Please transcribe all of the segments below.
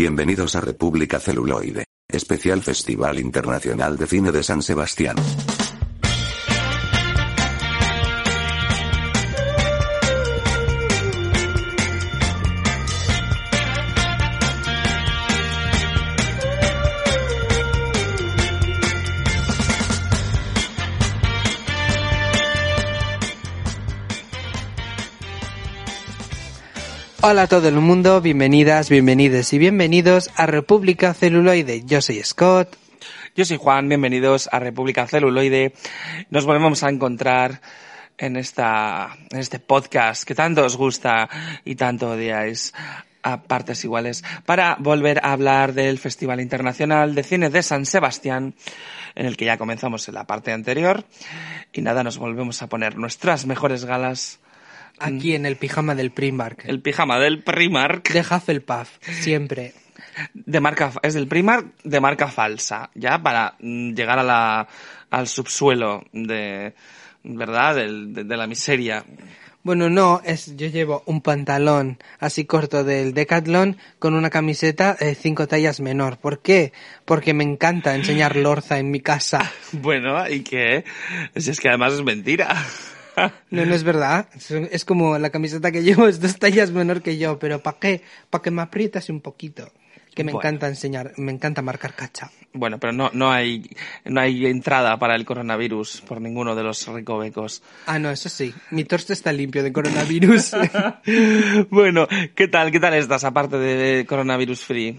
Bienvenidos a República Celuloide, especial Festival Internacional de Cine de San Sebastián. Hola a todo el mundo, bienvenidas, bienvenidos y bienvenidos a República Celuloide. Yo soy Scott. Yo soy Juan, bienvenidos a República Celuloide. Nos volvemos a encontrar en esta en este podcast que tanto os gusta y tanto odiáis a partes iguales para volver a hablar del Festival Internacional de Cine de San Sebastián en el que ya comenzamos en la parte anterior y nada, nos volvemos a poner nuestras mejores galas Aquí en el pijama del Primark. el pijama del Primark De Hufflepuff, siempre. de marca es del Primark de marca falsa ya para mm, llegar a la al subsuelo de verdad Del- de, de la miseria Bueno, no, es yo llevo un pantalón así corto del Decathlon con una camiseta eh, cinco tallas menor. ¿Por qué? Porque me encanta enseñar lorza en mi casa. bueno y que si es que además es mentira No, no es verdad. Es, como la camiseta que llevo es dos tallas menor que yo, pero ¿para qué? Para que me aprietas un poquito. Que me Bueno. encanta enseñar, me encanta marcar cacha. bueno pero no no hay no hay entrada para el coronavirus por ninguno de los recovecos Ah, no, eso sí. Mi torso está limpio de coronavirus. bueno qué tal qué tal estás aparte de coronavirus free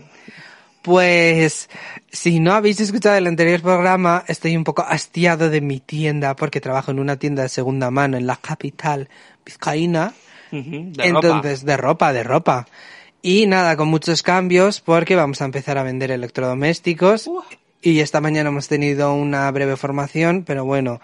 Pues, si no habéis escuchado el anterior programa, estoy un poco hastiado de mi tienda porque trabajo en una tienda de segunda mano en la capital vizcaína. De Entonces, de ropa, de ropa. Y nada, con muchos cambios porque vamos a empezar a vender electrodomésticos. Y esta mañana hemos tenido una breve formación, pero bueno,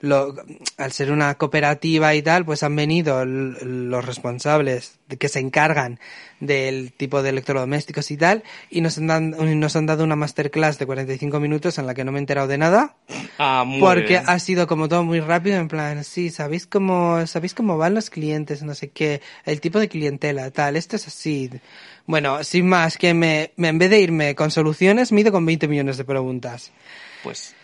lo, al ser una cooperativa y tal, pues han venido los responsables que se encargan del tipo de electrodomésticos y tal, y nos han, dan- nos han dado una masterclass de 45 minutos en la que no me he enterado de nada. ah, muy Porque bien. ha sido como todo muy rápido, en plan, sí, sabéis cómo, sabéis cómo van los clientes, no sé qué, el tipo de clientela, tal, esto es así. Bueno, sin más, que me, me- en vez de irme con soluciones, me he ido con 20 millones de preguntas. pues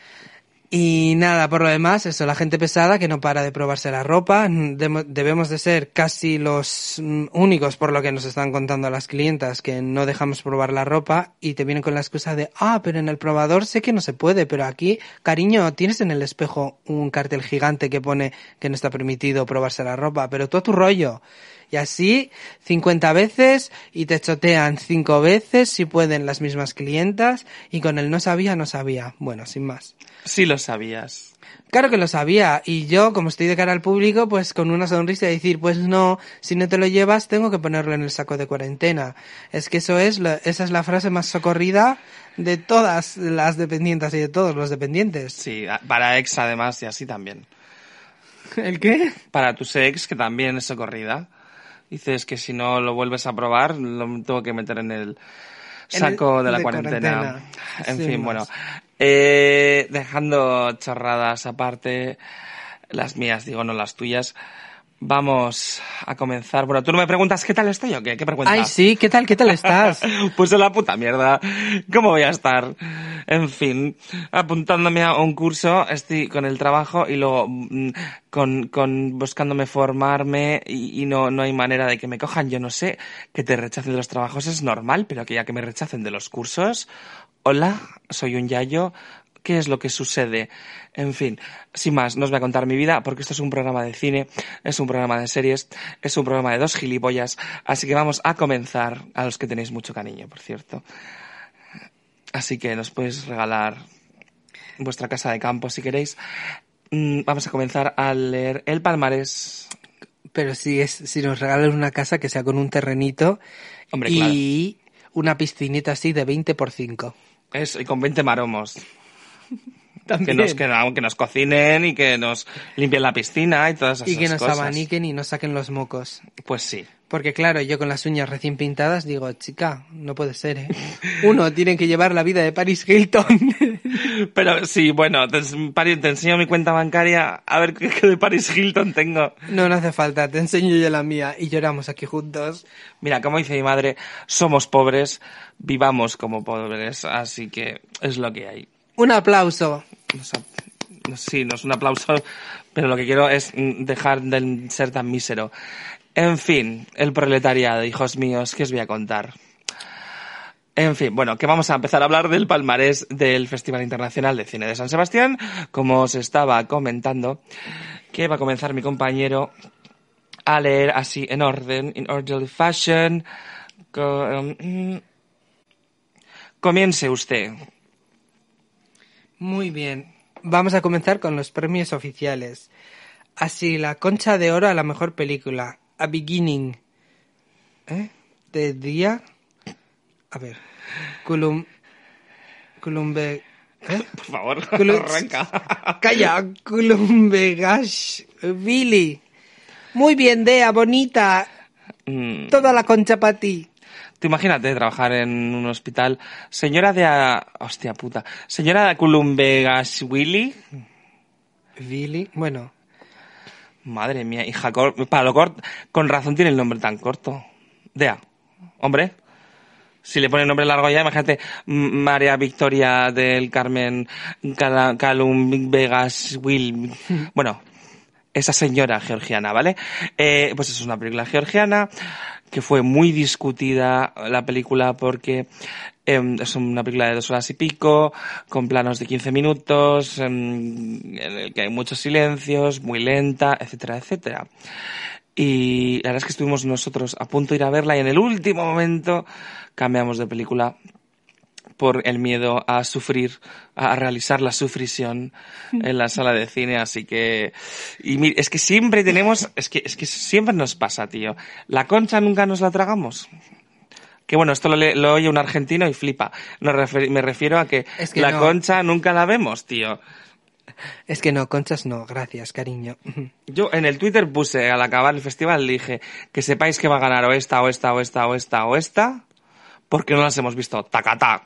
Y nada, por lo demás, eso, la gente pesada que no para de probarse la ropa, debemos de ser casi los mm, únicos, por lo que nos están contando las clientas, que no dejamos probar la ropa y te vienen con la excusa de, ah, pero en el probador sé que no se puede, pero aquí, cariño, tienes en el espejo un cartel gigante que pone que no está permitido probarse la ropa, pero todo tu rollo. Y así, 50 veces y te chotean 5 veces si pueden las mismas clientas y con el no sabía, no sabía. Bueno, sin más. sí lo sabías Claro que lo sabía y yo, como estoy de cara al público, pues con una sonrisa y decir, pues no, si no te lo llevas tengo que ponerlo en el saco de cuarentena. Es que eso es, esa es la frase más socorrida de todas las dependientes y de todos los dependientes. sí para ex además y así también ¿El qué? para tus ex, que también es socorrida. Dices que si no lo vuelves a probar, lo tengo que meter en el saco el- de la de cuarentena. cuarentena. En Sin fin, más. bueno. Eh, dejando chorradas aparte, las mías, digo, no las tuyas. Vamos a comenzar. Bueno, tú no me preguntas qué tal estoy o qué, qué preguntas. Ay, sí, ¿qué tal? ¿Qué tal estás? Pues en la puta mierda. ¿Cómo voy a estar? En fin, apuntándome a un curso, estoy con el trabajo y luego mm, con, con buscándome formarme y, y no, no hay manera de que me cojan. Yo no sé, que te rechacen de los trabajos es normal, pero que ya que me rechacen de los cursos, hola, soy un yayo, ¿Qué es lo que sucede? En fin, sin más, no os voy a contar mi vida porque esto es un programa de cine, es un programa de series, es un programa de dos gilipollas, así que vamos a comenzar, a los que tenéis mucho cariño, por cierto. Así que nos podéis regalar vuestra casa de campo si queréis. Mm, Vamos a comenzar a leer el palmarés. Pero si es, si nos regalan una casa que sea con un terrenito Hombre, y una piscinita así de 20 por 5. Eso, y con 20 maromos. Que También. nos, que, no- que nos cocinen y que nos limpien la piscina y todas esas y que nos cosas. abaniquen y nos saquen los mocos. Pues sí. Porque claro, yo con las uñas recién pintadas digo, chica, no puede ser, ¿eh? Uno tiene que llevar la vida de Paris Hilton. Pero sí, bueno, te, te enseño mi cuenta bancaria a ver qué, qué de Paris Hilton tengo. no, no hace falta, te enseño yo la mía y lloramos aquí juntos. Mira, como dice mi madre, somos pobres, vivamos como pobres, así que es lo que hay. Un aplauso. Sí, no es un aplauso, pero lo que quiero es mm, dejar de ser tan mísero. En fin, el proletariado, hijos míos, ¿qué os voy a contar? En fin, bueno, que vamos a empezar a hablar del palmarés del Festival Internacional de Cine de San Sebastián. Como os estaba comentando, que va a comenzar mi compañero a leer así en orden, in orderly fashion. Co- um, comience usted. Muy bien. Vamos a comenzar con los premios oficiales. Así, la concha de oro a la mejor película. A Beginning. ¿Eh? De día. A ver. Culum. Culumbe. ¿Eh? Por favor, Culu- arranca. Calla. Culumbegash. Billy. Muy bien, Dea, bonita. Mm, Toda la concha para ti. Tú imagínate trabajar en un hospital. Señora de... a- Hostia puta. Señora de Culumbegashwili. Billy. Bueno. Madre mía, hija, para lo corto, con razón tiene el nombre tan corto. Dea, hombre. Si le pone nombre largo ya, imagínate María Victoria del Carmen Cala- Calum Vegas Will. Bueno, esa señora georgiana, ¿vale? Eh, pues es una película georgiana que fue muy discutida la película porque em, es una película de dos horas y pico, con planos de 15 minutos, em, en el que hay muchos silencios, muy lenta, etcétera, etcétera. Y la verdad es que estuvimos nosotros a punto de ir a verla y en el último momento cambiamos de película por el miedo a sufrir, a realizar la sufrición en la sala de cine, así que y mi- es que siempre tenemos, es que es que siempre nos pasa, tío. La concha nunca nos la tragamos. Que bueno, esto lo, lo oye un argentino y flipa. No refer- me refiero a que, Es que la no. concha nunca la vemos, tío. Es que no, conchas no. Gracias, cariño. Yo en el Twitter puse al acabar el festival, dije que sepáis que va a ganar o esta, o esta, o esta, o esta, o esta, porque no las hemos visto. Tacatá.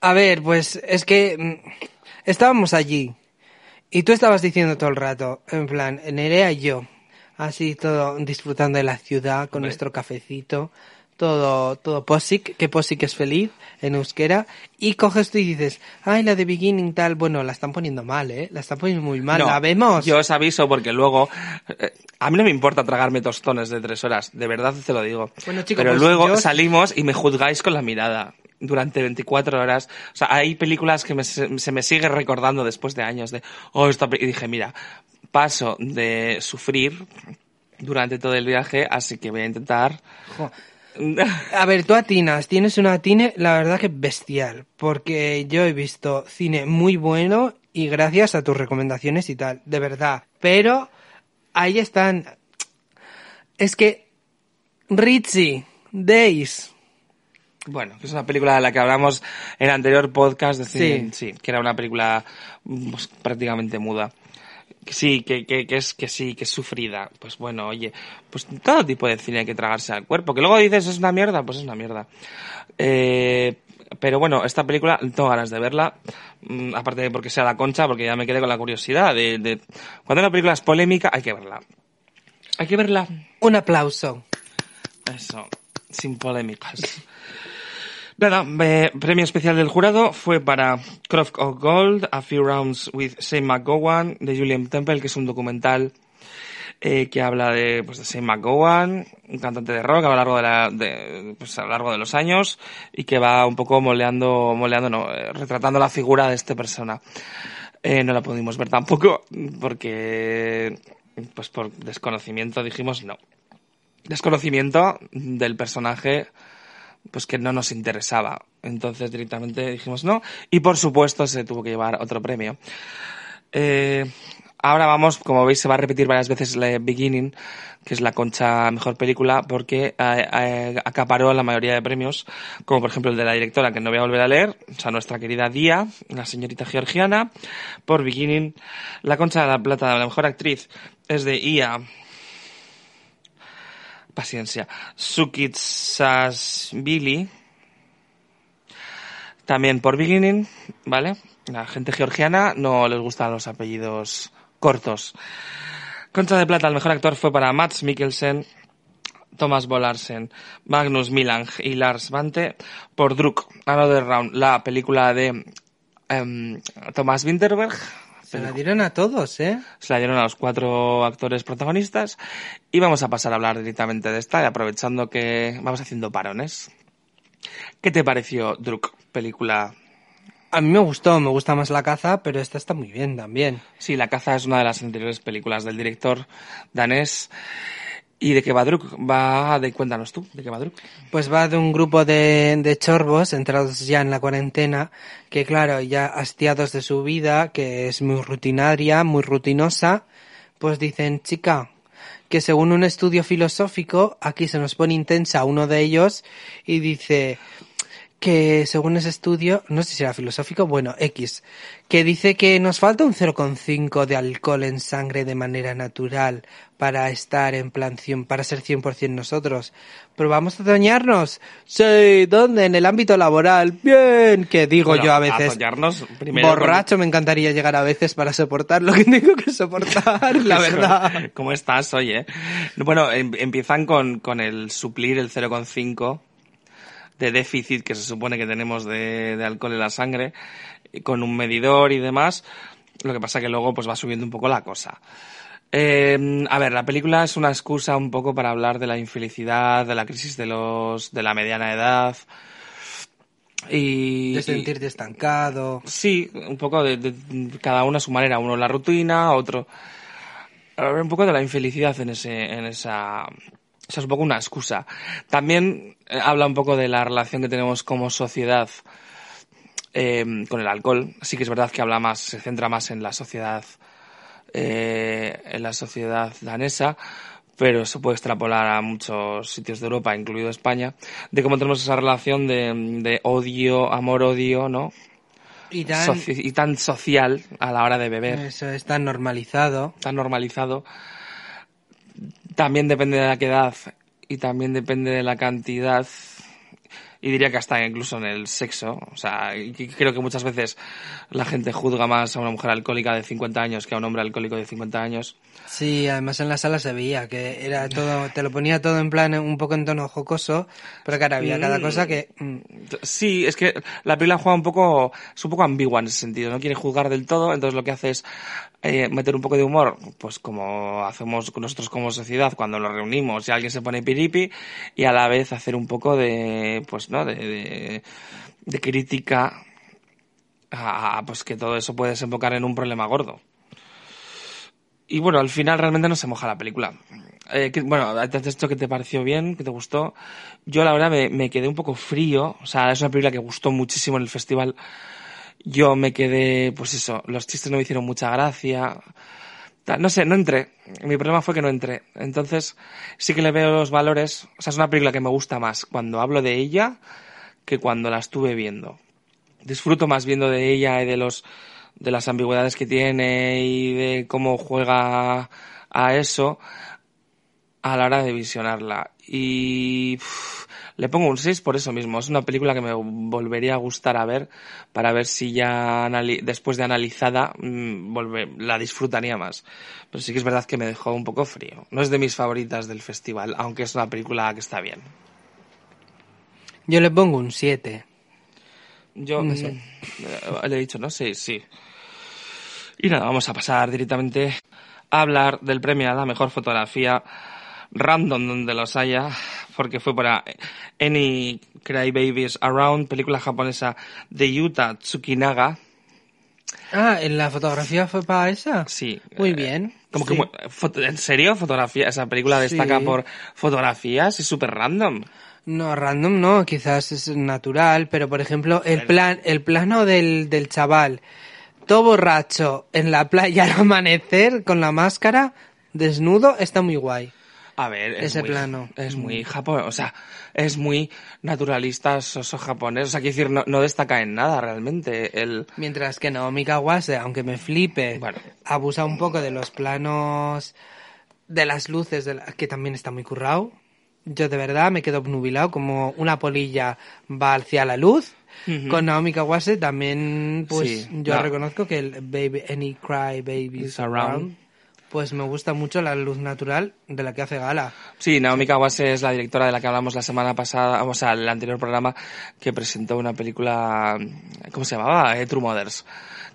A ver, pues es que mm, estábamos allí y tú estabas diciendo todo el rato, en plan, Nerea y yo, así todo disfrutando de la ciudad con nuestro cafecito, todo, todo posic, que posic es feliz en euskera, y coges tú y dices, ay, la de beginning tal, bueno, la están poniendo mal, eh, la están poniendo muy mal, No, la vemos. Yo os aviso porque luego. eh, a mí no me importa tragarme tostones de tres horas, de verdad te lo digo. Bueno, chico, Pero pues luego yo- salimos y me juzgáis con la mirada durante 24 horas. O sea, hay películas que me- se, me sigue recordando después de años de. Oh, esta pe-". Y dije, mira, paso de sufrir durante todo el viaje, así que voy a intentar. Jo. A ver, tú atinas, tienes una atine, la verdad que bestial, porque yo he visto cine muy bueno y gracias a tus recomendaciones y tal, de verdad. Pero ahí están. Es que Ritzy, Days, Bueno, que es una película de la que hablamos en el anterior podcast de cine, Sí. sí, que era una película pues, prácticamente muda. Sí, que, que, que es que sí, que es sufrida. Pues bueno, oye, pues todo tipo de cine hay que tragarse al cuerpo. Que luego dices es una mierda, pues es una mierda. Eh, pero bueno, esta película tengo ganas de verla, mm, aparte de porque sea la concha, porque ya me quedé con la curiosidad de, de cuando una película es polémica hay que verla. Hay que verla. un aplauso. Eso, sin polémicas. Nada, eh, premio especial del jurado fue para Croft of Gold, A Few Rounds with Shane McGowan, de Julian Temple, que es un documental eh, que habla de, pues, de Shane McGowan, un cantante de rock a lo largo de, la, de, pues, a lo largo de los años y que va un poco moleando, moleando, no, eh, retratando la figura de esta persona. Eh, no la pudimos ver tampoco porque, pues por desconocimiento dijimos no. Desconocimiento del personaje pues que no nos interesaba. Entonces directamente dijimos no y por supuesto se tuvo que llevar otro premio. Eh, ahora vamos, como veis se va a repetir varias veces la Beginning, que es la concha mejor película, porque eh, eh, acaparó la mayoría de premios, como por ejemplo el de la directora, que no voy a volver a leer, o sea, nuestra querida Dia, la señorita georgiana, por Beginning. La concha de la plata de la mejor actriz es de Ia Paciencia. Sukitsasvili. También por beginning, ¿vale? La gente georgiana no les gustan los apellidos cortos. Concha de Plata, el mejor actor fue para Mats Mikkelsen, Thomas Bolarsen, Magnus Milang y Lars Vante por Druk, Another Round, la película de em, Thomas Winterberg. Se la dieron a todos, ¿eh? Se la dieron a los cuatro actores protagonistas y vamos a pasar a hablar directamente de esta aprovechando que vamos haciendo parones. ¿Qué te pareció Druk, película? A mí me gustó, me gusta más La Caza, pero esta está muy bien también. Sí, La Caza es una de las anteriores películas del director danés. ¿Y de qué va Druk? Va de, cuéntanos tú, ¿de qué va Druk? Pues va de un grupo de, de entrados ya en la cuarentena, que claro, ya hastiados de su vida, que es muy rutinaria, muy rutinosa, pues dicen, chica, que según un estudio filosófico, aquí se nos pone intensa uno de ellos y dice que según ese estudio, no sé si era filosófico, bueno, X, que dice que nos falta un 0,5 de alcohol en sangre de manera natural para estar en plan 100, para ser 100% nosotros. Pero vamos a soñarnos. Sí, ¿dónde? En el ámbito laboral. Bien, que digo Bueno, yo a veces. soñarnos primero con- Borracho me encantaría llegar a veces para soportar lo que tengo que soportar, la verdad. ¿Cómo estás hoy, eh? Bueno, em- empiezan con, con el suplir el 0,5 de déficit que se supone que tenemos de, de alcohol en la sangre, y con un medidor y demás. Lo que pasa que luego pues va subiendo un poco la cosa. Eh, a ver, la película es una excusa un poco para hablar de la infelicidad, de la crisis de los, de la mediana edad. Y, De sentirte estancado. Sí, un poco de, de- cada uno a su manera. Uno la rutina, otro. Un poco de la infelicidad en ese, en esa. Esa es un poco una excusa. También eh, habla un poco de la relación que tenemos como sociedad eh, con el alcohol. Sí que es verdad que habla más, se centra más en la sociedad, eh, en la sociedad danesa, pero se puede extrapolar a muchos sitios de Europa, incluido España, de cómo tenemos esa relación de, de odio, amor-odio, ¿no? Y tan, Soci- y tan social a la hora de beber, eso es tan normalizado. tan normalizado. También depende de la edad y también depende de la cantidad. Y diría que hasta incluso en el sexo. O sea, que creo que muchas veces la gente juzga más a una mujer alcohólica de 50 años que a un hombre alcohólico de 50 años. Sí, además en la sala se veía que era todo, te lo ponía todo en plan un poco en tono jocoso, pero claro, había cada cosa que... mm, Sí, es que la película juega un poco, es un poco ambigua en ese sentido, no quiere juzgar del todo, entonces lo que hace es eh, meter un poco de humor, pues como hacemos nosotros como sociedad cuando nos reunimos y alguien se pone piripi, y a la vez hacer un poco de, pues de, crítica a, pues que todo eso puede desembocar en un problema gordo. Y bueno, al final realmente no se moja la película. Eh, que- bueno, dicho que te pareció bien, que te gustó. Yo la verdad me, me quedé un poco frío. O sea, es una película que gustó muchísimo en el festival. Yo me quedé, pues eso, los chistes no me hicieron mucha gracia. No sé, no entré. Mi problema fue que no entré. Entonces, sí que le veo los valores. O sea, es una película que me gusta más cuando hablo de ella que cuando la estuve viendo. Disfruto más viendo de ella y de los de las ambigüedades que tiene y de cómo juega a eso a la hora de visionarla. Y le pongo un 6 por eso mismo. Es una película que me volvería a gustar a ver para ver si ya después de analizada mm, la disfrutaría más. Pero sí que es verdad que me dejó un poco frío. No es de mis favoritas del festival, aunque es una película que está bien. Yo le pongo un 7. Yo No sé. mm, le he dicho, no sé, sí. Y nada, vamos a pasar directamente a hablar del premio a la mejor fotografía random donde los haya, porque fue para Any Cry Babies Around, película japonesa de Yuta Tsukinaga. Ah, ¿en la fotografía fue para esa? Sí. Muy eh, bien. Como Sí. que, ¿En serio? ¿Fotografía? Esa película destaca Sí. por fotografías, es súper random. No, random no, quizás es natural, pero por ejemplo, el plan, el plano del, del chaval, todo borracho en la playa al amanecer con la máscara, desnudo, está muy guay. A ver, es Ese muy, plano. Es muy japonés, o sea, es muy naturalista, soso japonés. O sea, quiero decir, no, no destaca en nada realmente. El, Mientras que Naomi Kawase, aunque me flipe, Bueno. abusa un poco de los planos de las luces, de la- que también está muy currado. yo de verdad me quedo obnubilado como una polilla va hacia la luz. Con Naomi Kawase también, pues Sí, yo no. reconozco que el Baby Any Cry Babies Around. Pues me gusta mucho la luz natural de la que hace gala. Sí, Naomi Kawase es la directora de la que hablamos la semana pasada, o sea, el anterior programa, que presentó una película, ¿cómo se llamaba? Eh, True Mothers.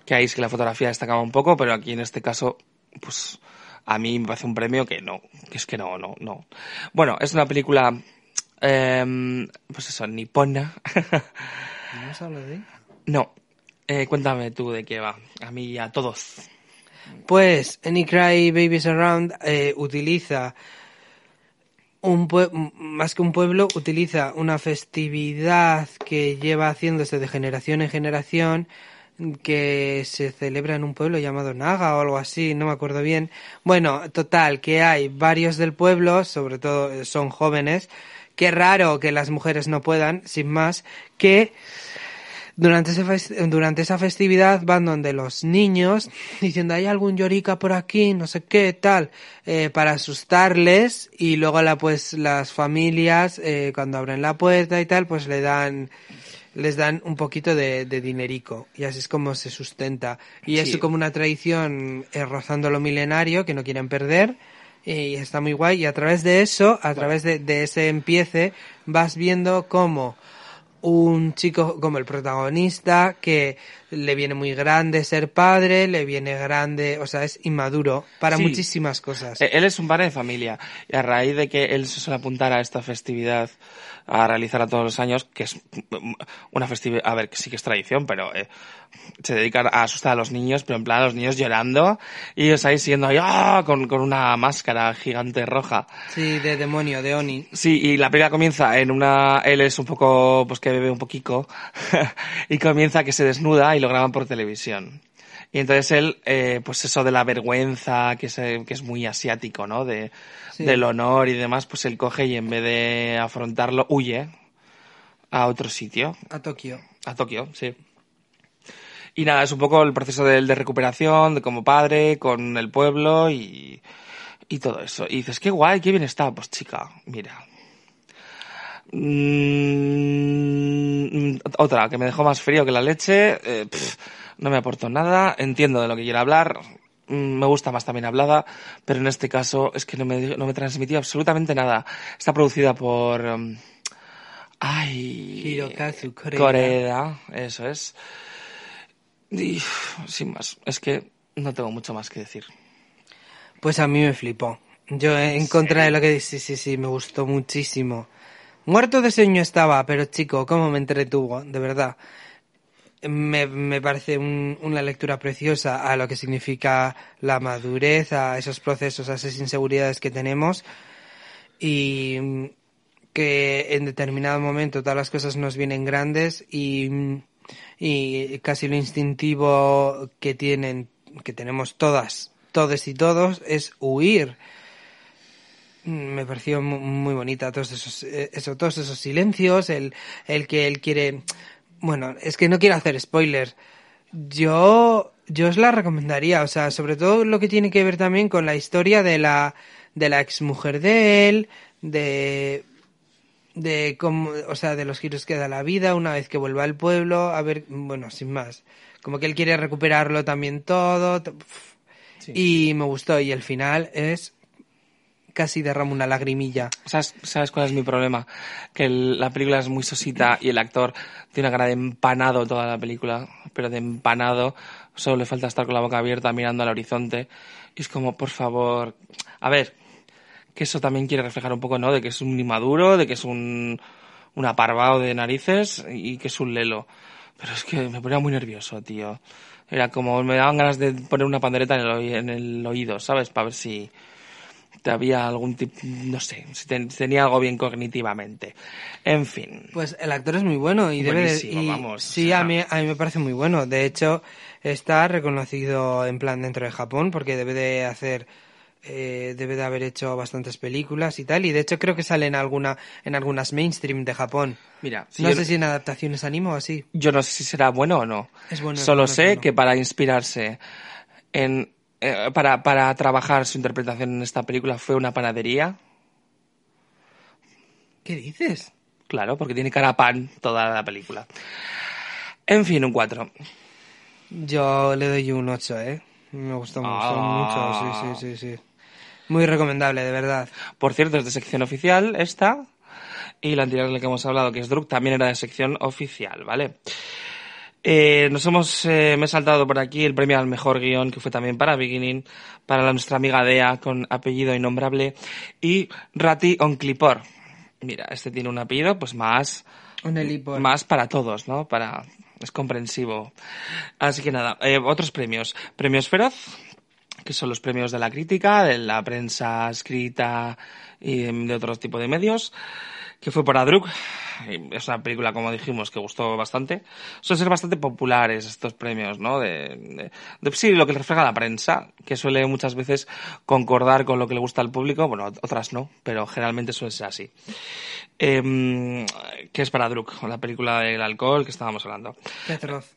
Que ahí es que la fotografía destacaba un poco, pero aquí en este caso, pues, a mí me parece un premio que no, que es que no, no, no. Bueno, es una película, em, pues eso, nipona. ¿No hablado de ella? no, eh, cuéntame tú de qué va, a mí y a todos. Pues Any Cry Babies Around eh, utiliza un más que un pueblo, utiliza una festividad que lleva haciéndose de generación en generación que se celebra en un pueblo llamado Naga o algo así, no me acuerdo bien. Bueno, total, que hay varios del pueblo, sobre todo eh, son jóvenes, qué raro que las mujeres no puedan, sin más, que durante, ese durante esa festividad van donde los niños diciendo hay algún llorica por aquí, no sé qué, tal, eh, para asustarles y luego la, pues, las familias eh, cuando abren la puerta y tal pues le dan les dan un poquito de, de dinerico y así es como se sustenta. Y Sí. es como una tradición eh, rozando lo milenario que no quieren perder y está muy guay. Y a través de eso, a través de, de ese empiece vas viendo cómo un chico como el protagonista que le viene muy grande ser padre, le viene grande, o sea, es inmaduro para Sí. muchísimas cosas. Eh, Él es un padre de familia y a raíz de que él se suele apuntar a esta festividad a realizarla todos los años, que es una festividad, a ver, que sí que es tradición, pero eh, se dedica a asustar a los niños, pero en plan los niños llorando y ellos ahí siendo ahí, ¡ah! con, con una máscara gigante roja. Sí, de demonio, de Oni. Sí, y la película comienza en una, él es un poco, pues que bebe un poquito, y comienza que se desnuda y lo graban por televisión. Y entonces él, eh, pues eso de la vergüenza, que es, que es muy asiático, ¿no? De, Sí. Del honor y demás, pues él coge y en vez de afrontarlo, huye a otro sitio, A Tokio. a Tokio, sí. Y nada, es un poco el proceso de, de recuperación, de como padre, con el pueblo y, y todo eso. Y dices, qué guay, qué bien está. Pues chica, mira. Mm, otra, que me dejó más frío que la leche. eh, no me aportó nada. Entiendo de lo que quiere hablar. Mm, Me gusta más también hablada, pero en este caso es que no me, no me transmitió absolutamente nada. Está producida por... mm, Ay... Hirokazu Koreeda. Koreeda, eso es. Y, sin más, es que no tengo mucho más que decir. Pues a mí me flipó. Yo en contra de lo que sí, sí, sí, me gustó muchísimo. Muerto de sueño estaba, pero chico, cómo me entretuvo, de verdad. Me, me parece un- una lectura preciosa a lo que significa la madurez, a esos procesos, a esas inseguridades que tenemos y que en determinado momento todas las cosas nos vienen grandes y, y casi lo instintivo que tienen, que tenemos todas, todos y todos, es huir. Me pareció mu- muy bonita todos esos, eh, eso, todos esos silencios, el, el que él quiere, bueno, es que no quiero hacer spoilers. Yo, yo os la recomendaría, o sea, sobre todo lo que tiene que ver también con la historia de la, de la exmujer de él, de, de cómo, o sea, de los giros que da la vida una vez que vuelva al pueblo, a ver, bueno, sin más. Como que él quiere recuperarlo también todo. Y me gustó. Y el final es casi derramo una lagrimilla. ¿Sabes, ¿Sabes cuál es mi problema? Que el- la película es muy sosita y el actor tiene una cara de empanado toda la película, pero de empanado. Solo le falta estar con la boca abierta mirando al horizonte. Y es como, por favor, a ver, que eso también quiere reflejar un poco, ¿no? De que es un inmaduro, de que es un, un aparvado de narices y que es un lelo. Pero es que me ponía muy nervioso, tío. Era como, me daban ganas de poner una pandereta en el, en el oído, ¿sabes? Para ver si había algún tipo, no sé, si ten- tenía algo bien cognitivamente. En fin. Pues el actor es muy bueno y debe de, y vamos, sí, o sea. a mí, a mí me parece muy bueno. De hecho, está reconocido en plan dentro de Japón porque debe de hacer, eh, debe de haber hecho bastantes películas y tal. Y de hecho creo que sale en alguna, en algunas mainstream de Japón. Mira, si no sé si en adaptaciones anime o así. yo no sé si será bueno o no. Es bueno, Solo es sé bueno. que para inspirarse en, eh, para, para trabajar su interpretación en esta película fue una panadería. ¿Qué dices? Claro, porque tiene cara a pan toda la película. En fin, un 4. Yo le doy un 8, ¿eh? Me gustó, gustó Ah. mucho, sí, sí, sí, sí. Muy recomendable, de verdad. Por cierto, es de sección oficial esta. Y la anterior de la que hemos hablado, que es Druk, también era de sección oficial, ¿vale? Eh, nos hemos, eh, me he saltado por aquí el premio al mejor guion, que fue también para Beginning, para la- nuestra amiga Dea, con apellido innombrable, y Rati Onclipor. Mira, este tiene un apellido, pues más, más para todos, ¿no? Para, es comprensivo. Así que nada, eh, otros premios. Premios Feroz, que son los premios de la crítica, de la prensa escrita y de otro tipo de medios, que fue por Adruk. Y Es una película, como dijimos, que gustó bastante. Suelen ser bastante populares estos premios, ¿no? De, de- de- sí, lo que refleja la prensa, que suele muchas veces concordar con lo que le gusta al público. Bueno, otras no, pero generalmente suele ser así. Que es para Druk, la película del alcohol que estábamos hablando. Qué atroz.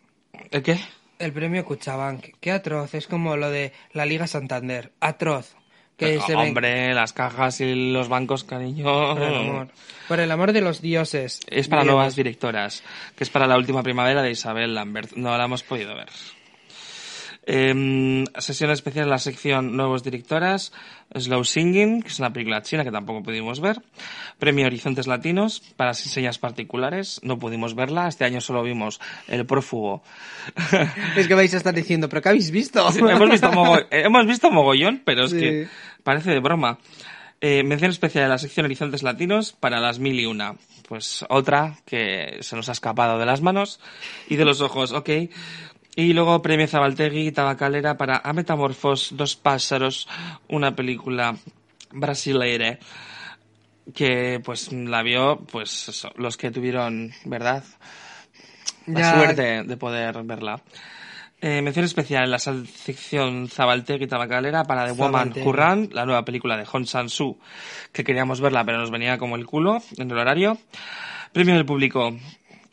¿El qué? El premio Cuchabank. Qué atroz. Es como lo de la Liga Santander. Atroz. Que Pero, se ven- hombre, las cajas y los bancos, cariño. Por el amor. Por el amor de los dioses. Es para nuevas directoras, que es para la última primavera de Isabel Lambert. No la hemos podido ver. Em, sesión especial en la sección Nuevos Directoras, Slow Singing, que es una película china que tampoco pudimos ver. Premio Horizontes Latinos para las enseñas particulares, no pudimos verla. Este año solo vimos El Prófugo. Es que vais a estar diciendo, ¿pero qué habéis visto? Sí, hemos, visto mogo- eh, hemos visto mogollón, pero es Sí. que parece de broma. Eh, mención especial de la sección Horizontes Latinos para las mil y una. Pues otra que se nos ha escapado de las manos y de los ojos, ok. Y luego premio Zabaltegui y Tabacalera para A Metamorfos, Dos Pájaros, una película brasileira que pues la vio pues eso, los que tuvieron, ¿verdad? La Ya- suerte de poder verla. Eh, mención especial en la sección Zabaltegui Tabacalera para The Woman. Who la nueva película de Hong Sang-soo, que queríamos verla pero nos venía como el culo en el horario. Premio del público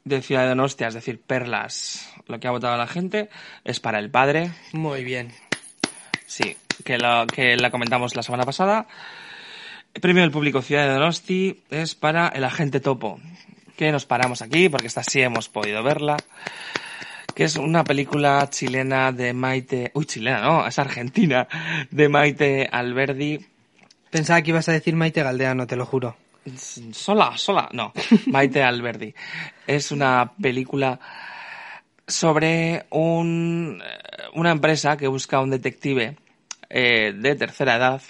de Ciudad de Donostia, es decir, Perlas. Lo que ha votado la gente es para El Padre, Muy bien. Sí, que, lo, que la comentamos la semana pasada. El premio del público Ciudad de Donosti es para El Agente Topo, que nos paramos aquí porque esta sí hemos podido verla. Que es una película chilena de Maite... Uy, chilena, no, es argentina. De Maite Alberdi. Pensaba que ibas a decir Maite Galdeano, te lo juro. Sola, sola, no. Maite Alberdi. Es una película sobre un, eh, una empresa que busca un detective eh, de tercera edad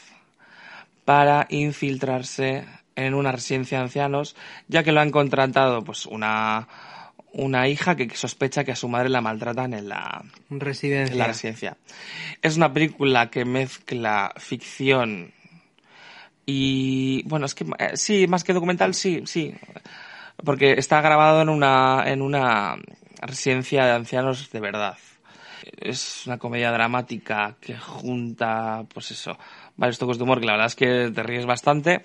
para infiltrarse en una residencia de ancianos, ya que lo han contratado pues una, una hija que sospecha que a su madre la maltratan en la, Residencia. en la residencia. Es una película que mezcla ficción y bueno, es que eh, sí, más que documental, sí, sí, porque está grabado en una en una residencia de ancianos de verdad. Es una comedia dramática que junta, pues eso, varios toques de humor que la verdad es que te ríes bastante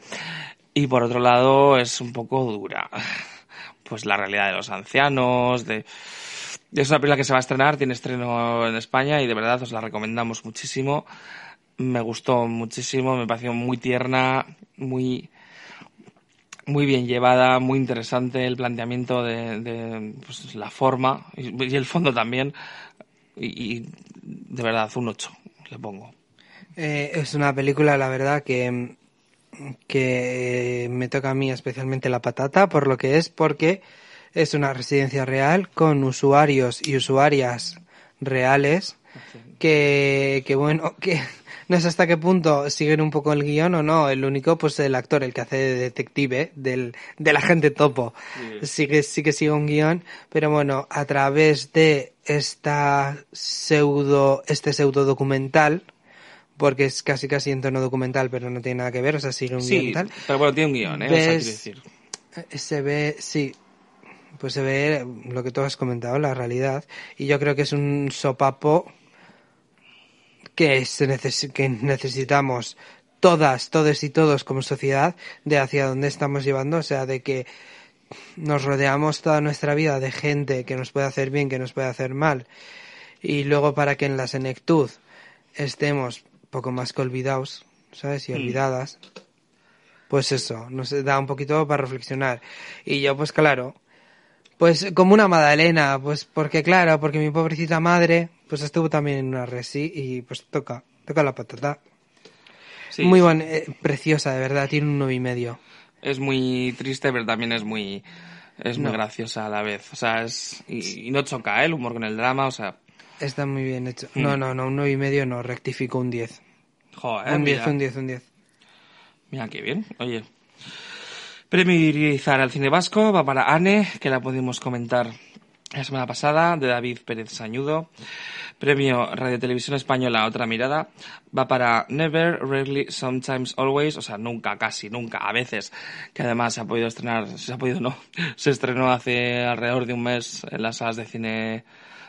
y por otro lado es un poco dura. Pues la realidad de los ancianos, de es una película que se va a estrenar, tiene estreno en España y de verdad os la recomendamos muchísimo. Me gustó muchísimo, me pareció muy tierna, muy muy bien llevada, muy interesante el planteamiento de, de, pues, la forma y, y el fondo también. Y, y, de verdad, un 8 le pongo. Eh, es una película, la verdad, que, que me toca a mí especialmente la patata, por lo que es, porque es una residencia real con usuarios y usuarias reales que, que bueno, que no sé hasta qué punto siguen un poco el guion o no. El único, pues el actor, el que hace de detective, del, del agente topo, sí que, sí que sigue un guion, pero bueno, a través de esta pseudo, este pseudo documental, porque es casi casi en tono documental, pero no tiene nada que ver, o sea, sigue un Sí, guion tal. pero bueno, tiene un guion, ¿eh? O sea, decir. Eh, Se ve, sí, pues se ve lo que tú has comentado, la realidad. Y yo creo que es un sopapo que, se neces- que necesitamos todas, todos y todos como sociedad de hacia dónde estamos llevando, o sea, de que nos rodeamos toda nuestra vida de gente que nos puede hacer bien, que nos puede hacer mal. Y luego para que en la senectud estemos poco más que olvidados, ¿sabes? Y Mm. olvidadas. pues eso, nos da un poquito para reflexionar. Y yo, pues claro, pues como una Madalena, pues porque claro, porque mi pobrecita madre, pues estuvo también en una resi y pues toca, toca la patata. Sí, muy buena, eh, preciosa, de verdad, tiene un nueve y medio. Es muy triste, pero también es muy, es muy No. graciosa a la vez. O sea, es, y, y no choca ¿eh? el humor con el drama, o sea, Está muy bien hecho. Mm. No, no, no, un nueve y medio no, rectifico un 10. joder, un 10, mira, un 10, un 10. mira qué bien, oye. Premio al cine vasco va para Anne, que la pudimos comentar la semana pasada, de David Pérez Sañudo. Premio Radio Televisión Española Otra Mirada va para Never, Rarely, Sometimes, Always, o sea, nunca, casi, nunca, a veces, que además se ha podido estrenar, se ha podido no, se estrenó hace alrededor de un mes en las salas de cine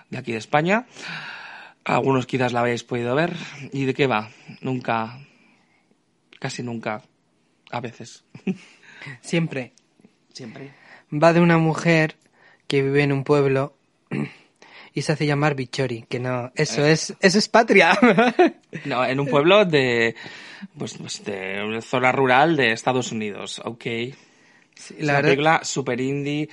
de aquí de España. Algunos quizás la habéis podido ver. ¿Y de qué va? Nunca, casi nunca, a veces. Siempre. Siempre. Va de una mujer que vive en un pueblo y se hace llamar Bichori, que no, eso es, eso es patria. No, en un pueblo de, pues, pues de una zona rural de Estados Unidos, ok. Sí, Es la, una verdad, película super indie.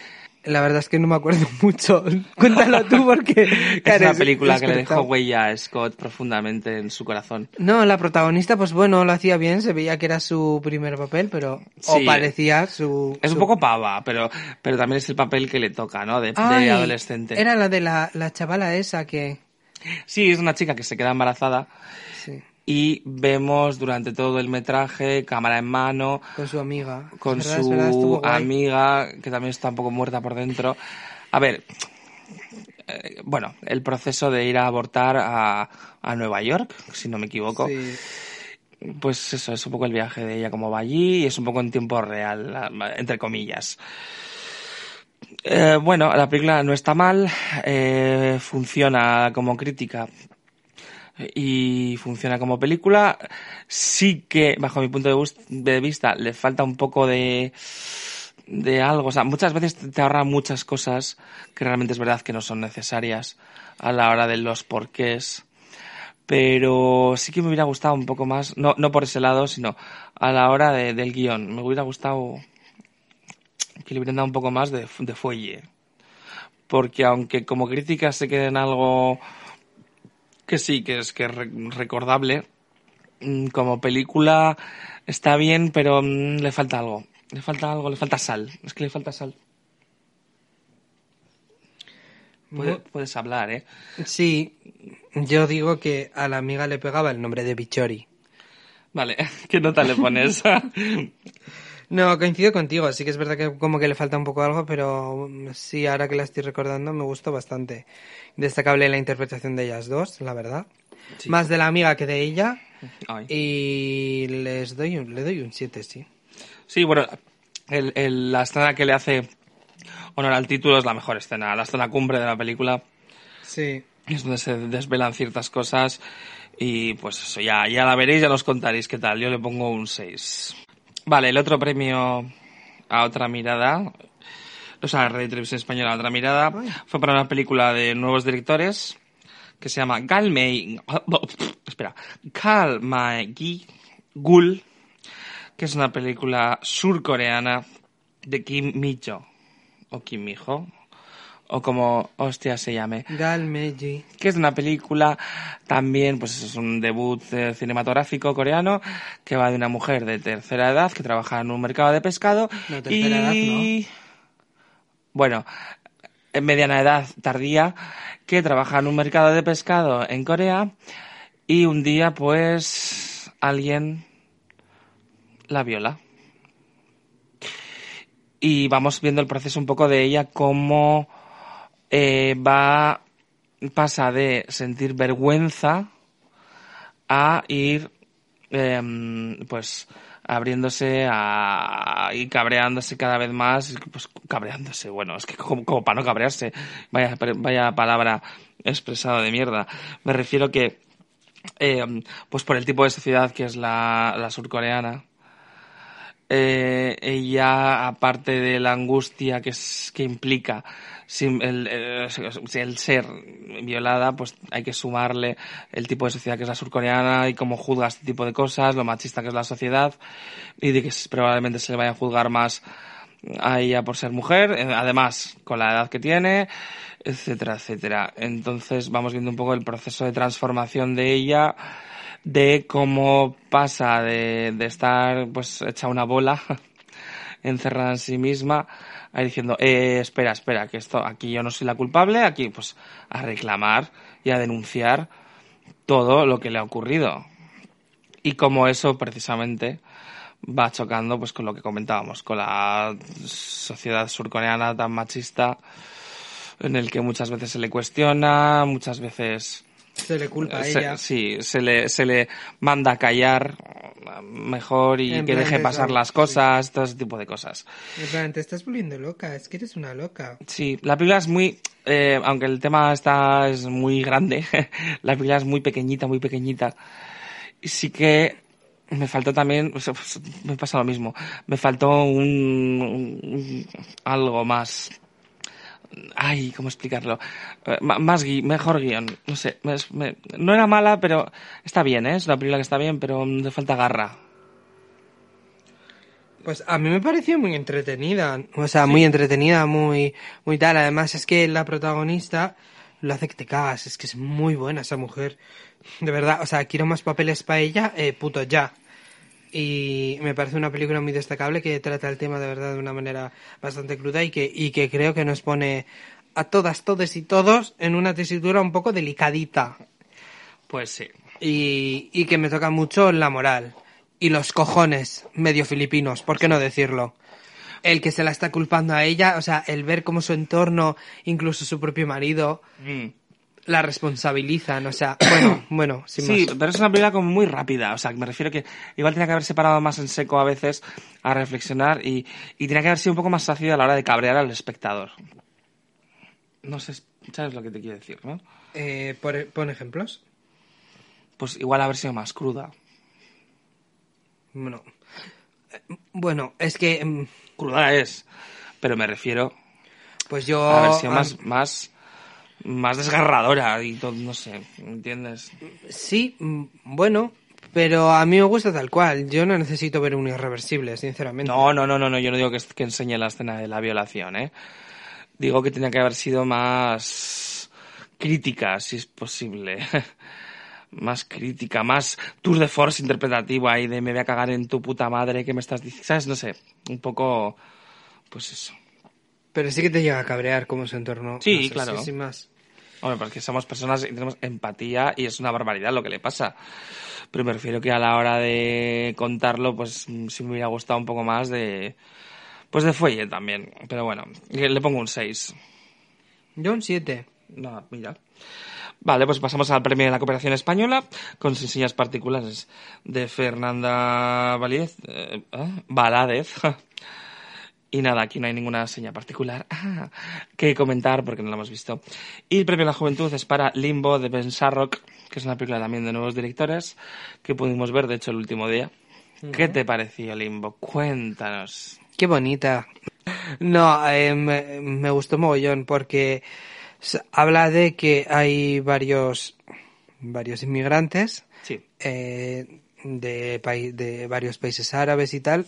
La verdad es que no me acuerdo mucho. Cuéntalo tú porque... Es una película es que le dejó huella a Scott profundamente en su corazón. No, la protagonista, pues bueno, lo hacía bien, se veía que era su primer papel, pero... O Sí. parecía su... Es un poco pava, pero, pero también es el papel que le toca, ¿no? De, adolescente. Era la de la, la chavala esa que... Sí, es una chica que se queda embarazada Sí, y vemos durante todo el metraje, cámara en mano, con su amiga. con Es verdad, es verdad, estuvo su amiga, que también está un poco muerta por dentro. A ver, eh, bueno, el proceso de ir a abortar a, a Nueva York, si no me equivoco, Sí. pues eso, es un poco el viaje de ella como va allí y es un poco en tiempo real, entre comillas. Eh, bueno, la película no está mal, eh, funciona como crítica y funciona como película. Sí que, bajo mi punto de, vista, le falta un poco de, de algo. O sea, muchas veces te ahorra muchas cosas que realmente es verdad que no son necesarias a la hora de los porqués. Pero sí que me hubiera gustado un poco más, no, no por ese lado, sino a la hora de- del guion. Me hubiera gustado que le hubieran dado un poco más de, de fuelle. Porque aunque como crítica se quede en algo que sí, que es que es recordable, mm, como película está bien, pero mm, le falta algo. Le falta algo, le falta sal. Es que le falta sal. Puede- Bu- puedes hablar, ¿eh? Sí, yo digo que a la amiga le pegaba el nombre de Bichori. Vale, ¿qué nota le pones? No, coincido contigo, sí que es verdad que como que le falta un poco algo, pero mm, sí, ahora que la estoy recordando me gustó bastante. Destacable la interpretación de ellas dos, la verdad. Sí. Más de la amiga que de ella. Ay. Y les doy un, le doy un 7, sí. Sí, bueno, el- el- la escena que le hace honor al título es la mejor escena, la escena cumbre de la película. Sí. Es donde se desvelan ciertas cosas y pues eso, ya, ya la veréis, ya nos contaréis qué tal. Yo le pongo un 6. Vale, el otro premio a otra mirada, o sea, Radio Televisión Española a otra mirada, Ay. fue para una película de nuevos directores que se llama Galmei, espera, Galmai Gul, que es una película surcoreana de Kim Mi-jo, o Kim Mi-ho, o como hostia se llame Gal Meiji. que es una película también, pues es un debut eh, cinematográfico coreano que va de una mujer de tercera edad que trabaja en un mercado de pescado No, tercera y bueno, en mediana edad tardía que trabaja en un mercado de pescado en Corea y un día pues alguien la viola. Y vamos viendo el proceso un poco de ella cómo eh, va pasa de sentir vergüenza a ir em, pues abriéndose a, y cabreándose cada vez más pues cabreándose bueno es que como, para no cabrearse vaya vaya palabra expresada de mierda. Me refiero que em, pues por el tipo de sociedad que es la surcoreana eh, ella, aparte de la angustia que, es, que implica el, el, el, ser violada, pues hay que sumarle el tipo de sociedad que es la surcoreana y cómo juzga este tipo de cosas, lo machista que es la sociedad y de que probablemente se le vaya a juzgar más a ella por ser mujer, eh, además con la edad que tiene, etcétera, etcétera. Entonces vamos viendo un poco el proceso de transformación de ella, de cómo pasa de, de estar pues hecha una bola encerrada en sí misma ahí diciendo, eh, espera, espera, que esto, aquí yo no soy la culpable, aquí pues a reclamar y a denunciar todo lo que le ha ocurrido. Y como eso precisamente va chocando pues con lo que comentábamos, con la sociedad surcoreana tan machista en el que muchas veces se le cuestiona, muchas veces se le culpa a se, ella. Sí, se le, se le manda a callar mejor y En que deje pasar las cosas, todo ese tipo de cosas. En plan, te estás volviendo loca, es que eres una loca. Sí, la película es muy, eh, aunque el tema está es muy grande, la película es muy pequeñita, muy pequeñita. Y sí que me faltó también, o sea, pues, me pasa lo mismo, me faltó un, un- algo más. Ay, ¿cómo explicarlo? Eh, Más gui- mejor guion, no sé, me- me- no era mala, pero está bien, ¿eh? Es una película que está bien, pero le falta garra. Pues a mí me pareció muy entretenida, o sea, muy entretenida, muy, muy tal. Además es que la protagonista lo hace que te cagas, es que es muy buena esa mujer. De verdad, o sea, quiero más papeles para ella, eh, puto ya. Y me parece una película muy destacable que trata el tema de verdad de una manera bastante cruda y que, y que creo que nos pone a todas, todes y todos en una tesitura un poco delicadita. Pues sí. y, y que me toca mucho la moral y los cojones medio filipinos, ¿por qué no decirlo? El que se la está culpando a ella, o sea, el ver cómo su entorno, incluso su propio marido, Mm. La responsabilizan, o sea, bueno, bueno, sin Sí, más. pero es una película como muy rápida, o sea, me refiero que igual tenía que haber separado más en seco a veces a reflexionar y, y tenía que haber sido un poco más ácido a la hora de cabrear al espectador. No sé, ¿sabes lo que te quiero decir, no? Eh, por, pon ejemplos. Pues igual haber sido más cruda. Bueno, eh, bueno, es que, mm, Cruda es, pero me refiero pues yo... a haber sido más, más, más desgarradora y todo, no sé, ¿entiendes? Sí, mm, bueno, pero a mí me gusta tal cual. Yo no necesito ver un irreversible, sinceramente. No, no, no, no, no, yo no digo que, que enseñe la escena de la violación, ¿eh? Digo que tenía que haber sido más crítica, si es posible. más crítica, más tour de force interpretativo ahí de me voy a cagar en tu puta madre que me estás diciendo, ¿sabes? No sé, un poco, pues eso. Pero sí que te llega a cabrear como su entorno. Sí, No sé, claro. sin más. Hombre, porque somos personas y tenemos empatía y es una barbaridad lo que le pasa. Pero me refiero que a la hora de contarlo, pues mm, sí me hubiera gustado un poco más de, pues de fuelle también. Pero bueno, le pongo un 6. Yo un 7. No, mira. Vale, pues pasamos al premio de la cooperación española con señas particulares de Fernanda Valíez, eh, ¿eh? Valadez. Y nada, aquí no hay ninguna seña particular ah, que comentar porque no la hemos visto. Y el premio de la juventud es para Limbo de Ben Sharrock, que es una película también de nuevos directores que pudimos ver, de hecho, el último día. ¿Qué te pareció Limbo? Cuéntanos. Qué bonita. No, eh, me, me gustó mogollón porque habla de que hay varios, varios inmigrantes Sí. eh, de, de varios países árabes y tal.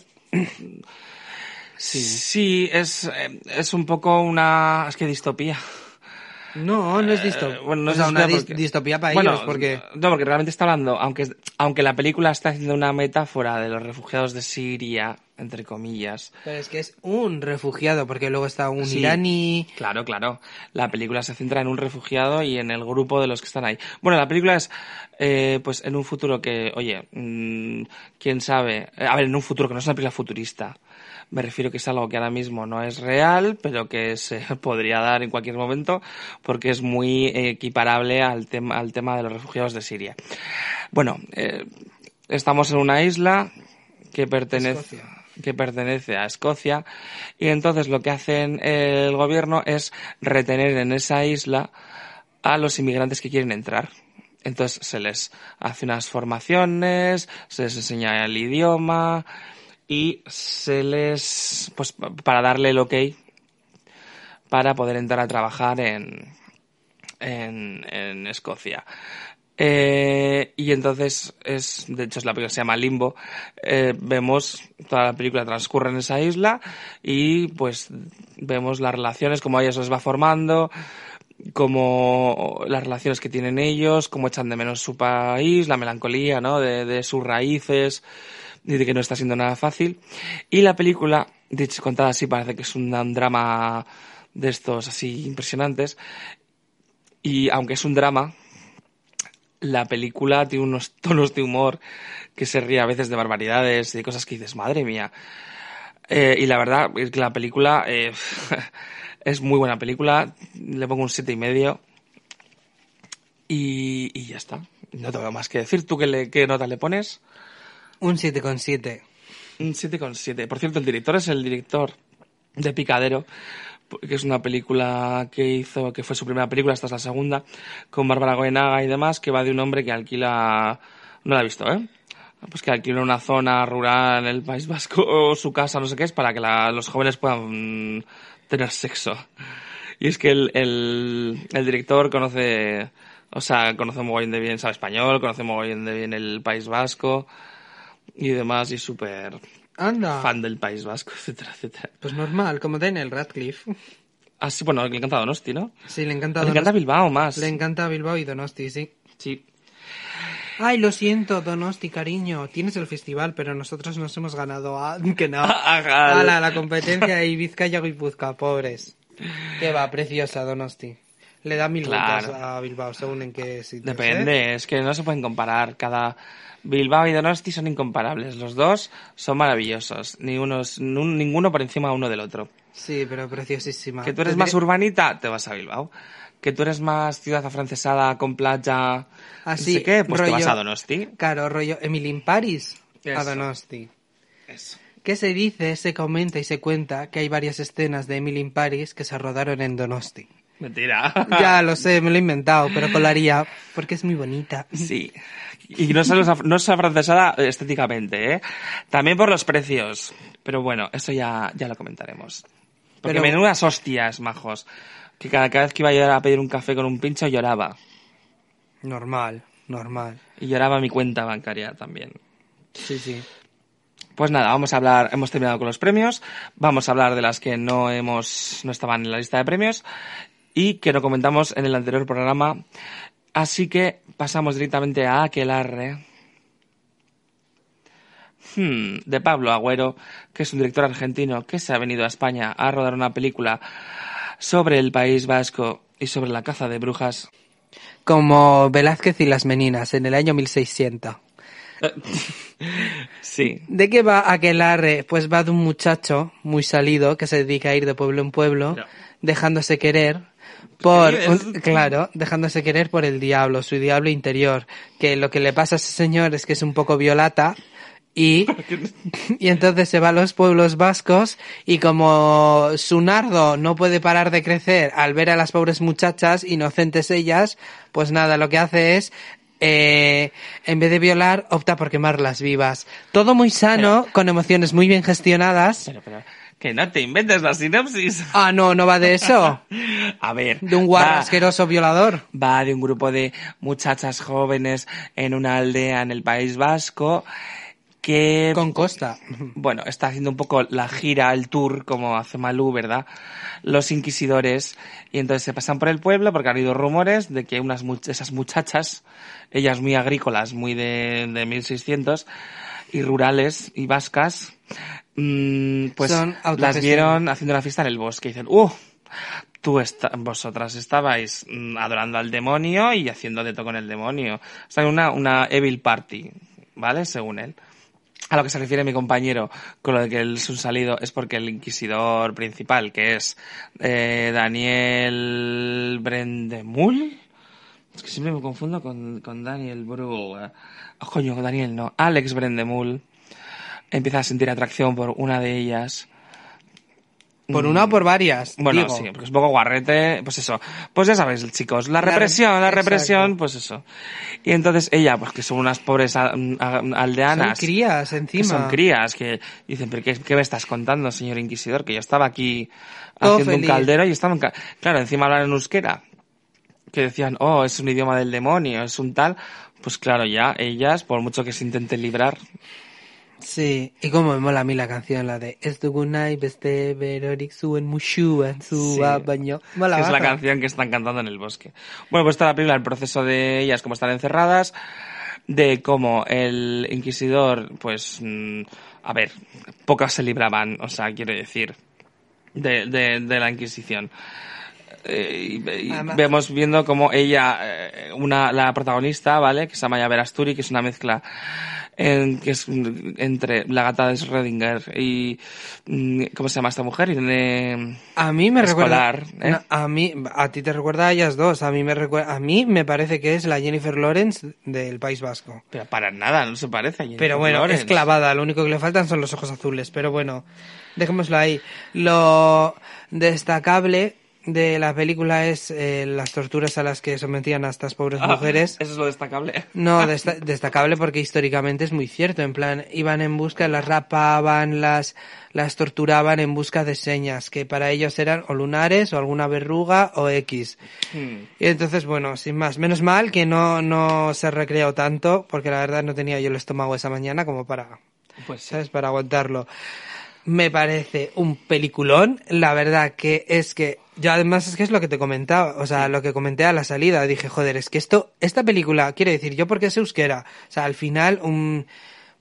Sí, sí es, eh, es un poco una... Es que distopía. No, no es distopía. Eh, bueno, no es una dis- porque- distopía para Bueno, ellos, porque... No, porque realmente está hablando, aunque, aunque la película está haciendo una metáfora de los refugiados de Siria, entre comillas. Pero es que es un refugiado, porque luego está un Sí. iraní... Claro, claro. La película se centra en un refugiado y en el grupo de los que están ahí. Bueno, la película es, eh, pues, en un futuro que, oye, mm, quién sabe. Eh, A ver, en un futuro que no es una película futurista. Me refiero que es algo que ahora mismo no es real, pero que se podría dar en cualquier momento, porque es muy equiparable al tema, al tema de los refugiados de Siria. Bueno, eh, estamos en una isla que pertenece Escocia. que pertenece a Escocia y entonces lo que hacen el gobierno es retener en esa isla a los inmigrantes que quieren entrar. Entonces se les hace unas formaciones, se les enseña el idioma y se les, pues para darle el ok para poder entrar a trabajar en, en, Escocia. Eh, y entonces es, de hecho es la película que se llama Limbo. Eh, vemos toda la película transcurre en esa isla y pues vemos las relaciones, cómo ella se les va formando, como las relaciones que tienen ellos, cómo echan de menos su país, la melancolía, ¿no? De, de sus raíces de que no está siendo nada fácil. Y la película, dicho contada así, parece que es un, drama de estos así impresionantes. Y aunque es un drama, la película tiene unos tonos de humor que se ríe a veces de barbaridades y de cosas que dices, madre mía. Eh, y la verdad es que la película eh, es muy buena película, le pongo un siete y medio y, y ya está. No tengo más que decir. ¿Tú qué, le, qué nota le pones? Un 7,7. Un 7,7. Por cierto, el director es el director de Picadero, que es una película que hizo, que fue su primera película, esta es la segunda, con Bárbara Goenaga y demás, que va de un hombre que alquila, no la he visto, ¿eh? Pues que alquila una zona rural en el País Vasco, o su casa, no sé qué es, para que la, los jóvenes puedan tener sexo. Y es que el, el, el director conoce, o sea, conoce muy bien de bien, sabe español, conoce muy bien de bien el País Vasco y demás, y súper Anda. fan del País Vasco, etcétera, etcétera. Pues normal, como Daniel Radcliffe. Ah, sí, bueno, le encanta Donosti, ¿no? Sí, le encanta Le encanta Donosti. Bilbao más. Le encanta Bilbao y Donosti, sí. Sí. Ay, lo siento, Donosti, cariño. Tienes el festival, pero nosotros nos hemos ganado a... Que no. A la, la competencia Vizcaya y Guipúzcoa, pobres. Que va, preciosa Donosti. Le da mil Claro. vueltas a Bilbao, según en qué sitio. ¿eh? Depende, es que no se pueden comparar. Cada Bilbao y Donosti son incomparables. Los dos son maravillosos. Ni uno es- nun- ninguno por encima uno del otro. Sí, pero preciosísima. Que tú eres Tendré- más urbanita, te vas a Bilbao. Que tú eres más ciudad afrancesada con playa, Así, no sé qué, pues te vas a Donosti. Claro, rollo Emily in Paris a. Donosti. Eso. ¿Qué se dice, se comenta y se cuenta que hay varias escenas de Emily in Paris que se rodaron en Donosti? Mentira. Ya lo sé, me lo he inventado, pero colaría porque es muy bonita. Sí. Y no solo no es afrancesada estéticamente, ¿eh? También por los precios. Pero bueno, eso ya, ya lo comentaremos. Porque Pero- menudas hostias, majos. Que cada, cada vez que iba a pedir un café con un pincho lloraba. Normal, normal. Y lloraba mi cuenta bancaria también. Sí, sí. Pues nada, vamos a hablar, hemos terminado con los premios, vamos a hablar de las que no hemos, no estaban en la lista de premios y que no comentamos en el anterior programa. Así que pasamos directamente a Aquelarre. Hmm, de Pablo Agüero, que es un director argentino que se ha venido a España a rodar una película sobre el País Vasco y sobre la caza de brujas. Como Velázquez y las Meninas en el año 1600. Sí. ¿De qué va Aquelarre? Pues va de un muchacho muy salido que se dedica a ir de pueblo en pueblo, dejándose querer por, claro, dejándose querer por el diablo, su diablo interior. Que lo que le pasa a ese señor es que es un poco violata y, y entonces se va a los pueblos vascos y como su nardo no puede parar de crecer al ver a las pobres muchachas, inocentes ellas, pues nada, lo que hace es eh, en vez de violar, opta por quemarlas vivas. Todo muy sano, con emociones muy bien gestionadas. Pero, pero, que no te inventes la sinopsis. Ah, no, no va de eso. A ver. De un guarro va- asqueroso violador. va de un grupo de muchachas jóvenes en una aldea en el País Vasco que Con costa. bueno, está haciendo un poco la gira, el tour, como hace Malú, ¿verdad? Los inquisidores. Y entonces se pasan por el pueblo porque han habido rumores de que unas much- esas muchachas, ellas muy agrícolas, muy de, de 1600, y rurales y vascas, mm, pues Son las vieron haciendo una fiesta en el bosque y dicen, ¡uh! Tú esta- vosotras estabais mm, adorando al demonio y haciendo de todo con el demonio. O sea, una, una evil party, ¿vale? Según él. A lo que se refiere mi compañero con lo de que él es un salido es porque el inquisidor principal, que es eh, Daniel Brendemul, es que siempre me confundo con, con Daniel Bru. eh. Oh, coño, Daniel no, Alex Brendemul, empieza a sentir atracción por una de ellas Por una o por varias. Bueno, digo. sí, porque es un poco guarrete, pues eso. Pues ya sabéis, chicos, la represión, la, re- represión, exacto. pues eso. Y entonces ella, pues que son unas pobres a- a- Son aldeanas. crías que encima. son crías, que dicen, pero qué, qué me estás contando, señor inquisidor? Que yo estaba aquí Todo haciendo feliz. un caldero y estaba en ca- Claro, encima hablan en euskera. Que decían, oh, es un idioma del demonio, es un tal. Pues claro, ya, ellas, por mucho que se intenten librar, Sí, y como me mola a mí la canción, la de nahi beste berorik zuen musuan zua Sí. baino. Mola es la canción que están cantando en el bosque. Bueno, pues está la película, el proceso de ellas, cómo están encerradas, de cómo el inquisidor, pues, mm, a ver, pocas se libraban, o sea, quiero decir, de, de, de la Inquisición. Eh, y, y vemos viendo como ella, eh, una, la protagonista, ¿vale? Que se llama Yaver Asturi, que es una mezcla en, que es entre la gata de Schrödinger y, mm, ¿cómo se llama esta mujer? Irene A mí me Escolar, recuerda. ¿eh? A mí, a ti te recuerda a ellas dos. A mí me recuerda, a mí me parece que es la Jennifer Lawrence del País Vasco. Pero para nada, no se parece a Jennifer Pero bueno, Lawrence. es clavada, lo único que le faltan son los ojos azules, pero bueno, dejémoslo ahí. Lo destacable de la película es eh, las torturas a las que sometían a estas pobres Ah, mujeres. Eso es lo destacable. No, desta- destacable porque históricamente es muy cierto. En plan, iban en busca, las rapaban, las, las torturaban en busca de señas, que para ellos eran o lunares, o alguna verruga, o X. Hmm. Y entonces, bueno, sin más. Menos mal que no, no se recreó tanto, porque la verdad no tenía yo el estómago esa mañana como para, Pues sí. ¿sabes? Para aguantarlo. Me parece un peliculón. La verdad que es que, yo además es que es lo que te comentaba, o sea, lo que comenté a la salida. Dije, joder, es que esto, esta película, quiere decir, yo porque sé euskera. O sea, al final, un,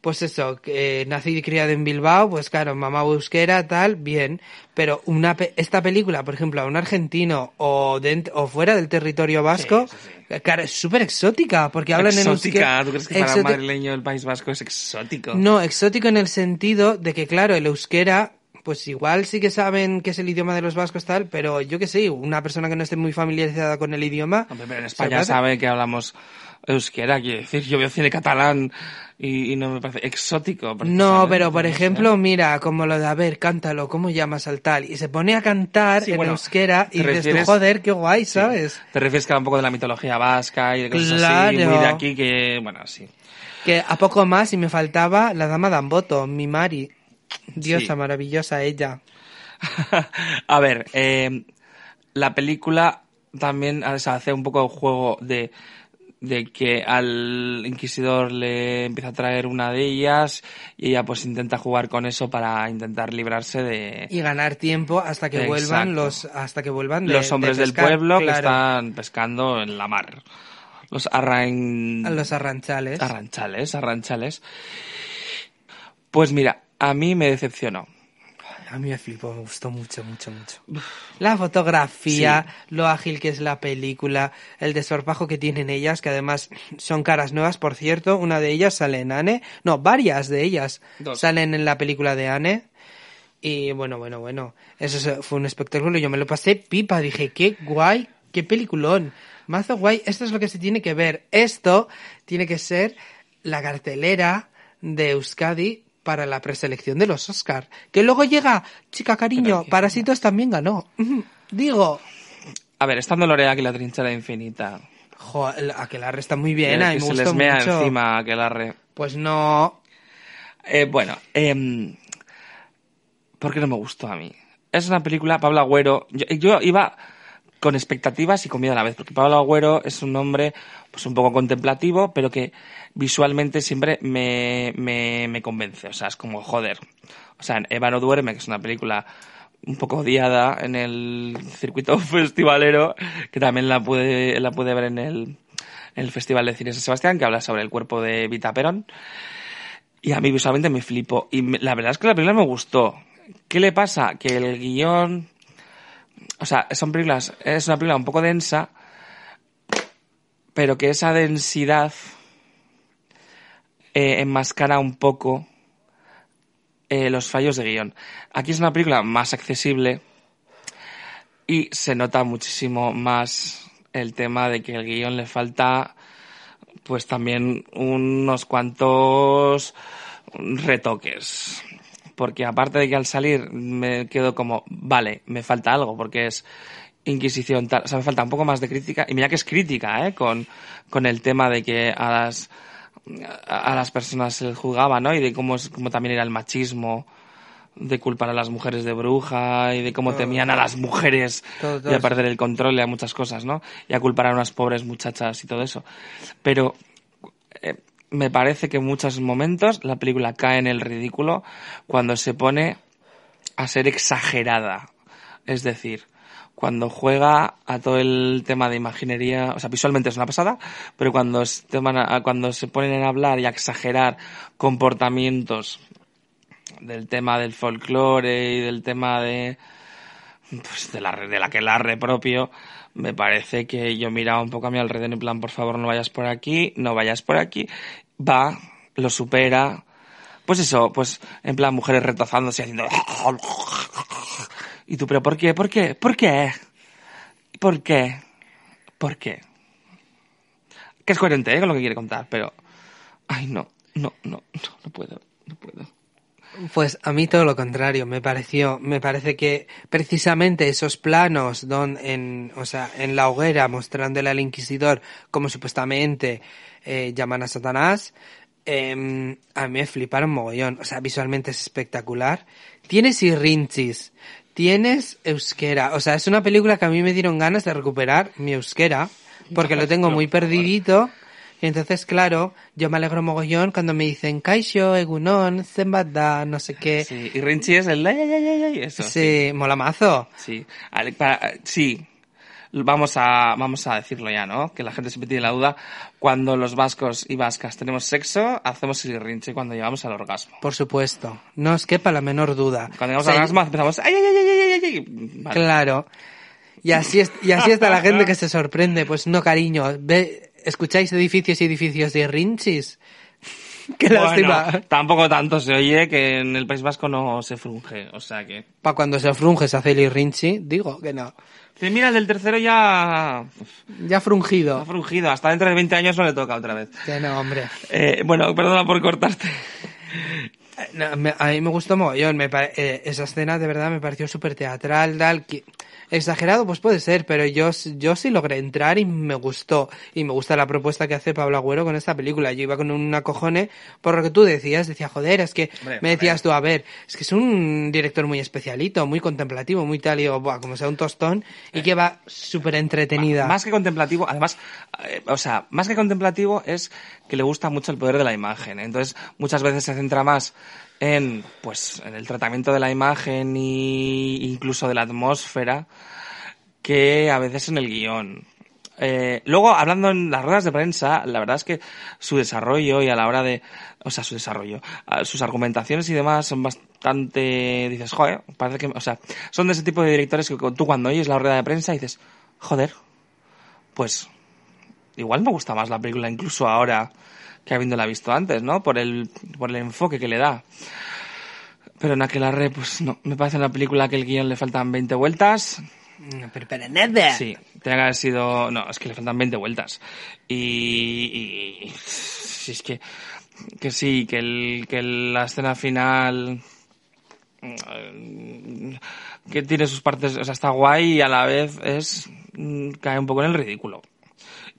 pues eso, nací y criado en Bilbao, pues claro, mamá euskera, tal, bien. Pero una, pe- esta película, por ejemplo, a un argentino o, dent- o fuera del territorio vasco, Sí, sí, claro, es súper exótica, porque hablan en exótica. euskera. ¿Tú crees que para un madrileño del País Vasco es exótico? no, exótico en el sentido de que, claro, el euskera, pues igual sí que saben que es el idioma de los vascos tal, pero yo que sé, una persona que no esté muy familiarizada con el idioma... Hombre, pero en España sabe que hablamos euskera, quiero decir, yo veo cine catalán y, y no me parece exótico. No, pero por ejemplo, mira, como lo de, a ver, cántalo, ¿cómo llamas al tal? Y se pone a cantar Sí, en bueno, euskera y dices tú, joder, qué guay, Sí. ¿sabes? Te refieres que un poco de la mitología vasca y de cosas así, Claro. muy de aquí que, bueno, sí. Que a poco más y me faltaba la dama Damboto, mi Mari. Diosa Sí. maravillosa ella. a ver, eh, la película también o sea, hace un poco el juego de, de que al inquisidor le empieza a traer una de ellas y ella pues intenta jugar con eso para intentar librarse de Y ganar tiempo hasta que vuelvan los, hasta que vuelvan de- los hombres de del pueblo que están pescando en la mar. Los arrain... A los arranchales. arranchales, arranchales. Pues mira, a mí me decepcionó. A mí me flipó, me gustó mucho, mucho, mucho. La fotografía, lo ágil que es la película, el desparpajo que tienen ellas, que además son caras nuevas, por cierto. Una de ellas sale en Anne. No, varias de ellas Dos. salen en la película de Anne. Y bueno, bueno, bueno. Eso fue un espectáculo. Yo me lo pasé pipa. Dije, qué guay, qué peliculón. Mazo guay. Esto es lo que se tiene que ver. Esto tiene que ser la cartelera de Euskadi para la preselección de los Oscar. Que luego llega, chica cariño, que- Parásitos también ganó. Digo, A ver, estando Lorea aquí la trinchera infinita. jo, el- Aquelarre está muy bien, a mí que me se les mea mucho. encima que la re... Pues no, Eh, bueno, em, ¿por qué no me gustó a mí? Es una película, Pablo Agüero. Yo, yo iba con expectativas y con miedo a la vez, porque Pablo Agüero es un hombre pues un poco contemplativo, pero que visualmente siempre me, me, me convence. O sea, es como, joder. O sea, en Eva no duerme, que es una película un poco odiada en el circuito festivalero, que también la pude, la pude ver en el, en el Festival de Cine San Sebastián, que habla sobre el cuerpo de Vita Perón. Y a mí visualmente me flipo. Y me- la verdad es que la película me gustó. ¿Qué le pasa? Que el guion... O sea, son películas... Es una película un poco densa, pero que esa densidad eh, enmascara un poco eh, los fallos de guion. Aquí es una película más accesible y se nota muchísimo más el tema de que el guion le falta pues también unos cuantos retoques. Porque aparte de que al salir me quedo como, vale, me falta algo, porque es Inquisición tal, o sea, me falta un poco más de crítica, y mira que es crítica, ¿eh? Con, con el tema de que a las, a las personas se les juzgaba, ¿no? Y de cómo, es, cómo también era el machismo, de culpar a las mujeres de bruja y de cómo temían a las mujeres Todo, todo y a perder el control y a muchas cosas, ¿no? Y a culpar a unas pobres muchachas y todo eso. Pero eh, me parece que en muchos momentos la película cae en el ridículo cuando se pone a ser exagerada. Es decir, cuando juega a todo el tema de imaginería, o sea, visualmente es una pasada, pero cuando, se ponen a hablar y a exagerar comportamientos del tema del folclore y del tema de pues de la de la que la propio me parece que yo miraba un poco a mi alrededor en plan por favor no vayas por aquí no vayas por aquí va lo supera. Pues eso pues en plan mujeres retozándose haciendo y tú pero por qué por qué por qué por qué por qué que es coherente ¿eh? con lo que quiere contar pero ay no no no no no puedo no puedo Pues a mí todo lo contrario, me pareció, me parece que precisamente esos planos don, en, o sea, en la hoguera mostrándole al inquisidor como supuestamente eh, llaman a Satanás, eh, a mí me fliparon mogollón, o sea, visualmente es espectacular. Tienes irrinchis, tienes euskera, o sea, es una película que a mí me dieron ganas de recuperar mi euskera, porque lo tengo muy perdidito. Y entonces, claro, yo me alegro mogollón cuando me dicen Kaisho, Egunon, Zenbat da, no sé qué. Sí, y Rinchi es el ay, ay, ay, ay, eso. Sí, mola mazo. Sí, Ale- para- sí. Vamos a, vamos a decirlo ya, ¿no? Que la gente siempre tiene la duda. Cuando los vascos y vascas tenemos sexo, hacemos el rinche cuando llegamos al orgasmo. Por supuesto. No os quepa la menor duda. Cuando llegamos O sea, al orgasmo empezamos, ¡ay, ay, ay, ay, ay, ay, ay! Vale. Claro. Y así, es, y así está la gente que se sorprende. Pues no, cariño. Ve, ¿Escucháis edificios y edificios de rinchis? Qué Bueno, lástima. tampoco tanto se oye que en el País Vasco no se frunge, o sea que... Para cuando se frunge se hace el rinchi, digo que no. Dice, Mira, el del tercero ya Ya ha frungido. frungido, hasta dentro de 20 años no le toca otra vez. Que no, hombre. Eh, bueno, perdona por cortarte. A mí me gustó mogollón. Me pare- eh, esa escena de verdad me pareció súper teatral, tal. que- exagerado, pues puede ser, pero yo, yo sí logré entrar y me gustó. Y me gusta la propuesta que hace Pablo Agüero con esta película. Yo iba con un acojone por lo que tú decías. Decía, joder, es que Hombre, me decías tú, a ver, es que es un director muy especialito, muy contemplativo, muy tal. Y yo, "Buah, como sea un tostón. Y que va súper entretenida. Más que contemplativo, además, eh, o sea, más que contemplativo es que le gusta mucho el poder de la imagen. Entonces, muchas veces se centra más en, pues, en el tratamiento de la imagen y incluso de la atmósfera que a veces en el guion. Eh, luego, hablando en las ruedas de prensa, la verdad es que su desarrollo y a la hora de, o sea, su desarrollo, sus argumentaciones y demás son bastante, dices, joder, parece que, o sea, son de ese tipo de directores que tú cuando oyes la rueda de prensa dices, joder, pues igual me gusta más la película incluso ahora que habiéndola visto antes, ¿no? Por el, por el enfoque que le da. Pero en Aquelarre, pues no, me parece una película que el guion le faltan 20 vueltas. No, pero para nada. Sí, tenía que haber sido... No, es que le faltan 20 vueltas. Y... y si es que... Que sí, que, el, que la escena final... mm, Que tiene sus partes... O sea, está guay y a la vez es... mm, Cae un poco en el ridículo.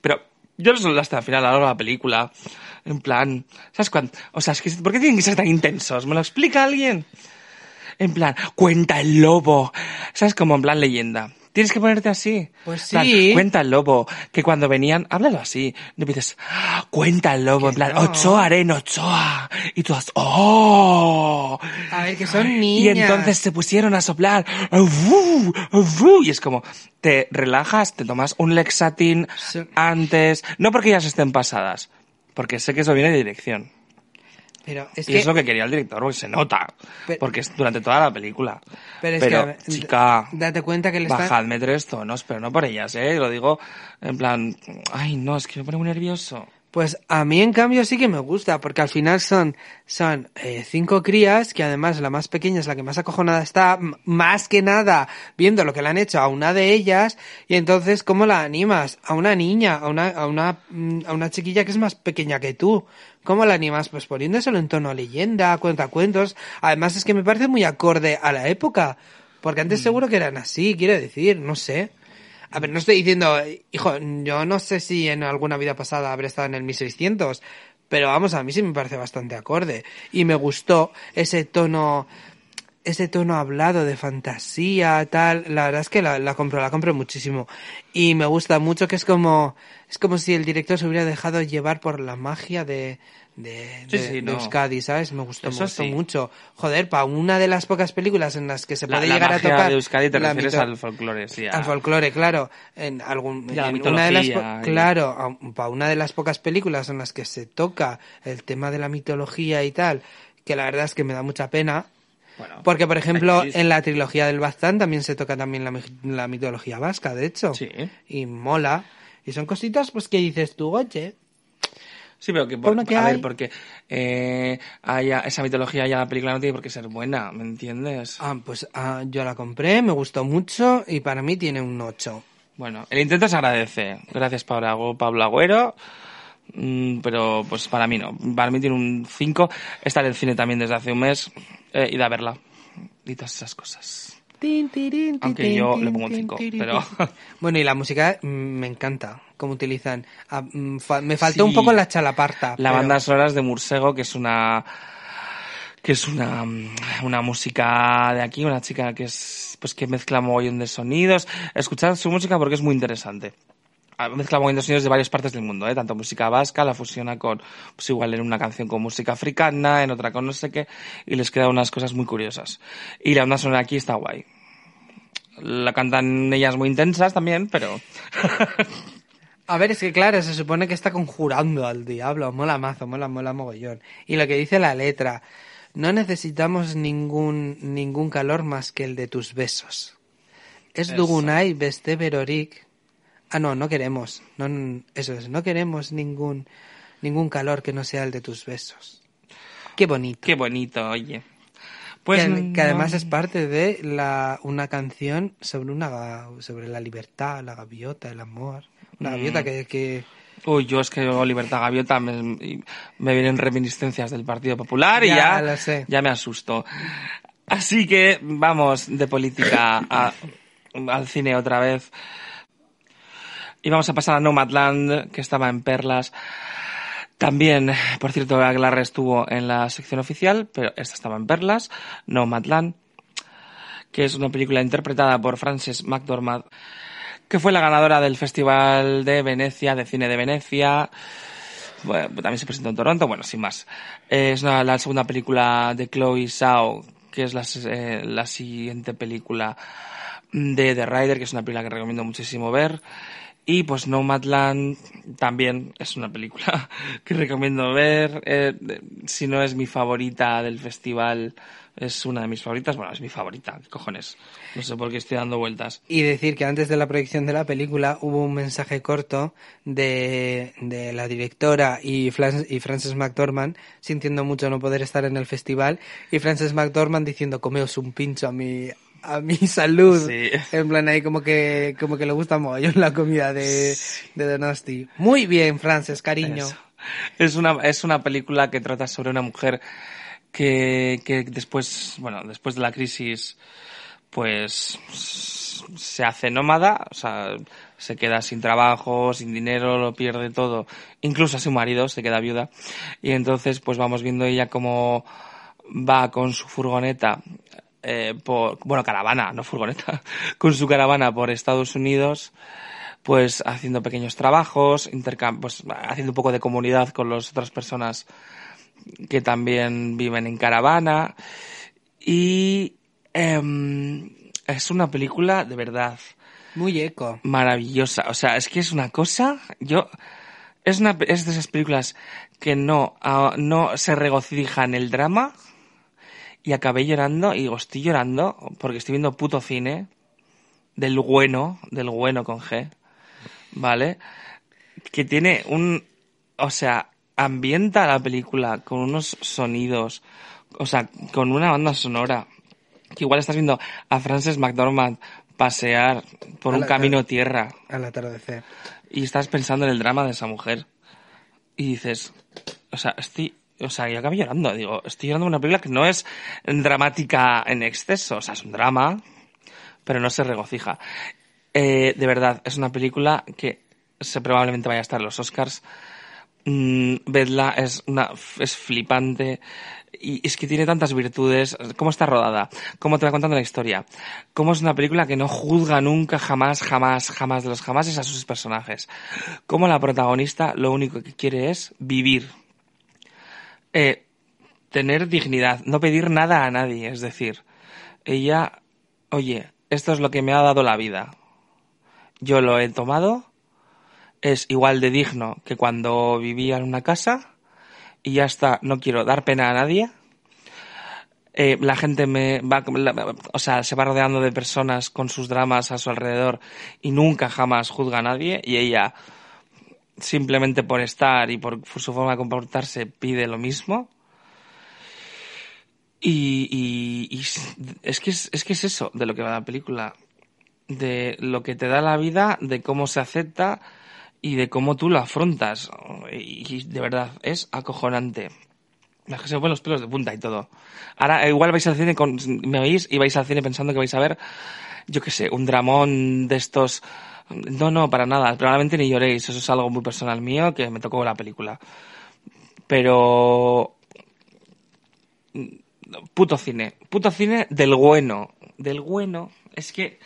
Pero yo solo la escena final, a lo largo de la película. En plan... ¿Sabes cuándo? O sea, es que... ¿Por qué tienen que ser tan intensos? ¿Me lo explica alguien? En plan, cuenta el lobo. ¿Sabes? Como en plan leyenda. Tienes que ponerte así. Pues En plan, sí. cuenta el lobo. Que cuando venían, háblalo así. No dices, "Ah, cuenta el lobo. En plan, no. Ochoa, Aren, Ochoa. Y tú has, ¡oh! A ver, que son Y niñas. entonces se pusieron a soplar. Y es como, te relajas, te tomas un Lexatin Sí. antes. No porque ellas estén pasadas. Porque sé que eso viene de dirección. Pero es y que... es lo que quería el director, porque se nota. Pero- porque es durante toda la película. Pero Pero, es que, chica, date cuenta que le bajadme tres tonos, pero no por ellas, ¿eh? Lo digo en plan, ay, no, es que me pone muy nervioso. Pues a mí en cambio sí que me gusta, porque al final son, son eh, cinco crías, que además la más pequeña es la que más acojonada está, más que nada viendo lo que le han hecho a una de ellas, y entonces ¿cómo la animas? A una niña, a una, a una, mm, a una chiquilla que es más pequeña que tú. ¿Cómo la animas? Pues poniéndoselo en tono leyenda, cuentacuentos. Además es que me parece muy acorde a la época, porque antes seguro que eran así, quiero decir, no sé. A ver, no estoy diciendo, hijo, yo no sé si en alguna vida pasada habré estado en el 1600, pero vamos, a mí sí me parece bastante acorde. Y me gustó ese tono, ese tono hablado de fantasía, tal. La verdad es que la, la compro, la compro muchísimo. Y me gusta mucho que es como, es como si el director se hubiera dejado llevar por la magia de, de, Sí, de- sí, de no. Euskadi, ¿sabes? Me gustó, me gustó sí. mucho. Joder, para una de las pocas películas en las que se La, puede la llegar a magia tocar de Euskadi te la refieres al folclore, sí. a- al folclore, claro. En algún, a la en una de las, y- claro, para una de las pocas películas en las que se toca el tema de la mitología y tal, que la verdad es que me da mucha pena. Bueno, Porque, por ejemplo, en la trilogía del Baztán también se toca también la, la mitología vasca, de hecho. Sí. Y mola. Y son cositas, pues, que dices tú, oye, Sí, pero que, Por por, que a hay. ver, porque eh, haya, esa mitología ya la película no tiene por qué ser buena, ¿me entiendes? ah, pues ah, yo la compré, me gustó mucho y para mí tiene un 8. Bueno, el intento se agradece. Gracias Pablo, Pablo Agüero. Mm, pero pues para mí no. Para mí tiene un 5. Está en el cine también desde hace un mes. Eh, id a verla. Y todas esas cosas. Aunque yo le pongo un tin, cinco, tirin, pero- tin. Bueno, y la música mm, me encanta, cómo utilizan. Ah, mm, me faltó Sí. un poco la chalaparta. La pero- banda sonora de Mursego, que es una que es una, una música de aquí, una chica que es pues que mezcla mogollón de sonidos. Escuchad su música porque es muy interesante. Mezcla de sonidos de varias partes del mundo, ¿eh? tanto música vasca, la fusiona con, pues igual en una canción con música africana, en otra con no sé qué, y les queda unas cosas muy curiosas. Y la banda sonora aquí está guay. La cantan ellas muy intensas también, pero A ver, es que claro, se supone que está conjurando al diablo. Mola mazo, mola, mola mogollón. Y lo que dice la letra, no necesitamos ningún, ningún calor más que el de tus besos. Es dugunai beste berorik. Ah, no, no queremos. No, eso es, no queremos ningún, ningún calor que no sea el de tus besos. Qué bonito. qué bonito, oye. Pues que, que además no- es parte de la, una canción sobre una sobre la libertad, la gaviota, el amor. Una Mm. gaviota que, que Uy, yo es que Libertad Gaviota me, me vienen reminiscencias del Partido Popular y Ya, ya, lo sé. ya me asusto. Así que vamos de política a- al cine otra vez. Y vamos a pasar a Nomadland, que estaba en Perlas. También, por cierto, Aguilar estuvo en la sección oficial, pero esta estaba en Perlas, Nomadland, que es una película interpretada por Frances McDormand, que fue la ganadora del Festival de Venecia, de Cine de Venecia. Bueno, también se presentó en Toronto, bueno, sin más. Eh, Es una- la segunda película de Chloe Zhao, que es la, eh, la siguiente película de The Rider, que es una película que recomiendo muchísimo ver. Y pues Nomadland también es una película que recomiendo ver. Eh, si no es mi favorita del festival, es una de mis favoritas. Bueno, es mi favorita, ¿qué cojones? No sé por qué estoy dando vueltas. Y decir que antes de la proyección de la película hubo un mensaje corto de, de la directora y, Flan- y Frances McDormand sintiendo mucho no poder estar en el festival y Frances McDormand diciendo comeos un pincho a mi a mi salud Sí. en plan ahí como que como que le gusta mogollón la comida de, de Donosti muy bien Frances cariño Eso. Es una, es una película que trata sobre una mujer que, que después, bueno, después de la crisis, pues se hace nómada, o sea, se queda sin trabajo, sin dinero, lo pierde todo, incluso a su marido, se queda viuda, y entonces pues vamos viendo ella cómo va con su furgoneta, eh, por, bueno, caravana, no furgoneta, con su caravana por Estados Unidos, pues haciendo pequeños trabajos, pues haciendo un poco de comunidad con las otras personas que también viven en caravana. Y em, es una película de verdad muy eco maravillosa. O sea, es que es una cosa. Yo. Es, una, es de esas películas que no, ah, no se regocijan el drama. Y acabé llorando. Y digo, estoy llorando porque estoy viendo puto cine. Del bueno, del bueno con G. ¿Vale? Que tiene un, o sea, ambienta la película con unos sonidos, o sea, con una banda sonora. Que igual estás viendo a Frances McDormand pasear por un camino tierra Al atardecer. y estás pensando en el drama de esa mujer. Y dices, o sea, estoy, o sea, yo acabo llorando, digo, estoy llorando una película que no es dramática en exceso, o sea, es un drama, pero no se regocija. Eh, de verdad, es una película que se probablemente vaya a estar en los Oscars. Mm, vedla, es una, es flipante. Y es que tiene tantas virtudes. ¿Cómo está rodada? ¿Cómo te va contando la historia? ¿Cómo es una película que no juzga nunca, jamás, jamás, jamás de los jamases a sus personajes? ¿Cómo la protagonista lo único que quiere es vivir? Eh, tener dignidad, no pedir nada a nadie. Es decir, ella, oye, esto es lo que me ha dado la vida. Yo lo he tomado es igual de digno que cuando vivía en una casa y ya está, no quiero dar pena a nadie. Eh, la gente me va, o sea, se va rodeando de personas con sus dramas a su alrededor y nunca jamás juzga a nadie y ella simplemente por estar y por su forma de comportarse pide lo mismo. Y, es, que es, es que es eso de lo que va la película. De lo que te da la vida, de cómo se acepta y de cómo tú lo afrontas. Y de verdad, es acojonante. Es que se ponen los pelos de punta y todo. Ahora, igual vais al cine con, me veis y vais al cine pensando que vais a ver, yo qué sé, un dramón de estos. No, no, para nada. Probablemente ni lloréis. Eso es algo muy personal mío que me tocó la película. Pero. Puto cine. Puto cine del bueno. Del bueno. Es que.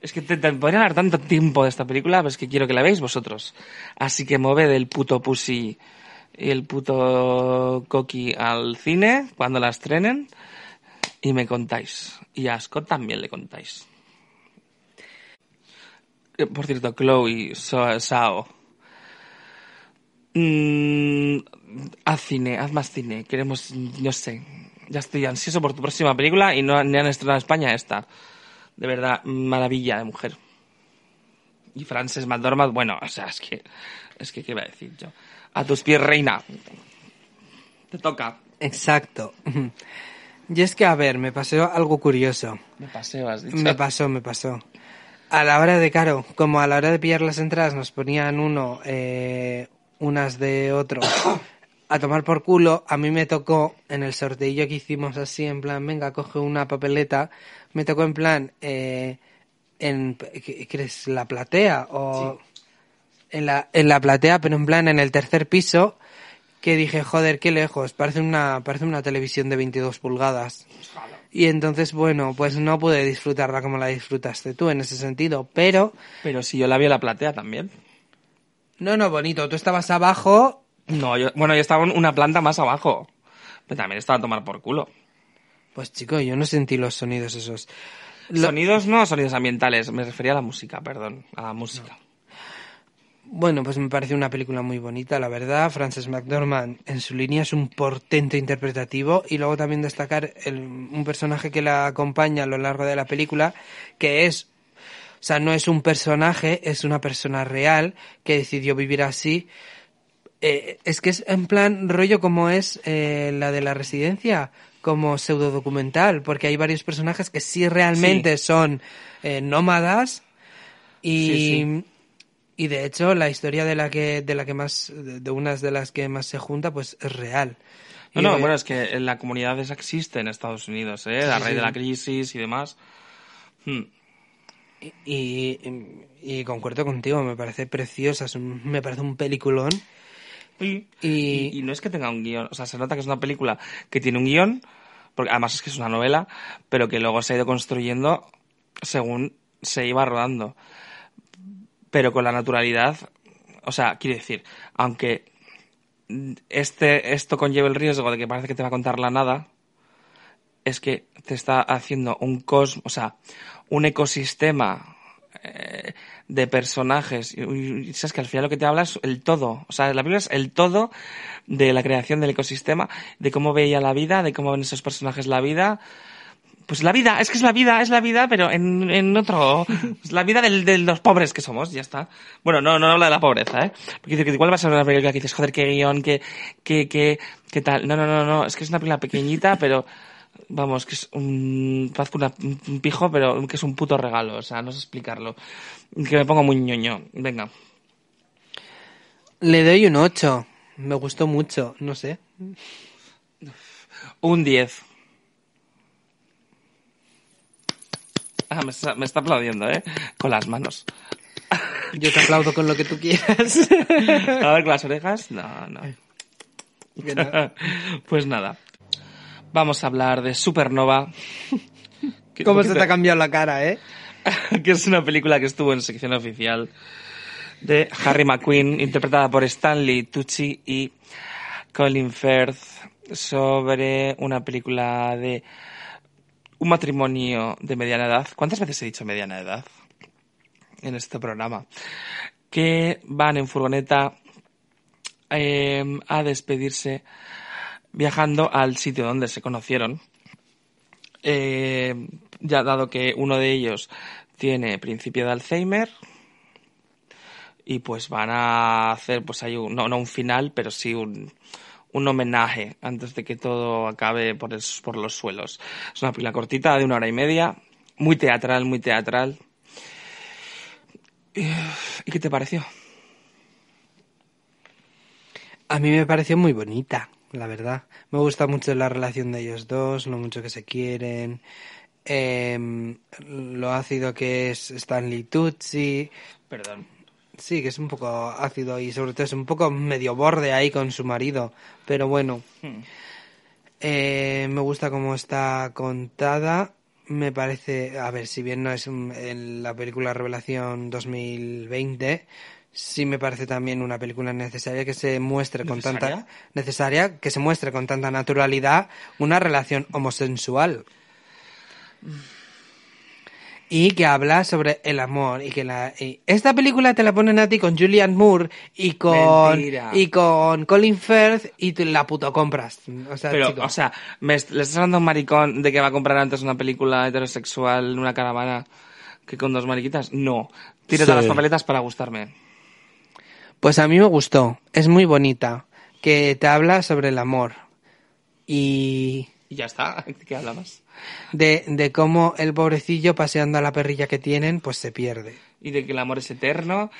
Es que te, te podría dar tanto tiempo de esta película, pero es que quiero que la veáis vosotros. Así que moved el puto pussy y el puto coqui al cine cuando la estrenen y me contáis. Y a Scott también le contáis. Eh, Por cierto, Chloe So- Sao. Mm, haz cine, haz más cine. Queremos, no sé. Ya estoy ansioso por tu próxima película y no ni han estrenado en España esta. De verdad, maravilla de mujer. Y Frances McDormand, bueno, o sea, es que, es que, ¿qué iba a decir yo? A tus pies, reina. Te toca. Exacto. Y es que, a ver, me pasó algo curioso. Me paseo, has dicho. Me pasó, me pasó. A la hora de, claro, como a la hora de pillar las entradas nos ponían uno, eh, unas de otro, a tomar por culo, a mí me tocó en el sorteillo que hicimos así, en plan, venga, coge una papeleta, me tocó en plan, eh, en, ¿qué crees? ¿La platea? O en, la, en la platea, pero en plan, en el tercer piso, que dije, joder, qué lejos, parece una, parece una televisión de 22 pulgadas. Y entonces, bueno, pues no pude disfrutarla como la disfrutaste tú en ese sentido, pero... Pero si yo la vi en la platea también. No, no, bonito, tú estabas abajo... No, yo, bueno, yo estaba una planta más abajo. Pero también estaba a tomar por culo. Pues chico, yo no sentí los sonidos esos. Lo- Sonidos no, sonidos ambientales. Me refería a la música, perdón. A la música. Bueno, pues me parece una película muy bonita, la verdad. Frances McDormand en su línea es un portento interpretativo y luego también destacar el- un personaje que la acompaña a lo largo de la película, que es, o sea, no es un personaje, es una persona real que decidió vivir así. Eh, es que es en plan rollo como es eh, la de la residencia, como pseudo documental, porque hay varios personajes que sí realmente son eh, nómadas y, Sí, sí. Y de hecho la historia de la que de la que más de, unas de las que más se junta pues es real. No, Y, no, eh, bueno, es que la comunidad esa existe en Estados Unidos, ¿eh? A Sí, raíz de la crisis y demás. Hmm. y, y, y concuerdo contigo, me parece preciosa, es un- me parece un peliculón. Y- y no es que tenga un guion, o sea, se nota que es una película que tiene un guion, porque además es que es una novela, pero que luego se ha ido construyendo según se iba rodando. Pero con la naturalidad, o sea, quiero decir, aunque este, esto conlleve el riesgo de que parece que te va a contar la nada, es que te está haciendo un cosmos, o sea, un ecosistema eh, de personajes. Y, y sabes que al final lo que te habla es el todo. O sea, la película es el todo de la creación del ecosistema, de cómo veía la vida, de cómo ven esos personajes la vida. Pues la vida, es que es la vida, es la vida, pero en, en otro... Es la vida del- de los pobres que somos, ya está. Bueno, no, no habla de la pobreza, ¿eh? Porque dice que igual va a ser una película que dices, joder, qué guion, qué, qué, qué, qué tal. No, no, no, no, es que es una película pequeñita, pero... Vamos, que es un... Una- un pijo, pero que es un puto regalo, o sea, no sé explicarlo. Que me pongo muy ñoño. Venga. Le doy un 8. Me gustó mucho, no sé. Un 10. Ah, me está, me está aplaudiendo, ¿eh? Con las manos. Yo te aplaudo con lo que tú quieras. A ver, con las orejas. No, no. Pues nada. Vamos a hablar de Supernova. ¿Cómo se te ha cambiado la cara, eh? que es una película que estuvo en sección oficial de Harry McQueen, interpretada por Stanley Tucci y Colin Firth, sobre una película de un matrimonio de mediana edad. ¿Cuántas veces he dicho mediana edad en este programa? Que van en furgoneta eh, a despedirse viajando al sitio donde se conocieron. Eh, ya dado que uno de ellos tiene principio de Alzheimer y pues van a hacer pues hay un, no, no un final pero sí un, un homenaje antes de que todo acabe por, es- por los suelos es una película cortita de una hora y media muy teatral muy teatral ¿y qué te pareció? A mí me pareció muy bonita, la verdad. Me gusta mucho la relación de ellos dos, lo mucho que se quieren, em, lo ácido que es Stanley Tucci. perdón Sí, que es un poco ácido y sobre todo es un poco medio borde ahí con su marido. Pero bueno, Hmm. eh, me gusta cómo está contada. Me parece, a ver, si bien no es un- en la película Revelación 2020, sí me parece también una película necesaria que se muestre con tanta ¿Necesaria? necesaria que se muestre con tanta naturalidad una relación homosensual. Y que habla sobre el amor y que la y esta película te la ponen a ti con Julianne Moore y con Mentira. y con Colin Firth y tú la puto compras. O sea, Pero, chico. o sea, me le estás hablando a un maricón de que va a comprar antes una película heterosexual en una caravana que con dos mariquitas. No. Tire Sí. todas las papeletas para gustarme. Pues a mí me gustó, es muy bonita, que te habla sobre el amor y Y ya está. ¿De qué hablabas? de, de cómo el pobrecillo paseando a la perrilla que tienen, pues se pierde. Y de que el amor es eterno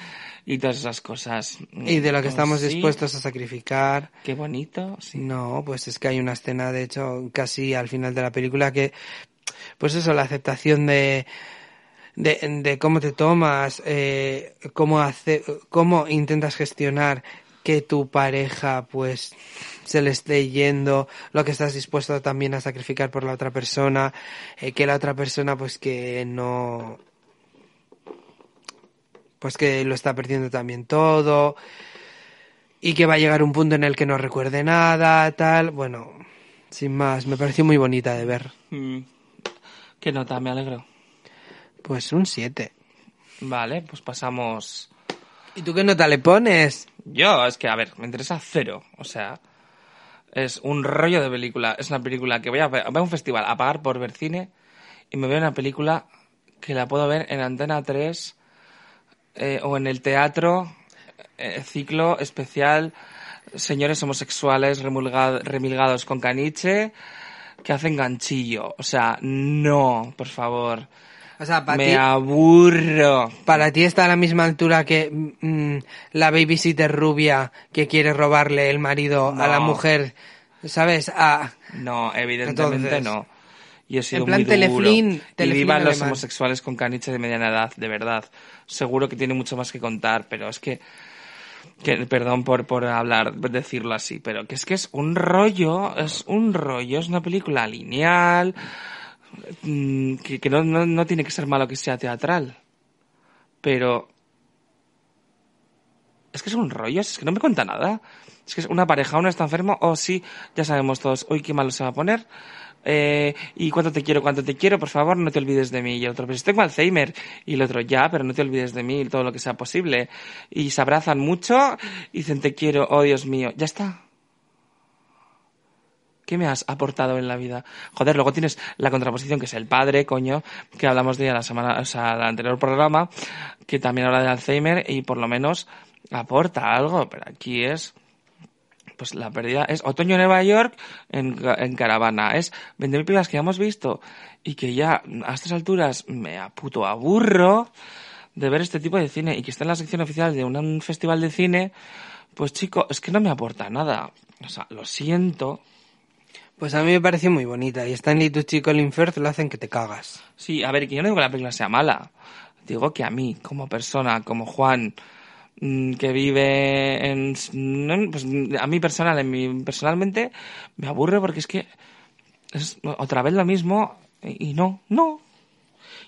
y todas esas cosas. Y de lo que Oh, estamos sí. dispuestos a sacrificar. Qué bonito. Sí. No, pues es que hay una escena, de hecho, casi al final de la película que, pues eso, la aceptación de, de, de cómo te tomas, eh, cómo hace, cómo intentas gestionar que tu pareja, pues, se le esté yendo, lo que estás dispuesto también a sacrificar por la otra persona, eh, que la otra persona, pues, que no, pues que lo está perdiendo también todo, y que va a llegar un punto en el que no recuerde nada, tal, bueno, sin más, me pareció muy bonita de ver. Mm. Qué nota, me alegro. Pues un 7. Vale, pues pasamos. ¿Y tú qué nota le pones? Yo, es que, a ver, me interesa cero. O sea, es un rollo de película. Es una película que voy a un festival a pagar por ver cine y me veo una película que la puedo ver en Antena 3 eh, o en el teatro, eh, ciclo especial, señores homosexuales remulga- remilgados con caniche que hacen ganchillo. O sea, no, por favor. O sea, para me ti, aburro. para ti está a la misma altura que mm, la babysitter rubia que quiere robarle el marido a la mujer, ¿sabes? A, No, evidentemente Entonces, no. Y he sido en plan muy duro. y vivan los homosexuales con caniche de mediana edad, de verdad. Seguro que tiene mucho más que contar, pero es que, que perdón por, por hablar, decirlo así, pero que es que es un rollo, es un rollo, es una película lineal, mm, que, que no, no, no tiene que ser malo que sea teatral. Pero es que es un rollo, es que no me cuenta nada. Es que es una pareja, uno está enfermo, o sí, ya sabemos todos, hoy qué malo se va a poner. Eh, y cuánto te quiero, cuánto te quiero, por favor, no te olvides de mí. Y el otro, pues tengo Alzheimer. Y el otro, ya, pero no te olvides de mí, todo lo que sea posible. Y se abrazan mucho y dicen te quiero, oh Dios mío, ya está. ¿Qué me has aportado en la vida? Joder, luego tienes la contraposición que es el padre, coño, que hablamos de ella la semana, o sea, el anterior programa, que también habla de Alzheimer y por lo menos aporta algo, pero aquí es pues la pérdida es Otoño en Nueva York en, caravana. Es 20.000 películas que ya hemos visto y que ya a estas alturas me puto aburro de ver este tipo de cine y que está en la sección oficial de un, festival de cine, pues chico, es que no me aporta nada. O sea, lo siento. Pues a mí me pareció muy bonita y Stanley Tucci y Colin Firth lo hacen que te cagas. Sí, a ver, que yo no digo que la película sea mala. Digo que a mí, como persona, como Juan, mm, que vive en pues a mí personal en mi personalmente me aburre porque es que es otra vez lo mismo y no no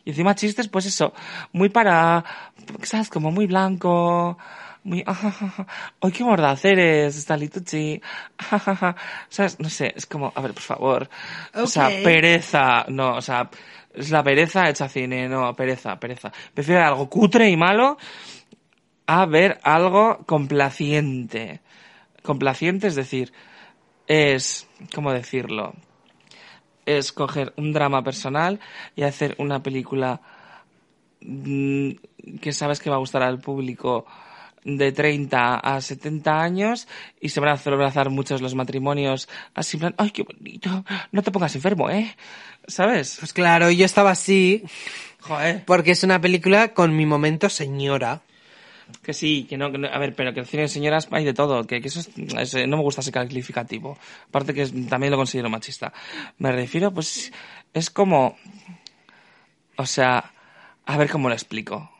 y encima chistes, pues eso, muy para, ¿sabes? Como muy blanco, muy, ¡ay, qué mordaz eres, Stalitucci! ¿Sabes? No sé, es como, a ver, por favor. O sea, pereza, no, o sea, es la pereza hecha cine, no, pereza, pereza. Prefiero algo cutre y malo a ver algo complaciente. Complaciente, es decir, es, ¿cómo decirlo? es coger un drama personal y hacer una película mm, que sabes que va a gustar al público de 30 a 70 años y se van a celebrar muchos los matrimonios así plan, ay, qué bonito, no te pongas enfermo, ¿eh? ¿Sabes? Pues claro, yo estaba así. Joder. Porque es una película con mi momento señora. Que sí, que no, a ver, pero que el cine de señoras hay de todo, que, eso es, no me gusta ese calificativo. Aparte que también lo considero machista. Me refiero, pues, es como, o sea, a ver cómo lo explico.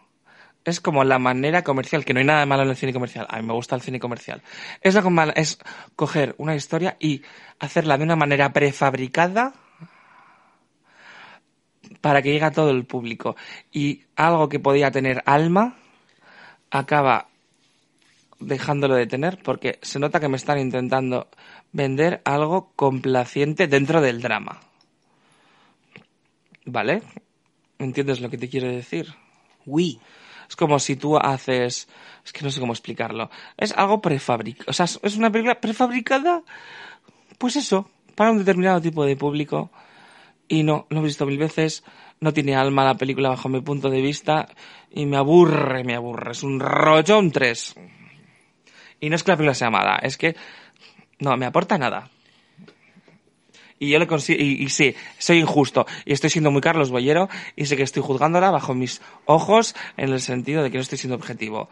Es como la manera comercial, que no hay nada malo en el cine comercial. A mí me gusta el cine comercial. Es, es coger una historia y hacerla de una manera prefabricada para que llegue a todo el público. Y algo que podía tener alma, acaba dejándolo de tener porque se nota que me están intentando vender algo complaciente dentro del drama. ¿Vale? ¿Entiendes lo que te quiero decir? Oui. Es como si tú haces... Es que no sé cómo explicarlo. Es algo prefabricado. O sea, es una película prefabricada. Pues eso, para un determinado tipo de público. Y no, lo he visto mil veces no tiene alma la película bajo mi punto de vista y me aburre, me aburre. Es un rollo un 3. Y no es que la película sea mala, es que no me aporta nada. Y yo le consigo, y, y, sí, soy injusto. Y estoy siendo muy Carlos Boyero y sé que estoy juzgándola bajo mis ojos en el sentido de que no estoy siendo objetivo.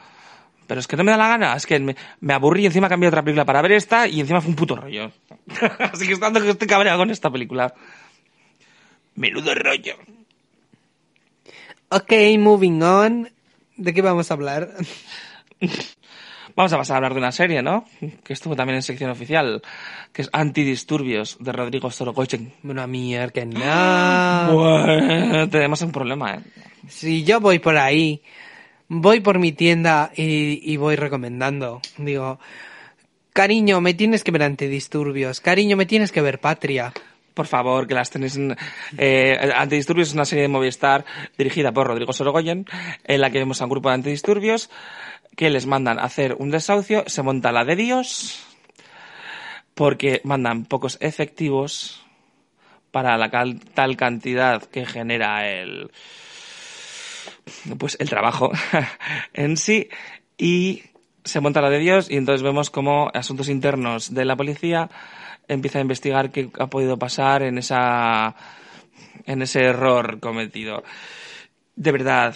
Pero es que no me da la gana, es que me, me aburrí y encima cambié otra película para ver esta y encima fue un puto rollo. Así que estando que estoy cabreado con esta película. Menudo rollo. Ok, moving on. ¿De qué vamos a hablar? Vamos a pasar a hablar de una serie, ¿no? Que estuvo también en sección oficial, que es Antidisturbios, de Rodrigo Sorogoyen. Bueno, mierda, que no. Bueno, tenemos un problema, ¿eh? Si yo voy por ahí, voy por mi tienda y, y voy recomendando. Digo, cariño, me tienes que ver Antidisturbios. Cariño, me tienes que ver Patria por favor, que las tenéis en... Eh, Antidisturbios es una serie de Movistar dirigida por Rodrigo Sorogoyen, en la que vemos a un grupo de antidisturbios que les mandan a hacer un desahucio, se monta la de Dios, porque mandan pocos efectivos para la tal cantidad que genera el pues el trabajo en sí y se monta la de Dios y entonces vemos como asuntos internos de la policía empieza a investigar qué ha podido pasar en esa en ese error cometido. De verdad,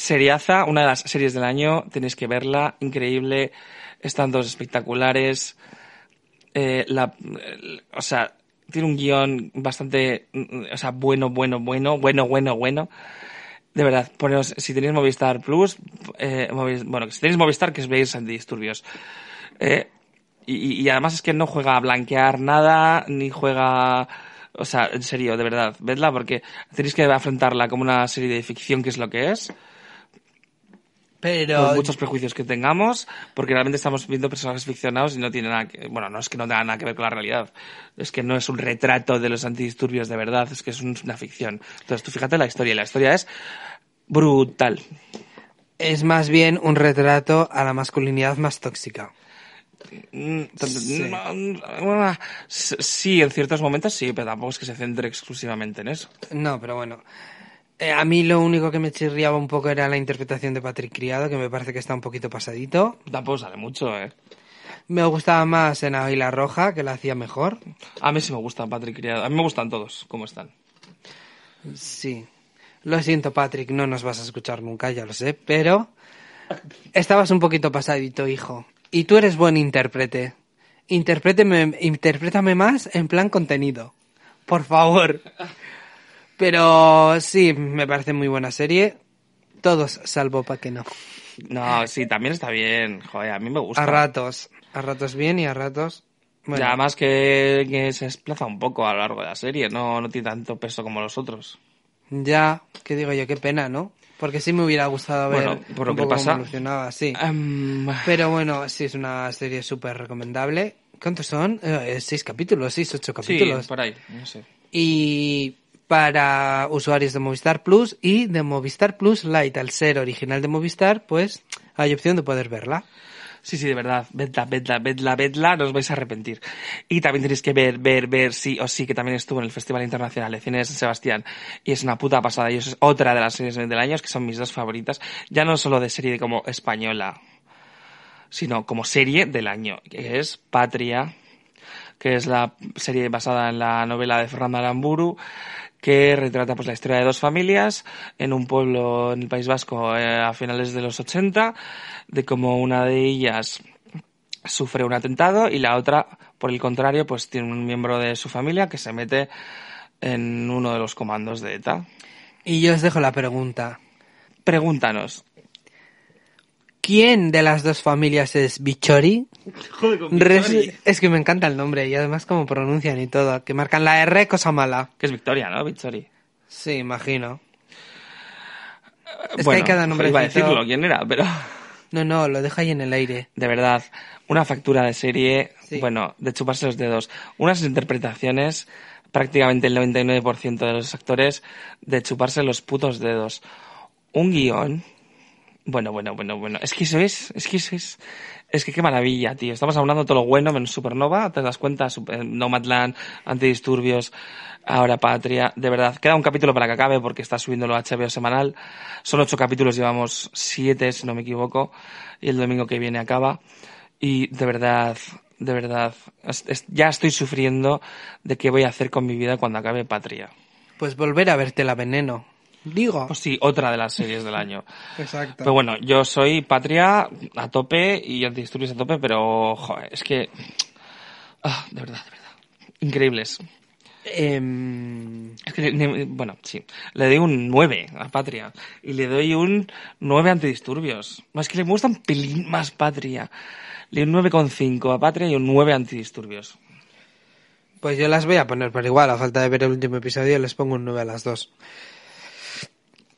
Seriaza, una de las series del año, tenéis que verla, increíble, están dos espectaculares, eh, la, o sea, tiene un guion bastante, o sea, bueno, bueno, bueno, bueno, bueno, bueno. De verdad, poneos, si tenéis Movistar Plus, eh, bueno, si tenéis Movistar, que os veáis antidisturbios. Eh, y, y, además es que no juega a blanquear nada, ni juega... O sea, en serio, de verdad, vedla porque tenéis que afrontarla como una serie de ficción que es lo que es. Pero... Por muchos prejuicios que tengamos, porque realmente estamos viendo personajes ficcionados y no tiene nada que... Bueno, no es que no tenga nada que ver con la realidad. Es que no es un retrato de los antidisturbios de verdad, es que es una ficción. Entonces tú fíjate la historia, y la historia es brutal. Es más bien un retrato a la masculinidad más tóxica Mm, t- Sí. mm, Sí, en ciertos momentos sí, pero tampoco es que se centre exclusivamente en eso. No, pero bueno. Eh, a mí lo único que me chirriaba un poco era la interpretación de Patrick Criado, que me parece que está un poquito pasadito. Tampoco sale mucho, ¿eh? Me gustaba más en Águila Roja, que la hacía mejor. A mí sí me gusta Patrick Criado. A mí me gustan todos, como están. Sí. Lo siento, Patrick, no nos vas a escuchar nunca, ya lo sé, pero estabas un poquito pasadito, hijo. Y tú eres buen intérprete. Interpréteme, interprétame más en plan contenido. Por favor. Pero sí, me parece muy buena serie. Todos salvo pa' que no. No, sí, también está bien. Joder, a mí me gusta. A ratos. A ratos bien y a ratos... Bueno, Y además que, que se desplaza un poco a lo largo de la serie, no, no tiene tanto peso como los otros. ya, que digo yo, qué pena, ¿no? Porque sí me hubiera gustado ver Bueno, por lo un que poco pasa- cómo evolucionaba, sí. Em, Pero bueno, sí es una serie súper recomendable. ¿Cuántos son? Eh, seis capítulos, seis, ocho sí, capítulos. por ahí, no sé. Y para usuarios de Movistar Plus y de Movistar Plus Lite, al ser original de Movistar, pues hay opción de poder verla. Sí, sí, de verdad. Vedla, vedla, vedla, vedla, no os vais a arrepentir. Y también tenéis que ver, ver, ver, sí o sí, que también estuvo en el Festival Internacional de Cine de San Sebastián. Y es una puta pasada. Y es otra de las series del año, que son mis dos favoritas. Ya no solo de serie como española, sino como serie del año, que es Patria, que es la serie basada en la novela de Fernando Aramburu, que retrata pues la historia de dos familias en un pueblo en el País Vasco eh, a finales de los 80, de cómo una de ellas sufre un atentado y la otra, por el contrario, pues tiene un miembro de su familia que se mete en uno de los comandos de ETA. Y yo os dejo la pregunta. Pregúntanos. ¿Quién de las dos familias es Bichori? Res- Es que me encanta el nombre y además cómo pronuncian y todo. Que marcan la R, cosa mala. Que es Victoria, ¿no? Victoria. Sí, imagino. Es bueno, que hay cada nombre. iba a decirlo quién era, pero... No, no, lo deja ahí en el aire. De verdad, una factura de serie, Sí. bueno, de chuparse los dedos. Unas interpretaciones, prácticamente el 99% de los actores, de chuparse los putos dedos. Un guion. Bueno, bueno, bueno, bueno. Es que eso es, es que eso es. Es que qué maravilla, tío. Estamos hablando de todo lo bueno menos Supernova, ¿te das cuenta? Super- Nomadland, Antidisturbios, ahora Patria. De verdad, queda un capítulo para que acabe porque está subiéndolo a HBO semanal. Son ocho capítulos, llevamos siete, si no me equivoco. Y el domingo que viene acaba. Y de verdad, de verdad, ya estoy sufriendo de qué voy a hacer con mi vida cuando acabe Patria. Pues volver a verte la veneno. Digo. Pues sí, otra de las series del año. Exacto. Pero bueno, yo soy Patria a tope y Antidisturbios a tope, pero joder, es que... Ah, de verdad, de verdad. Increíbles. Em, Es que, bueno, sí. Le doy un 9 a Patria. Y le doy un 9 a Antidisturbios. No, es que le gusta un pelín más Patria. Le doy un 9,5 a Patria y un 9 a Antidisturbios. pues yo las voy a poner, pero igual, a falta de ver el último episodio, les pongo un 9 a las dos.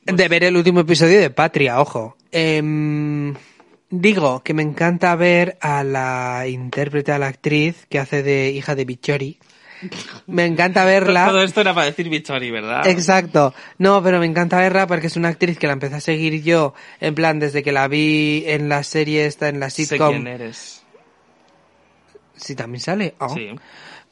De ver el último episodio de Patria, ojo. Em, digo que me encanta ver a la intérprete, a la actriz que hace de hija de Bichori. Me encanta verla. Todo esto era para decir Bichori, ¿verdad? Exacto. No, pero me encanta verla porque es una actriz que la empecé a seguir yo, en plan, desde que la vi en la serie esta, en la Sé sitcom. quién eres. Sí, también sale. Oh. Sí.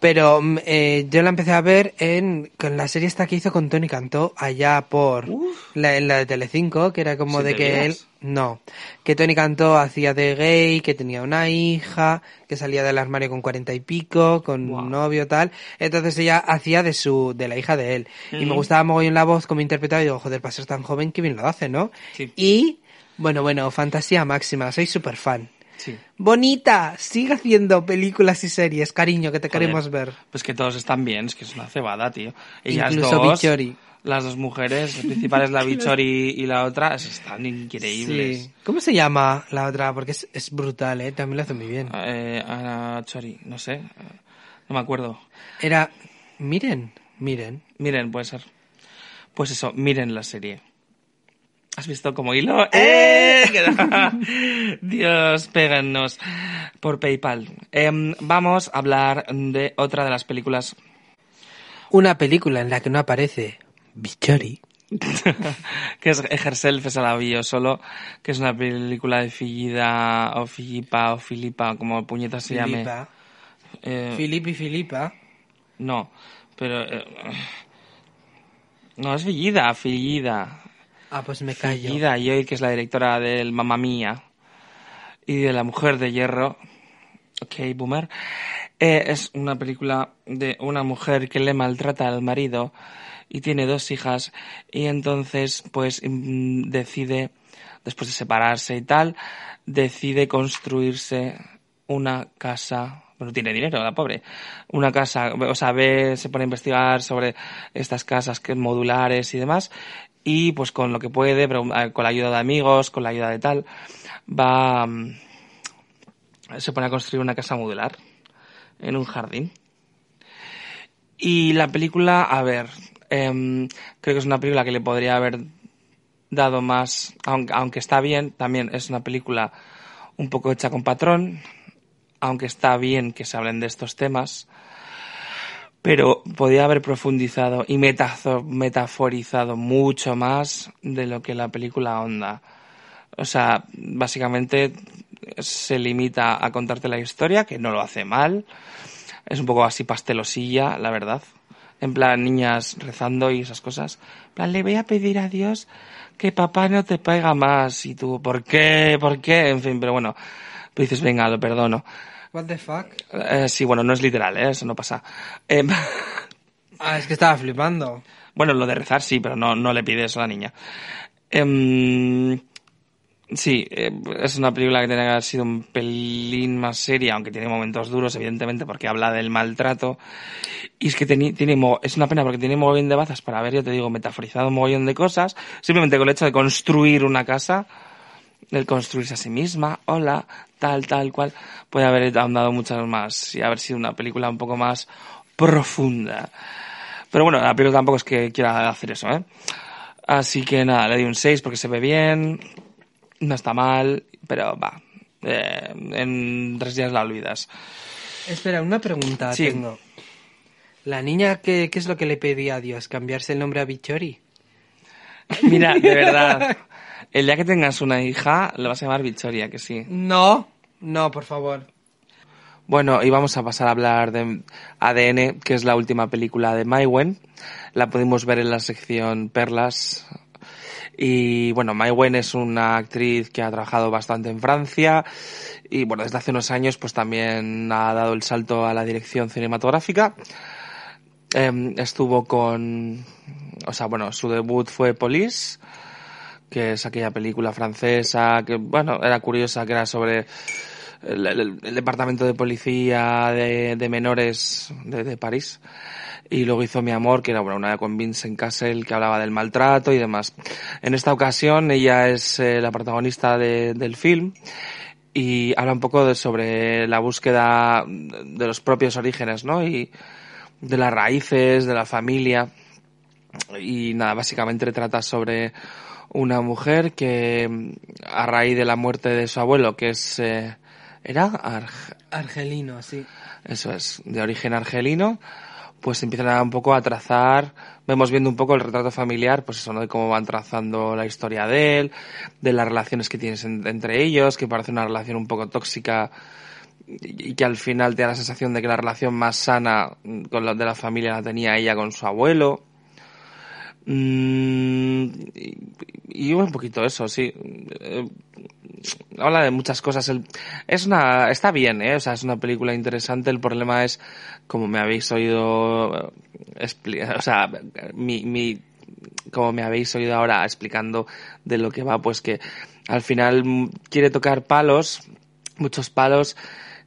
Pero mm, eh, yo la empecé a ver en con la serie esta que hizo con Tony Cantó allá por la, en la de Telecinco, que era como de ¿Siete que él no, que Tony Cantó hacía de gay, que tenía una hija, que salía del armario con cuarenta y pico, con un novio tal, entonces ella hacía de su de la hija de él y me Mm. gustaba mogollón la voz como interpretaba y digo joder para ser tan joven que bien lo hace, ¿no? Sí. Y bueno bueno fantasía máxima, soy súper fan. Sí. Bonita, sigue haciendo películas y series, cariño, que te Joder. queremos ver. Pues que todos están bien, es que es una cebada, tío. Ellas Incluso dos, Bichori. las dos mujeres, la principal es la Bichori y la otra, es- están increíbles. Sí. ¿Cómo se llama la otra? Porque es, es brutal, ¿eh? También lo hace muy bien. Eh, Ana Chori, no sé, no me acuerdo. Era... Miren, miren. Miren, puede ser. Pues eso, miren la serie. ¿Has visto como hilo? ¡Eh! Dios, péganos por PayPal. Em, vamos a hablar de otra de las películas Una película en la que no aparece Bichori. que es Ejerself es a la solo, que es una película de Fillida o Filipa o Filipa, como puñeta se llame. Filipa. Eh, Filip y Filipa. no, pero... eh, no, es Fillida, Fillida. Ah, pues me callo. Fillida Joy, que es la directora del Mamma Mía y de La Mujer de Hierro. Ok, boomer. Eh, es una película de una mujer que le maltrata al marido y tiene dos hijas y entonces pues mm, decide, después de separarse y tal, decide construirse una casa, bueno, tiene dinero, la pobre, una casa, o sea, ve, se pone a investigar sobre estas casas que modulares y demás y pues con lo que puede, eh, con la ayuda de amigos, con la ayuda de tal, va, mm, se pone a construir una casa modular en un jardín. Y la película, a ver, em, creo que es una película que le podría haber dado más, aunque, aunque está bien, también es una película un poco hecha con patrón, aunque está bien que se hablen de estos temas, pero podía haber profundizado y metazo- metaforizado mucho más de lo que la película onda. O sea, básicamente se limita a contarte la historia, que no lo hace mal. Es un poco así pastelosilla, la verdad. En plan, niñas rezando y esas cosas. En plan, le voy a pedir a Dios que papá no te pega más. Y tú, ¿por qué? ¿Por qué? En fin, pero bueno. Dices, venga, lo perdono. What the fuck? Eh, sí, bueno, no es literal, ¿eh? eso no pasa. Eh, Ah, es que estaba flipando. bueno, lo de rezar sí, pero no, no le pide eso a la niña. Em, sí, eh, es una película que tiene que haber sido un pelín más seria, aunque tiene momentos duros, evidentemente, porque habla del maltrato. Y es que tiene, mo- es una pena porque tiene mogollón de bazas para ver, yo te digo, metaforizado un mogollón de cosas, simplemente con el hecho de construir una casa, el construirse a sí misma, hola, tal, tal cual, puede haber ahondado muchas más y haber sido una película un poco más profunda. Pero bueno, la película tampoco es que quiera hacer eso, ¿eh? Así que nada, le di un 6 porque se ve bien, no está mal, pero va, eh, en tres días la olvidas. Espera, una pregunta Sí. tengo. ¿La niña qué, qué es lo que le pedía a Dios? ¿Cambiarse el nombre a Bichori? Mira, de verdad, el día que tengas una hija, le vas a llamar Victoria, que sí. No, no, por favor. Bueno, y vamos a pasar a hablar de ADN, que es la última película de Maiwen. La pudimos ver en la sección Perlas. Y bueno, Maiwen es una actriz que ha trabajado bastante en Francia y bueno, desde hace unos años pues también ha dado el salto a la dirección cinematográfica. Em, estuvo con, o sea, bueno, su debut fue Police, que es aquella película francesa que, bueno, era curiosa, que era sobre el, departamento de policía de, de menores de, de París. Y luego hizo Mi Amor, que era bueno, una con Vincent Cassel que hablaba del maltrato y demás. En esta ocasión ella es eh, la protagonista de- del film y habla un poco de, sobre la búsqueda de los propios orígenes, ¿no? Y de las raíces, de la familia. Y nada, básicamente trata sobre una mujer que a raíz de la muerte de su abuelo, que es... eh, ¿Era? Arg- Argelino, sí. eso es, de origen argelino, pues empiezan a un poco a trazar, vemos viendo un poco el retrato familiar, pues eso, ¿no? De cómo van trazando la historia de él, de las relaciones que tienes en- entre ellos, que parece una relación un poco tóxica y y que al final te da la sensación de que la relación más sana mm, con la de la familia la tenía ella con su abuelo. Mm, y, un poquito eso, sí. Eh, habla de muchas cosas. Es una, está bien, ¿eh? O sea, es una película interesante. El problema es, como me habéis oído, eh, o sea, mi, mi, como me habéis oído ahora explicando de lo que va, pues que al final quiere tocar palos, muchos palos,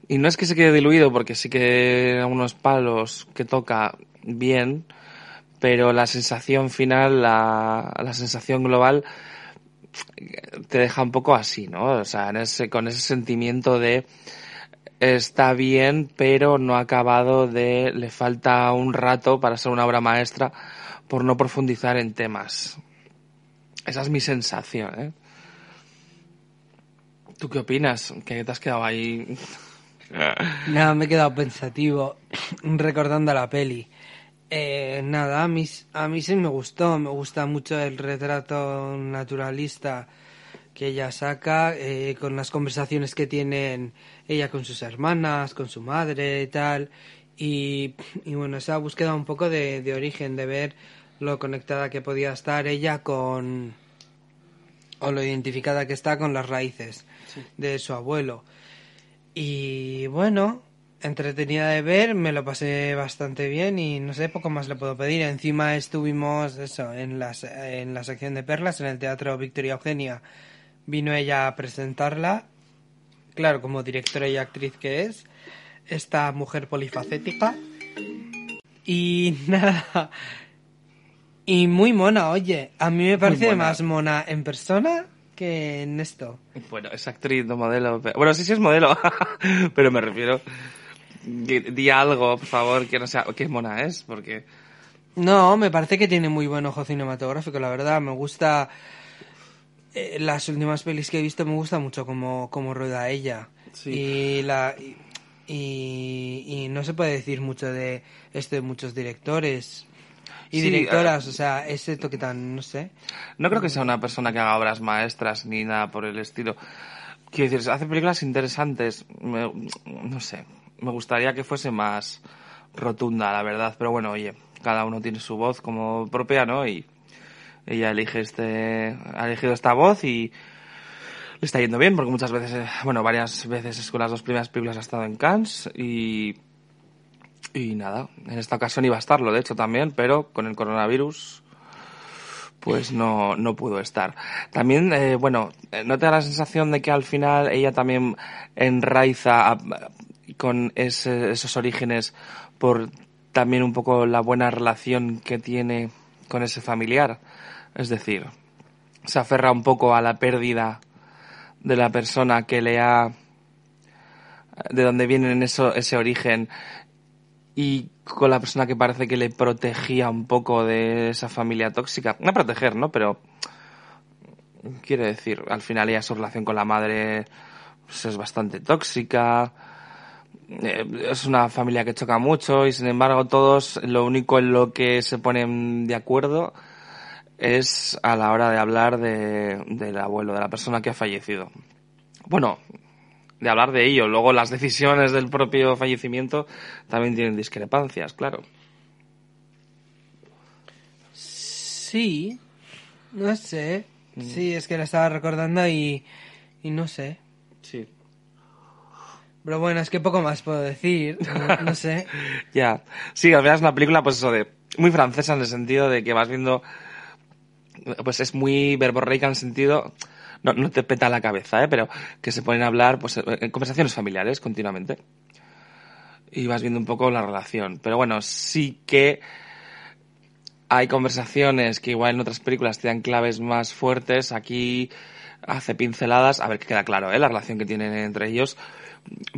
y no es que se quede diluido, porque sí que algunos palos que toca bien, pero la sensación final, la, sensación global, te deja un poco así, ¿no? O sea, en ese, con ese sentimiento de está bien, pero no ha acabado de, le falta un rato para ser una obra maestra por no profundizar en temas. Esa es mi sensación, ¿eh? ¿Tú qué opinas? Que te has quedado ahí. Nada, me he quedado pensativo recordando la peli. Eh, nada, a mí, a mí sí me gustó, me gusta mucho el retrato naturalista que ella saca, eh, con las conversaciones que tienen ella con sus hermanas, con su madre y tal, y, y bueno, esa búsqueda un poco de, de origen, de ver lo conectada que podía estar ella con, o lo identificada que está con las raíces de su abuelo. Y bueno, entretenida de ver, me lo pasé bastante bien y no sé, poco más le puedo pedir. Encima estuvimos eso, en, las, en la sección de perlas, en el Teatro Victoria Eugenia. Vino ella a presentarla, claro, como directora y actriz que es, esta mujer polifacética. Y nada, y muy mona, oye, a mí me parece más mona en persona que en esto. Bueno, es actriz, no modelo. pero- Bueno, sí, sí es modelo, pero me refiero... Di, algo, por favor, que no sea... ¿Qué mona es? Porque... No, me parece que tiene muy buen ojo cinematográfico, la verdad. Me gusta. eh, las últimas pelis que he visto me gusta mucho como, como rueda ella. Sí. Y, la, y, y- y no se puede decir mucho de esto de muchos directores y Sí, directoras, o sea, ese toque tan, no sé. No creo que sea una persona que haga obras maestras ni nada por el estilo. Quiero decir, hace películas interesantes. No sé, me gustaría que fuese más rotunda, la verdad. Pero bueno, oye, cada uno tiene su voz como propia, ¿no? Y ella elige este, ha elegido esta voz y le está yendo bien porque muchas veces, eh, bueno, varias veces con las dos primeras películas ha estado en Cannes y y nada, en esta ocasión iba a estarlo, de hecho también, pero con el coronavirus pues no, no pudo estar. También, eh, bueno, eh, ¿no te da la sensación de que al final ella también enraiza con ese- esos orígenes por también un poco la buena relación que tiene con ese familiar? Es decir, se aferra un poco a la pérdida de la persona que le ha de donde viene eso, ese origen y con la persona que parece que le protegía un poco de esa familia tóxica. No proteger, ¿no? Pero quiere decir, al final ella su relación con la madre pues, es bastante tóxica. Eh, Es una familia que choca mucho y sin embargo todos lo único en lo que se ponen de acuerdo es a la hora de hablar de, del abuelo, de la persona que ha fallecido. Bueno, de hablar de ello. Luego las decisiones del propio fallecimiento también tienen discrepancias, claro. Sí, no sé. Sí, es que la estaba recordando y, y no sé. Sí. Pero bueno, es que poco más puedo decir, no, no sé. Ya. Sí, al final es una película, pues eso de, muy francesa en el sentido de que vas viendo, pues es muy verborreica en el sentido, no, no te peta la cabeza, ¿eh? Pero que se ponen a hablar, pues, en conversaciones familiares continuamente. Y vas viendo un poco la relación. Pero bueno, sí que hay conversaciones que igual en otras películas te dan claves más fuertes. Aquí hace pinceladas, a ver que queda claro, ¿eh? La relación que tienen entre ellos.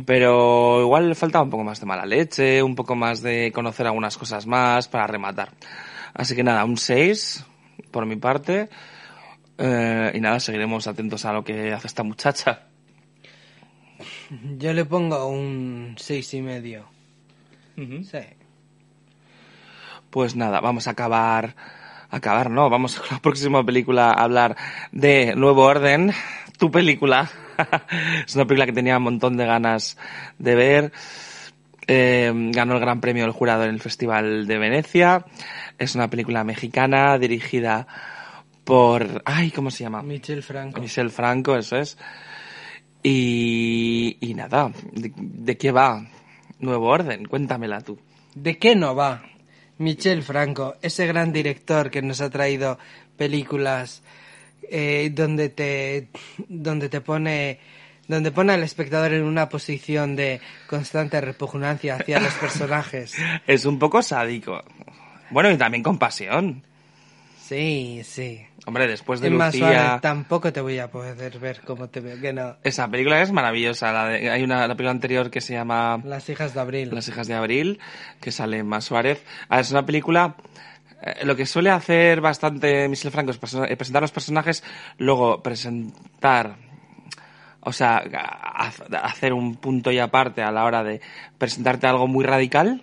Pero igual le falta un poco más de mala leche, un poco más de conocer algunas cosas más para rematar. Así que nada, un 6 por mi parte. Eh, y nada, seguiremos atentos a lo que hace esta muchacha. Yo le pongo un seis y medio. Sí. Pues nada, vamos a acabar. Acabar, no, vamos con la próxima película a hablar de Nuevo Orden, tu película. es una película que tenía un montón de ganas de ver. Eh, ganó el Gran Premio del Jurado en el Festival de Venecia. Es una película mexicana dirigida por... Ay, ¿cómo se llama? Michel Franco. Michel Franco, eso es. Y, y nada, ¿de, de qué va Nuevo Orden? Cuéntamela tú. ¿De qué no va? Michel Franco, ese gran director que nos ha traído películas eh, donde te donde te pone donde pone al espectador en una posición de constante repugnancia hacia los personajes. Es un poco sádico. Bueno, y también con pasión. Sí, sí. Hombre, después de Lucía... suave, tampoco te voy a poder ver como te veo, que no. Esa película es maravillosa. La de- hay una la película anterior que se llama Las hijas de abril. Las hijas de abril, que sale Más Suárez. A ver, es una película... eh, lo que suele hacer bastante Michel Franco es eh, presentar los personajes, luego presentar... O sea, hacer un punto y aparte a la hora de presentarte algo muy radical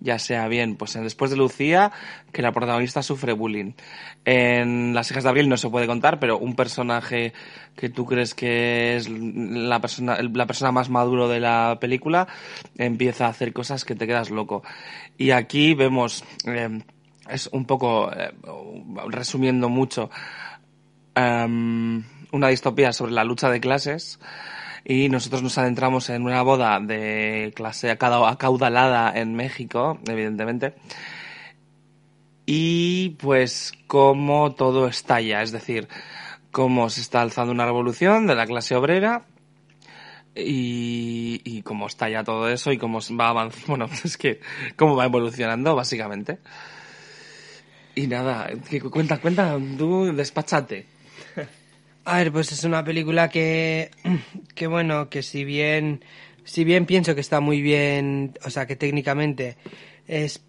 ya sea bien, pues en Después de Lucía, que la protagonista sufre bullying. En Las hijas de Abril no se puede contar, pero un personaje que tú crees que es la persona, la persona más maduro de la película empieza a hacer cosas que te quedas loco. Y aquí vemos, eh, es un poco, eh, resumiendo mucho, em, una distopía sobre la lucha de clases y nosotros nos adentramos en una boda de clase acaudalada en México, evidentemente. Y pues cómo todo estalla, es decir, cómo se está alzando una revolución de la clase obrera y, y cómo estalla todo eso y cómo va avanzando, bueno, es que cómo va evolucionando básicamente. Y nada, cuenta, cuenta, tú despachate. A ver, pues es una película que, que bueno, que si bien, si bien pienso que está muy bien, o sea, que técnicamente es,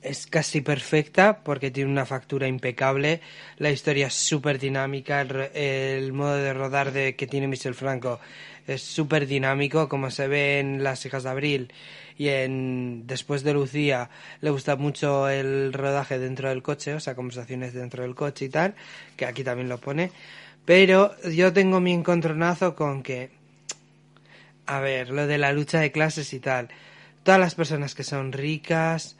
es casi perfecta porque tiene una factura impecable, la historia es súper dinámica, el, el, modo de rodar de, que tiene Michel Franco es súper dinámico, como se ve en Las hijas de Abril y en Después de Lucía le gusta mucho el rodaje dentro del coche, o sea, conversaciones dentro del coche y tal, que aquí también lo pone. Pero yo tengo mi encontronazo con que, a ver, lo de la lucha de clases y tal. Todas las personas que son ricas.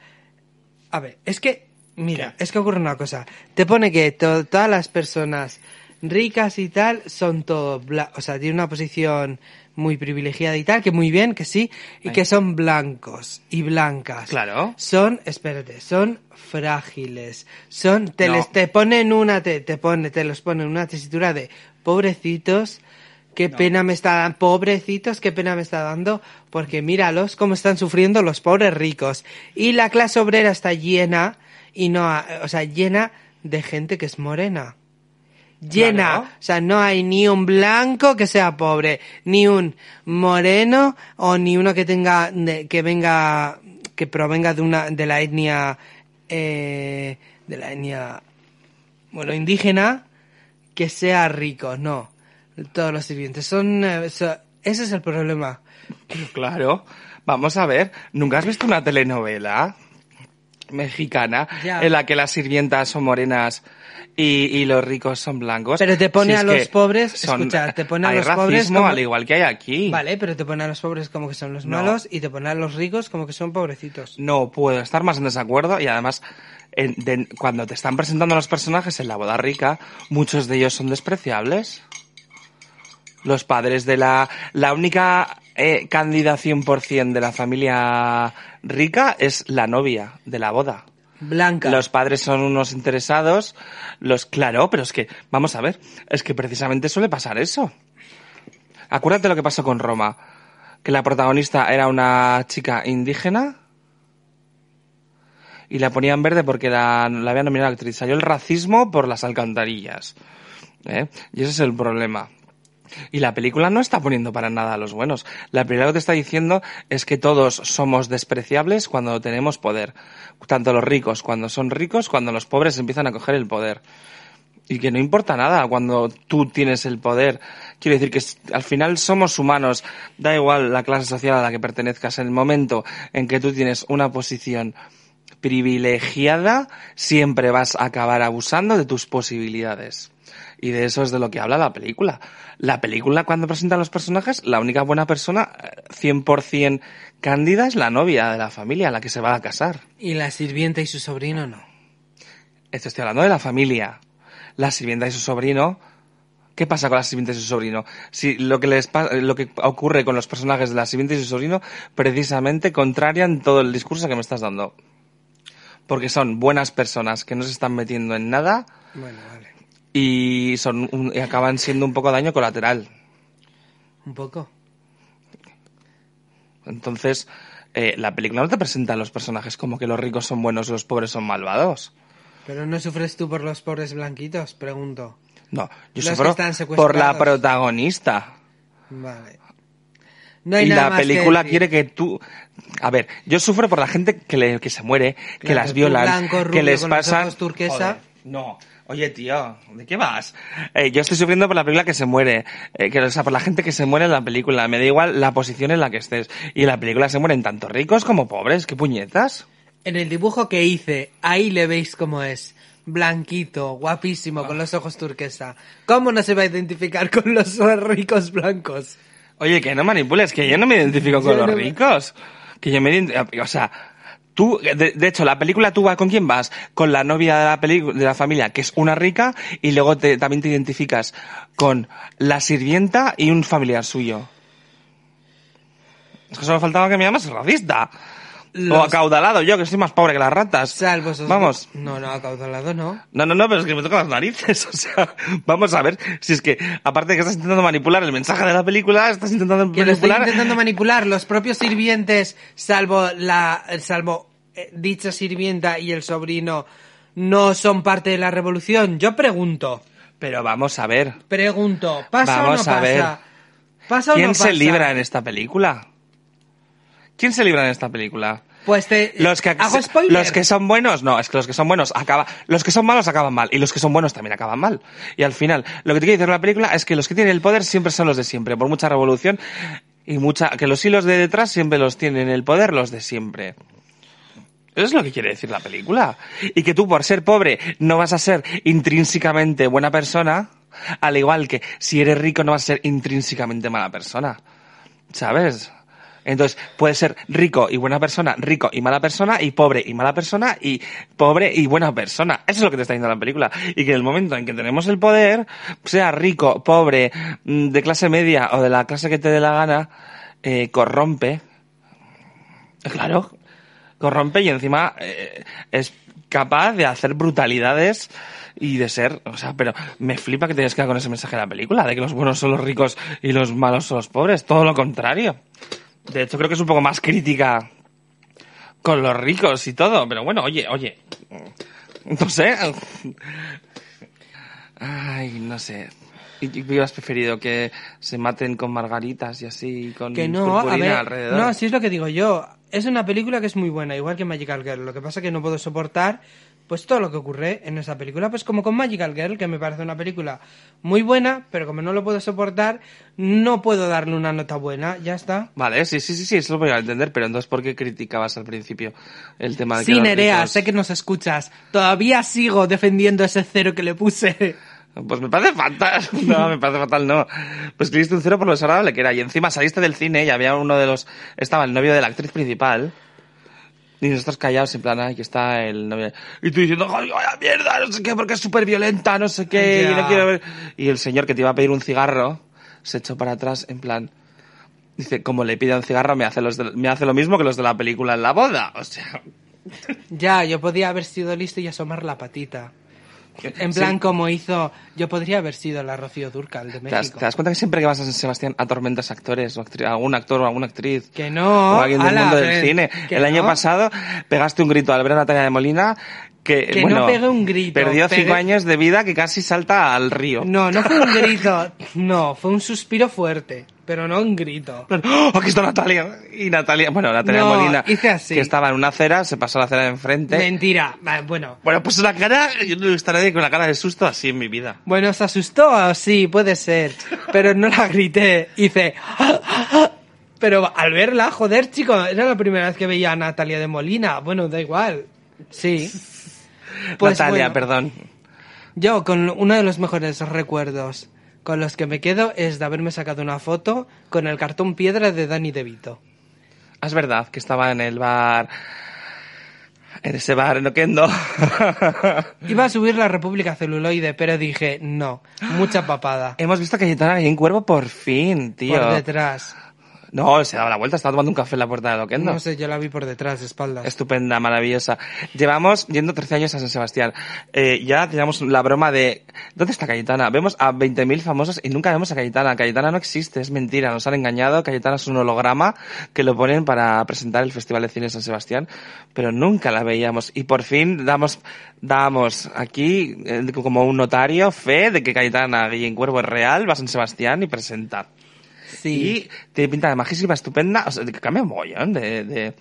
A ver, es que, mira, ¿Qué? es que ocurre una cosa. Te pone que to todas las personas ricas y tal son todo, o sea, tienen una posición muy privilegiada y tal, que muy bien, que sí, y Ay. que son blancos y blancas. Claro. Son, espérate, son frágiles. Son, te No. les, te ponen una, te, te pone, te los ponen una tesitura de pobrecitos, qué pena me está dando, pobrecitos, qué pena me está dando, porque míralos cómo están sufriendo los pobres ricos. Y la clase obrera está llena, y no, o sea, llena de gente que es morena. Llena, Claro. o sea, no hay ni un blanco que sea pobre, ni un moreno o ni uno que tenga, que venga, que provenga de una, de la etnia, eh, de la etnia, bueno, indígena, que sea rico, no. Todos los sirvientes son, eh, so- ese es el problema. Claro. Vamos a ver, ¿nunca has visto una telenovela mexicana Ya. en la que las sirvientas son morenas y, y los ricos son blancos? Pero te pone Si a los pobres- son- escucha, te pone a hay los racismo pobres como- al igual que hay aquí. Vale, pero te ponen a los pobres como que son los No. malos y te ponen a los ricos como que son pobrecitos. No puedo estar más en desacuerdo y además en- de- cuando te están presentando los personajes en la boda rica, muchos de ellos son despreciables. Los padres de la... La única eh, cándida 100% de la familia rica es la novia de la boda. Los padres son unos interesados, los claro, pero es que, vamos a ver, es que precisamente suele pasar eso. Acuérdate lo que pasó con Roma, que la protagonista era una chica indígena y la ponían verde porque la, la habían nominado actriz. Salió el racismo por las alcantarillas. ¿eh? Y ese es el problema. Y la película no está poniendo para nada a los buenos. La película lo que te está diciendo es que todos somos despreciables cuando tenemos poder. Tanto los ricos cuando son ricos, cuando los pobres empiezan a coger el poder. Y que no importa nada cuando tú tienes el poder. Quiero decir que al final somos humanos. Da igual la clase social a la que pertenezcas. En el momento en que tú tienes una posición privilegiada, siempre vas a acabar abusando de tus posibilidades. Y de eso es de lo que habla la película. La película, cuando presenta a los personajes, la única buena persona, eh, 100% cándida, es la novia de la familia, la que se va a casar. Y la sirvienta y su sobrino no. Esto estoy hablando de la familia. La sirvienta y su sobrino. ¿Qué pasa con la sirvienta y su sobrino? Si lo que les lo que ocurre con los personajes de la sirvienta y su sobrino, precisamente contrarian todo el discurso que me estás dando. Porque son buenas personas que no se están metiendo en nada Bueno, vale. Y son un- y acaban siendo un poco daño colateral. Un poco. Entonces, eh, la película no te presenta a los personajes como que los ricos son buenos y los pobres son malvados. ¿Pero no sufres tú por los pobres blanquitos? Pregunto. No, yo Los sufro por la protagonista. Vale. No hay y nada la más película quiere que tú... A ver, yo sufro por la gente que, le- que se muere, que las violan, blanco, que les ojos turquesa. Joder, no. Oye, tío, ¿de qué vas? Eh, yo estoy sufriendo por la película que se muere, eh, que, o sea, por la gente que se muere en la película. Me da igual la posición en la que estés. Y en la película se mueren tanto ricos como pobres. ¿Qué puñetas? En el dibujo que hice, ahí le veis cómo es. Blanquito, guapísimo, con los ojos turquesa. ¿Cómo no se va a identificar con los ricos blancos? Oye, que no manipules, que yo no me identifico con los ricos. Que yo me ident- O sea, tú, de, hecho, la película tú vas con quién vas? Con la novia de la, peli- de la familia, que es una rica, y luego te, también te identificas con la sirvienta y un familiar suyo. Es que solo faltaba que me llamas racista. O acaudalado, yo que soy más pobre que las ratas. Salvo esos- Vamos. No, no, acaudalado no. No, no, no, pero es que me tocan las narices. O sea, vamos a ver si es que, aparte de que estás intentando manipular el mensaje de la película, estás intentando Que lo estoy manipular. intentando manipular. Los propios sirvientes, salvo la, salvo eh, dicha sirvienta y el sobrino, no son parte de la revolución. Yo pregunto, Pero vamos a ver. pregunto, ¿pasa Vamos o no a ver. pasa? ¿Pasa o ¿Quién no se pasa? libra en esta película? ¿Quién se libra en esta película? Pues te Los que, hago spoiler. los que son buenos, no, es que los que son buenos acaban, los que son malos acaban mal, y los que son buenos también acaban mal. Y al final, lo que te quiere decir la película es que los que tienen el poder siempre son los de siempre, por mucha revolución y mucha, que los hilos de detrás siempre los tienen el poder los de siempre. Eso es lo que quiere decir la película. Y que tú por ser pobre no vas a ser intrínsecamente buena persona, al igual que si eres rico no vas a ser intrínsecamente mala persona. ¿Sabes? Entonces, puede ser rico y buena persona, rico y mala persona, y pobre y mala persona, y pobre y buena persona. Eso es lo que te está diciendo la película. Y que en el momento en que tenemos el poder, sea rico, pobre, mm, de clase media o de la clase que te dé la gana, eh, corrompe. Claro, corrompe y encima eh, es capaz de hacer brutalidades y de ser, o sea, pero me flipa que te hayas quedado con ese mensaje de la película, de que los buenos son los ricos y los malos son los pobres, todo lo contrario. De hecho, creo que es un poco más crítica con los ricos y todo, pero bueno, oye, oye, no sé. Ay, no sé. ¿Y hubieras preferido? ¿Que se maten con margaritas y así, con Que no, a ver, alrededor? no, si es lo que digo yo. Es una película que es muy buena, igual que Magical Girl. Lo que pasa es que no puedo soportar pues todo lo que ocurre en esa película. Pues como con Magical Girl, que me parece una película muy buena, pero como no lo puedo soportar, no puedo darle una nota buena. Ya está. Vale, sí, sí, sí, sí, eso lo voy a entender, pero entonces, ¿por qué criticabas al principio el tema de que Sí, los Nerea, ricos- sé que nos escuchas. Todavía sigo defendiendo ese cero que le puse. Pues me parece fatal. No, me parece fatal, no. Pues que diste un cero por lo desagradable que era. Y encima saliste del cine y había uno de los... Estaba el novio de la actriz principal. Y nosotros callados en plan, ay, que está el novio. Y tú diciendo, joder, vaya mierda, no sé qué, porque es súper violenta, no sé qué, y Ya. no quiero ver... Y el señor que te iba a pedir un cigarro se echó para atrás en plan... Dice, como le pide un cigarro, me hace, los de- me hace lo mismo que los de la película en la boda. O sea... Ya, yo podía haber sido listo y asomar la patita. En Sí. plan, como hizo... Yo podría haber sido la Rocío Durcal de ¿Te das, México. te das cuenta que siempre que vas a San Sebastián atormentas actores o actri- algún actor o alguna actriz? Que no, O alguien del mundo del cine. El año pasado pegaste un grito al ver a Natalia de Molina que, Que bueno, no pegué un grito, perdió pegué- cinco años de vida que casi salta al río. No, no fue un grito. No, fue un suspiro fuerte, pero no un grito. ¡Oh, aquí está Natalia! Y Natalia, bueno, Natalia No, Molina, hice así. que estaba en una acera, se pasó a la acera de enfrente. Mentira. Bueno, Bueno, pues una cara, yo no estaré con la cara de susto así en mi vida. bueno, se asustó, sí, puede ser, pero no la grité. Hice... Pero al verla, joder, chico, era la primera vez que veía a Natalia de Molina. Bueno, da igual. Sí. Pues Natalia, bueno, perdón. Yo, con uno de los mejores recuerdos con los que me quedo es de haberme sacado una foto con el cartón piedra de Danny DeVito. Ah, Es verdad que estaba en el bar... En ese bar en Oquendo. Iba a subir la República Celuloide, pero dije, no, mucha papada. Hemos visto que Cayetana ahí en Cuervo por fin, tío. Por detrás. No, se daba la vuelta, estaba tomando un café en la puerta de Oquendo. No sé, yo la vi por detrás, de espaldas. Estupenda, maravillosa. Llevamos yendo 13 años a San Sebastián. Eh, ya teníamos la broma de... ¿Dónde está Cayetana? Vemos a 20.000 famosos y nunca vemos a Cayetana. Cayetana no existe, es mentira, nos han engañado. Cayetana es un holograma que lo ponen para presentar el Festival de Cine de San Sebastián, pero nunca la veíamos. Y por fin damos, damos aquí eh, como un notario fe de que Cayetana Guillén Cuervo es real, va a San Sebastián y presenta. Sí. Y tiene pinta de majísima, estupenda. O sea, que cambia un mogollón de, de,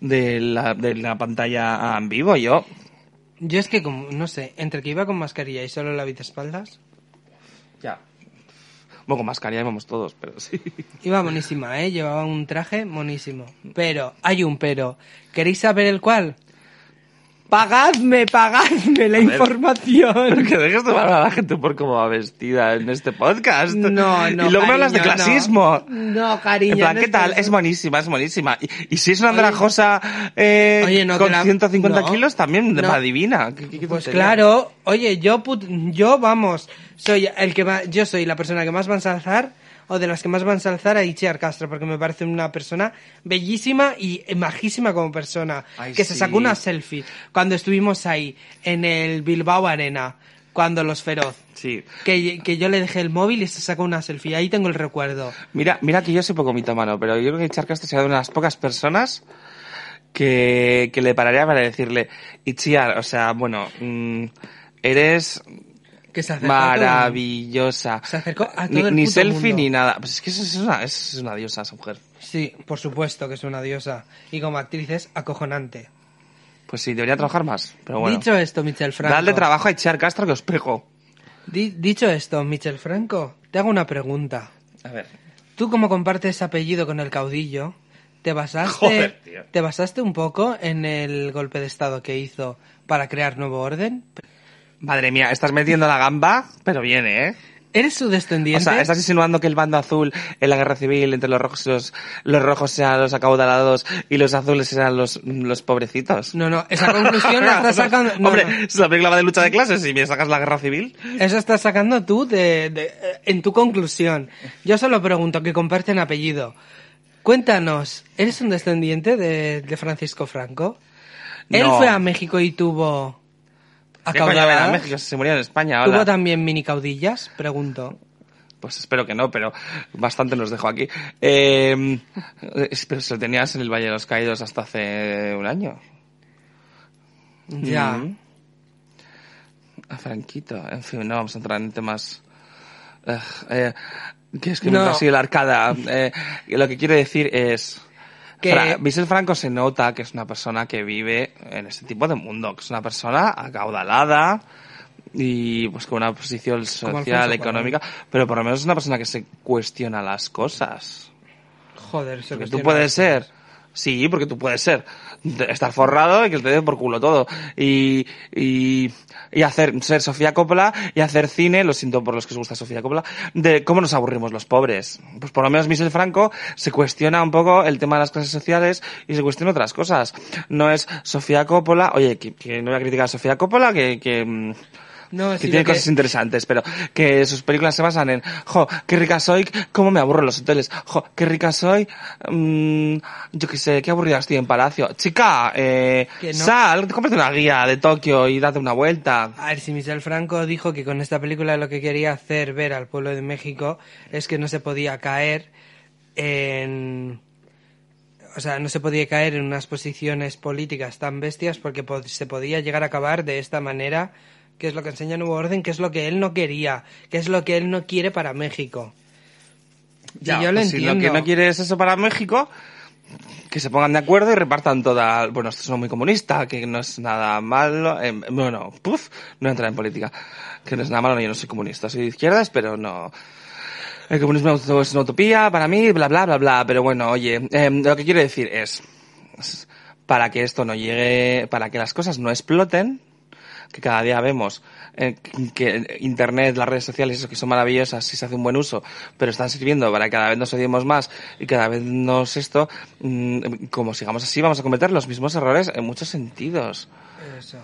de, la, de la pantalla en vivo. Yo, Yo es que, como, no sé, entre que iba con mascarilla y solo la vi de espaldas, ya. Bueno, con mascarilla íbamos todos, pero sí. iba monísima, ¿eh? Llevaba un traje monísimo. Pero, hay un pero. ¿Queréis saber el cual? Pagadme, pagadme la información. Que dejes de hablar a la gente por cómo va vestida en este podcast. No, no. Y luego me hablas de no. clasismo. No, cariño. En plan, no ¿qué tal? Es buenísima, es buenísima. Y, y si es una andrajosa eh, Oye, no, con la- 150 no, kilos, también no. va divina. ¿Qué- Pues claro, oye, yo put- yo vamos, soy el que va, yo soy la persona que más va a ensalzar o de las que más va a ensalzar a Itziar Castro porque me parece una persona bellísima y majísima como persona Ay, que se sacó una selfie cuando estuvimos ahí en el Bilbao Arena cuando los feroz. Sí. que, que yo le dejé el móvil y se sacó una selfie ahí tengo el recuerdo. Mira, mira que yo soy poco mitómano, pero yo creo que Itziar Castro será de unas pocas personas que, que le pararía para decirle, Itziar, o sea, bueno, mm, eres que se acercó a maravillosa. Se acercó a todo ni, el ni puto selfie mundo. ni nada. Pues es que es una, es una diosa esa mujer. sí por supuesto que es una diosa y como actriz es acojonante Pues sí, debería trabajar más, pero bueno. dicho esto Michel Franco Dadle trabajo a Itziar Castro que os pego. Di- dicho esto, Michel Franco, te hago una pregunta. A ver. Tú como compartes apellido con el caudillo, ¿te basaste, Joder, tío. ¿te basaste un poco en el golpe de estado que hizo para crear nuevo orden? Madre mía, estás metiendo la gamba, pero viene, ¿eh? ¿Eres su O descendiente? sea, estás insinuando que el bando azul en la guerra civil entre los rojos y los, los rojos sean los acaudalados y los azules sean los, los pobrecitos. No, no, esa conclusión la estás sacando... no, Hombre, no. es la película de lucha de clases y me sacas la guerra civil. Eso estás sacando tú de, de- eh, en tu conclusión. Yo solo pregunto que comparten apellido. Cuéntanos, ¿eres un descendiente de, de Francisco Franco? Él No. fue a México y tuvo... ¿Qué coño ver a acaudaladas? México se murió en España ¿Tuvo también mini caudillas? Pregunto. Pues espero que no, pero bastante nos dejo aquí. Eh, pero se lo tenías en el Valle de los Caídos hasta hace un año. Ya. Mm. A Franquito. En fin, no vamos a entrar en temas... Ugh, eh, que es que No. me ha sido la arcada. Eh, lo que quiero decir es... Que- Fra- Vicente Franco se nota que es una persona que vive en ese tipo de mundo, que es una persona acaudalada y pues con una posición social, económica, pero por lo menos es una persona que se cuestiona las cosas. Joder, eso Porque que tú puedes ser, sí, porque tú puedes ser, estar forrado y que te dé por culo todo. Y, y, y hacer, ser Sofía Coppola y hacer cine, lo siento por los que os gusta Sofía Coppola, de cómo nos aburrimos los pobres. Pues por lo menos Michel Franco se cuestiona un poco el tema de las clases sociales y se cuestiona otras cosas. No es Sofía Coppola, oye, que, que no voy a criticar a Sofía Coppola, que, que, mm, No, que tiene que- cosas interesantes, pero que sus películas se basan en, jo, qué rica soy, cómo me aburro en los hoteles, jo, qué rica soy, mm, yo qué sé, qué aburrida estoy en Palacio. Chica, eh, no. sal, cómprate una guía de Tokio y date una vuelta. A ver, si Michel Franco dijo que con esta película lo que quería hacer ver al pueblo de México es que no se podía caer en... O sea, no se podía caer en unas posiciones políticas tan bestias porque po- se podía llegar a acabar de esta manera, que es lo que enseña Nuevo Orden, que es lo que él no quería, que es lo que él no quiere para México. y yo lo pues si entiendo. lo que no quiere es eso para México, que se pongan de acuerdo y repartan toda, bueno, esto es muy comunista, que no es nada malo, eh, bueno, puf, no entrar en política, que no es nada malo, yo no soy comunista, soy de izquierdas, pero no, el comunismo es una utopía para mí, bla, bla, bla, bla, pero bueno, oye, eh, lo que quiero decir es, para que esto no llegue, para que las cosas no exploten, que cada día vemos eh, que Internet, las redes sociales, eso que son maravillosas si se hace un buen uso, pero están sirviendo para que cada vez nos odiemos más y cada vez nos esto, mm, como sigamos así, vamos a cometer los mismos errores en muchos sentidos. Eso.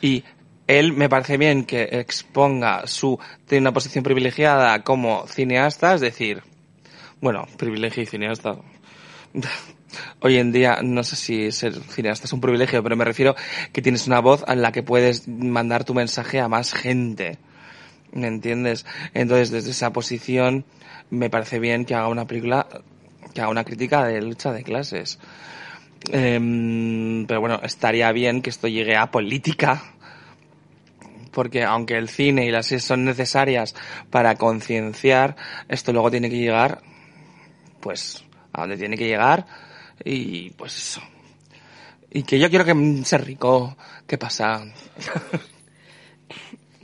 Y él me parece bien que exponga su, tiene una posición privilegiada como cineasta, es decir, bueno, privilegio y cineasta. Hoy en día no sé si ser cineasta es un privilegio, pero me refiero que tienes una voz en la que puedes mandar tu mensaje a más gente. ¿Me entiendes? Entonces, desde esa posición, me parece bien que haga una película, que haga una crítica de lucha de clases. Em, pero bueno, estaría bien que esto llegue a política, porque aunque el cine y las series son necesarias para concienciar, esto luego tiene que llegar, pues, a donde tiene que llegar, y pues eso. Y que yo quiero que sea rico, ¿qué pasa?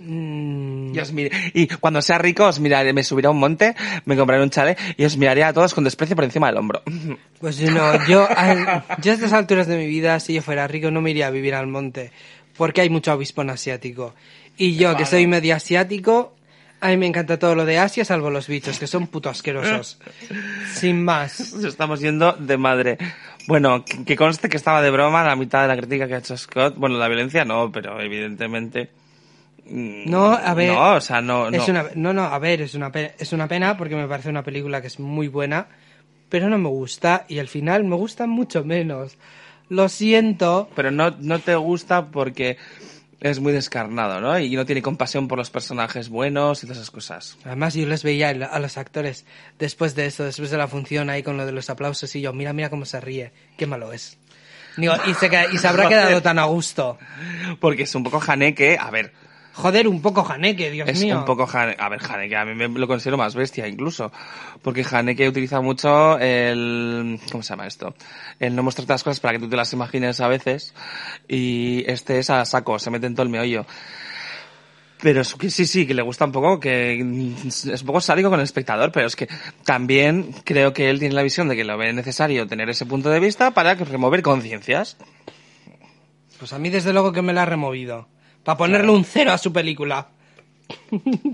Mm, Y, os mire- y cuando sea rico, os miraré, me subiré a un monte, me compraré un chale y os miraré a todos con desprecio por encima del hombro. Pues no, yo, al- yo a estas alturas de mi vida, si yo fuera rico, no me iría a vivir al monte. porque hay mucho avispón asiático. Y yo, que soy medio asiático, a mí me encanta todo lo de Asia, salvo los bichos, que son puto asquerosos. Sin más. Nos estamos yendo de madre. Bueno, que que conste que estaba de broma la mitad de la crítica que ha hecho Scott. Bueno, la violencia no, pero evidentemente... mm, No, a ver. No, o sea, no... no. Es una, no, no, a ver, es una, es una pena porque me parece una película que es muy buena, pero no me gusta y al final me gusta mucho menos. Lo siento. Pero no, no te gusta porque es muy descarnado, ¿no? Y no tiene compasión por los personajes buenos y todas esas cosas. Además, yo les veía a los actores después de eso, después de la función ahí con lo de los aplausos y yo, mira, mira cómo se ríe, qué malo es. Digo, y se, y se habrá quedado tan a gusto. Porque es un poco janeque, a ver, Joder, un poco janeque, Dios es mío. un poco Haneke, a ver, Haneke, a mí me lo considero más bestia incluso, porque Haneke utiliza mucho el, ¿cómo se llama esto? El no mostrarte las cosas para que tú te las imagines a veces, y este es a saco, se mete en todo el meollo. Pero es que sí, sí, que le gusta un poco, que es un poco sádico con el espectador, pero es que también creo que él tiene la visión de que lo ve necesario tener ese punto de vista para remover conciencias. Pues a mí desde luego que me la ha removido. Para ponerle un cero a su película.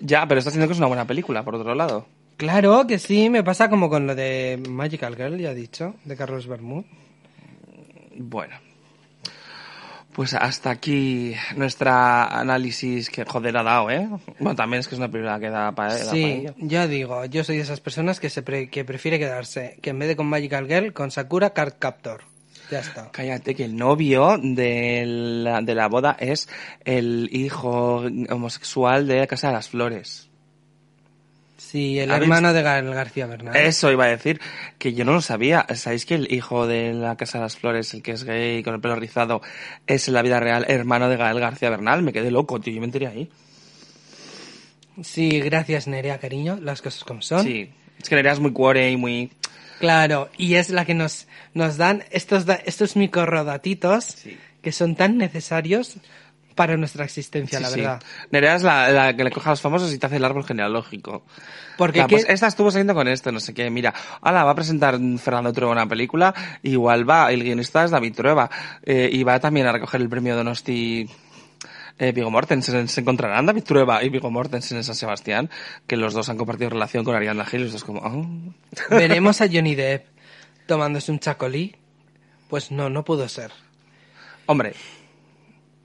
Ya, pero está haciendo que es una buena película, por otro lado. Claro que sí, me pasa como con lo de Magical Girl, ya he dicho, de Carlos Bermud. Bueno. Pues hasta aquí nuestra análisis que joder ha dado, ¿eh? Bueno, también es que es una película que da para Sí, yo digo, yo soy de esas personas que se pre- que prefiere quedarse, que en vez de con Magical Girl, con Sakura Card Captor. Ya está. Cállate, que el novio de la, de la boda es el hijo homosexual de Casa de las Flores. Sí, el ¿Habéis- hermano de Gael García Bernal. Eso iba a decir, que yo no lo sabía. ¿Sabéis que el hijo de la Casa de las Flores, el que es gay con el pelo rizado, es en la vida real hermano de Gael García Bernal? Me quedé loco, tío, yo me enteré ahí. Sí, gracias Nerea, cariño, las cosas como son. Sí, es que Nerea es muy cuore y muy... Claro, y es la que nos, nos dan estos, estos microdatitos Sí. que son tan necesarios para nuestra existencia, Sí, la sí. verdad. Nerea es la, la que le coge a los famosos y te hace el árbol genealógico. Porque Claro, ¿qué- pues esta estuvo saliendo con esto, no sé qué. Mira, ahora va a presentar Fernando Trueba una película, igual va, el guionista es David Trueba, eh, y va también a recoger el premio Donosti eh, Viggo Mortensen. Se encontrarán David Trueba y Viggo Mortensen en San Sebastián, que los dos han compartido relación con Ariana Gil, y los dos como... ah. veremos a Johnny Depp tomándose un chacolí. Pues no, no pudo ser. Hombre,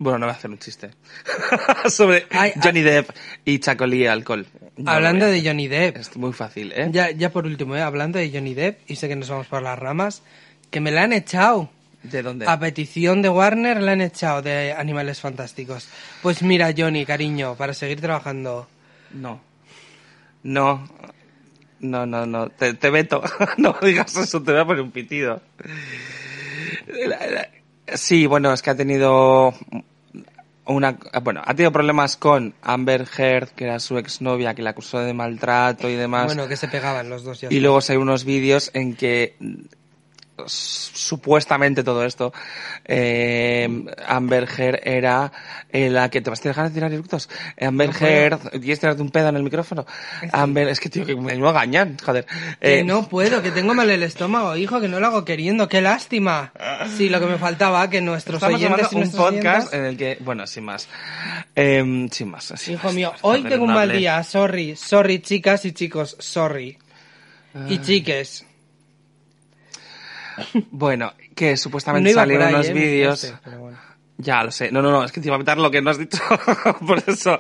bueno, no voy a hacer un chiste. Sobre Ay, Johnny Depp y Chacolí y alcohol. No Hablando de Johnny Depp. Es muy fácil, ¿eh? ya, ya por último, ¿eh? hablando de Johnny Depp, y sé que nos vamos por las ramas, que me la han echado. ¿De dónde? A petición de Warner la han echado de Animales Fantásticos. Pues mira, Johnny, cariño, para seguir trabajando. No. No. No, no, no. Te, te veto. no digas eso, te voy a poner un pitido. Sí, bueno, es que ha tenido una... Bueno, ha tenido problemas con Amber Heard, que era su exnovia, que la acusó de maltrato y demás. Bueno, que se pegaban los dos ya. y luego hay unos vídeos en que supuestamente todo esto eh, Amber Heard era eh, la que te vas a dejar de tirar eructos Amber No puedo. Heard ¿quieres tirarte un pedo en el micrófono? Amber es que tío que me lo joder Que Eh, no puedo, que tengo mal el estómago, hijo, que no lo hago queriendo, qué lástima. Sí, lo que me faltaba, que nuestros estamos oyentes y un podcast en el que bueno sin más Em, sin más Hijo mío, está hoy tengo un mal día, sorry, sorry chicas y chicos, sorry. Y chiques. Bueno que No supuestamente por salieron ahí, unos eh, vídeos no sé, pero bueno. Ya lo sé. No, no, no, es que te iba a meter lo que no has dicho. Por eso.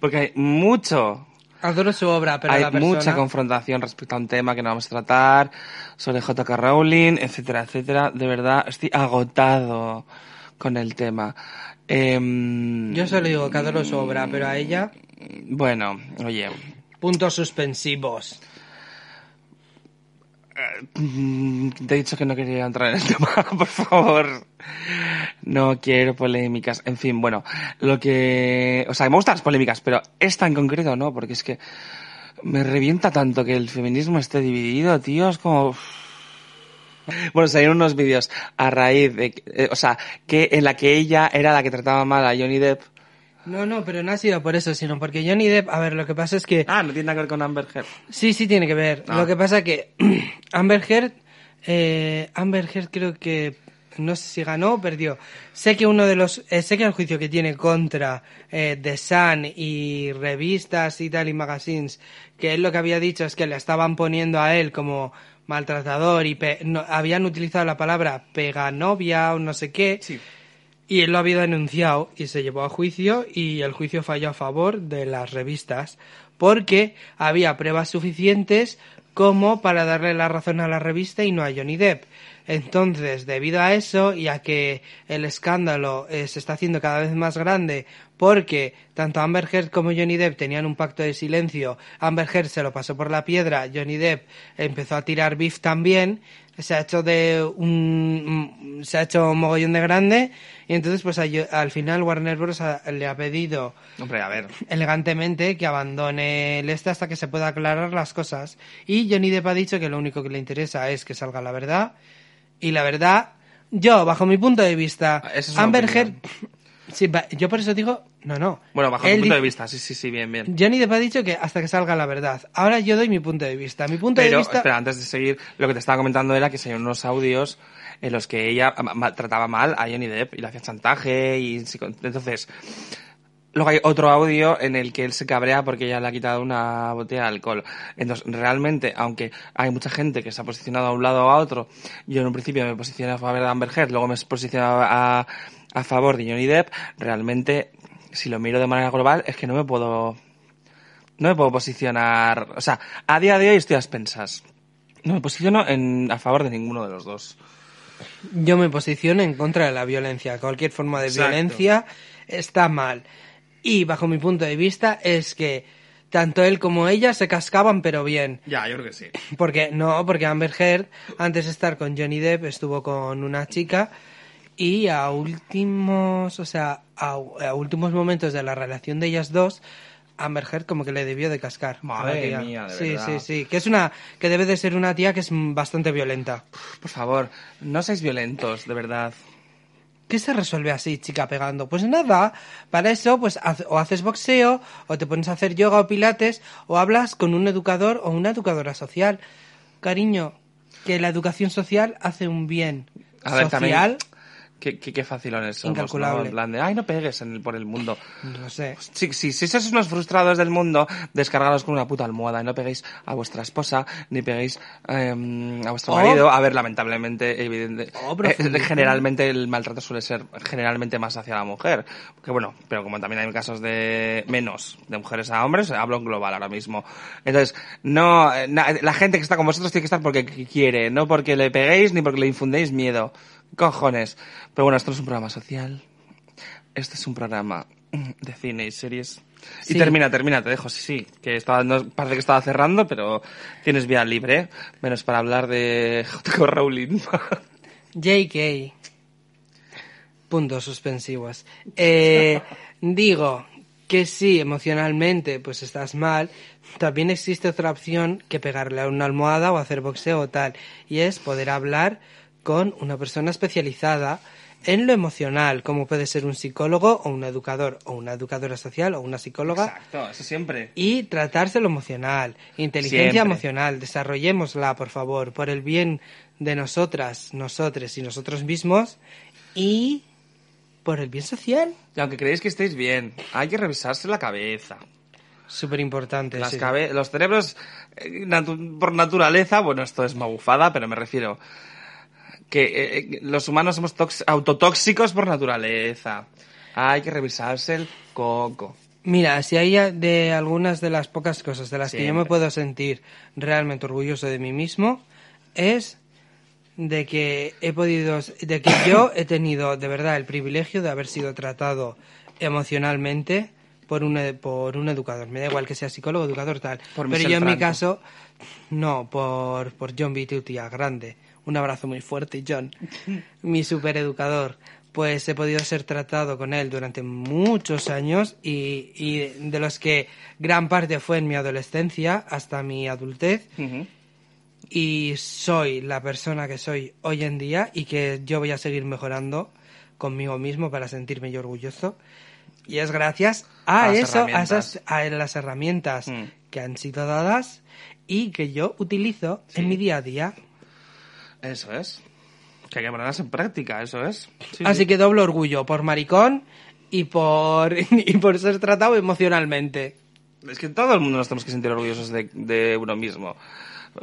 Porque hay mucho. Adoro su obra, pero hay la persona... mucha confrontación respecto a un tema que no vamos a tratar. Sobre J.K. Rowling, etcétera, etcétera. De verdad, estoy agotado con el tema. Em, Yo solo digo que adoro su obra, pero a ella, Bueno, oye. puntos suspensivos. Te he dicho que no quería entrar en el tema, por favor. No quiero polémicas. En fin, bueno, lo que... O sea, me gustan las polémicas, pero esta en concreto no, porque es que me revienta tanto que el feminismo esté dividido, tío, es como... Bueno, salieron unos vídeos a raíz de... eh, o sea, que en la que ella era la que trataba mal a Johnny Depp. No, no, pero no ha sido por eso, sino porque Johnny Depp, a ver, lo que pasa es que... Ah, no tiene nada que ver con Amber Heard. Sí, sí tiene que ver. Ah. Lo que pasa que Amber Heard, eh, Amber Heard creo que no sé si ganó o perdió. Sé que uno de los, eh, sé que el juicio que tiene contra eh, The Sun y revistas y tal y magazines, que él lo que había dicho es que le estaban poniendo a él como maltratador y pe- no, habían utilizado la palabra peganovia o no sé qué. Sí. Y él lo había denunciado y se llevó a juicio y el juicio falló a favor de las revistas porque había pruebas suficientes como para darle la razón a la revista y no a Johnny Depp. Entonces, debido a eso y a que el escándalo eh, se está haciendo cada vez más grande porque tanto Amber Heard como Johnny Depp tenían un pacto de silencio, Amber Heard se lo pasó por la piedra, Johnny Depp empezó a tirar beef también, se ha hecho de un se ha hecho un mogollón de grande y entonces pues al final Warner Bros. le ha pedido Hombre, a ver. elegantemente que abandone el este hasta que se pueda aclarar las cosas. Y Johnny Depp ha dicho que lo único que le interesa es que salga la verdad. Y la verdad, yo, bajo mi punto de vista, Esa es Amber. Heard... Sí, yo por eso digo, no, no. Bueno, bajo Él tu punto de vista, sí, sí, sí, bien, bien. Johnny Depp ha dicho que hasta que salga la verdad. Ahora yo doy mi punto de vista. Mi punto de Pero, vista... espera, antes de seguir, lo que te estaba comentando era que se unos audios en los que ella trataba mal a Johnny Depp y le hacía chantaje y entonces luego hay otro audio en el que él se cabrea porque ella le ha quitado una botella de alcohol. Entonces, realmente, aunque hay mucha gente que se ha posicionado a un lado o a otro, yo en un principio me posicioné a favor de Amber Heard, luego me he posicionado a, a favor de Johnny Depp, realmente, si lo miro de manera global, es que no me puedo no me puedo posicionar, o sea, a día de hoy estoy a expensas. No me posiciono en, a favor de ninguno de los dos. Yo me posiciono en contra de la violencia. Cualquier forma de Exacto. violencia está mal. Y bajo mi punto de vista es que tanto él como ella se cascaban pero bien. Ya, yo creo que sí. Porque no, porque Amber Heard antes de estar con Johnny Depp estuvo con una chica y a últimos, o sea, a, a últimos momentos de la relación de ellas dos Amber Heard como que le debió de cascar. Madre mía, de sí, verdad. sí, sí, que es una que debe de ser una tía que es bastante violenta. Por favor, no seáis violentos, de verdad. ¿Qué se resuelve así, chica, pegando? Pues nada, para eso, pues o haces boxeo, o te pones a hacer yoga o pilates, o hablas con un educador o una educadora social. Cariño, que la educación social hace un bien A ver, social, también, qué, qué, qué facilones somos, Incalculable. ¿no? En plan de, ay, no pegues en el- por el mundo. no sé. Sí, sí, si sois unos frustrados del mundo, descargaros con una puta almohada y no peguéis a vuestra esposa, ni peguéis em, a vuestro O- marido. A ver, lamentablemente, evidente, O profundicen. eh, generalmente el maltrato suele ser generalmente más hacia la mujer. Que bueno, pero como también hay casos de menos de mujeres a hombres, hablo en global ahora mismo. Entonces, no, eh, na- la gente que está con vosotros tiene que estar porque qu- quiere, no porque le peguéis ni porque le infundéis miedo. Cojones. Pero bueno, esto no es un programa social. Este es un programa de cine y series. Y termina, termina, te dejo, sí, sí. Que estaba, no, parece que estaba cerrando, pero tienes vía libre. Menos para hablar de J.K. Rowling. JK. Puntos suspensivos. Eh, digo que sí, emocionalmente, pues estás mal. También existe otra opción que pegarle a una almohada o hacer boxeo o tal. Y es poder hablar con una persona especializada en lo emocional, como puede ser un psicólogo o un educador, o una educadora social o una psicóloga Exacto, eso siempre. y tratarse lo emocional, inteligencia Siempre. emocional, desarrollémosla, por favor, por el bien de nosotras, nosotres y nosotros mismos y por el bien social. Y aunque creéis que estéis bien, hay que revisarse la cabeza. Súper importante. Las sí. cabe- los cerebros, eh, natu- por naturaleza, bueno, esto es magufada, pero me refiero que eh, eh, los humanos somos autotóxicos por naturaleza. Hay que revisarse el coco. Mira, si hay de algunas de las pocas cosas de las que yo me puedo sentir realmente orgulloso de mí mismo es de que he podido, de que yo he tenido de verdad el privilegio de haber sido tratado emocionalmente por un, e- por un educador. Me da igual que sea psicólogo, educador, tal. Por Pero yo en mi caso, no, por, por John Bitutia, grande. Un abrazo muy fuerte, John. mi supereducador. Pues he podido ser tratado con él durante muchos años y, y de los que gran parte fue en mi adolescencia hasta mi adultez y soy la persona que soy hoy en día y que yo voy a seguir mejorando conmigo mismo para sentirme yo orgulloso. Y es gracias a, eso, a, esas, a las herramientas Mm. que han sido dadas y que yo utilizo Sí. en mi día a día. Eso es. Que hay que ponerlas en práctica, eso es. Sí, Así sí. que doble orgullo por maricón y por, y por ser tratado emocionalmente. Es que todo el mundo nos tenemos que sentir orgullosos de, de uno mismo.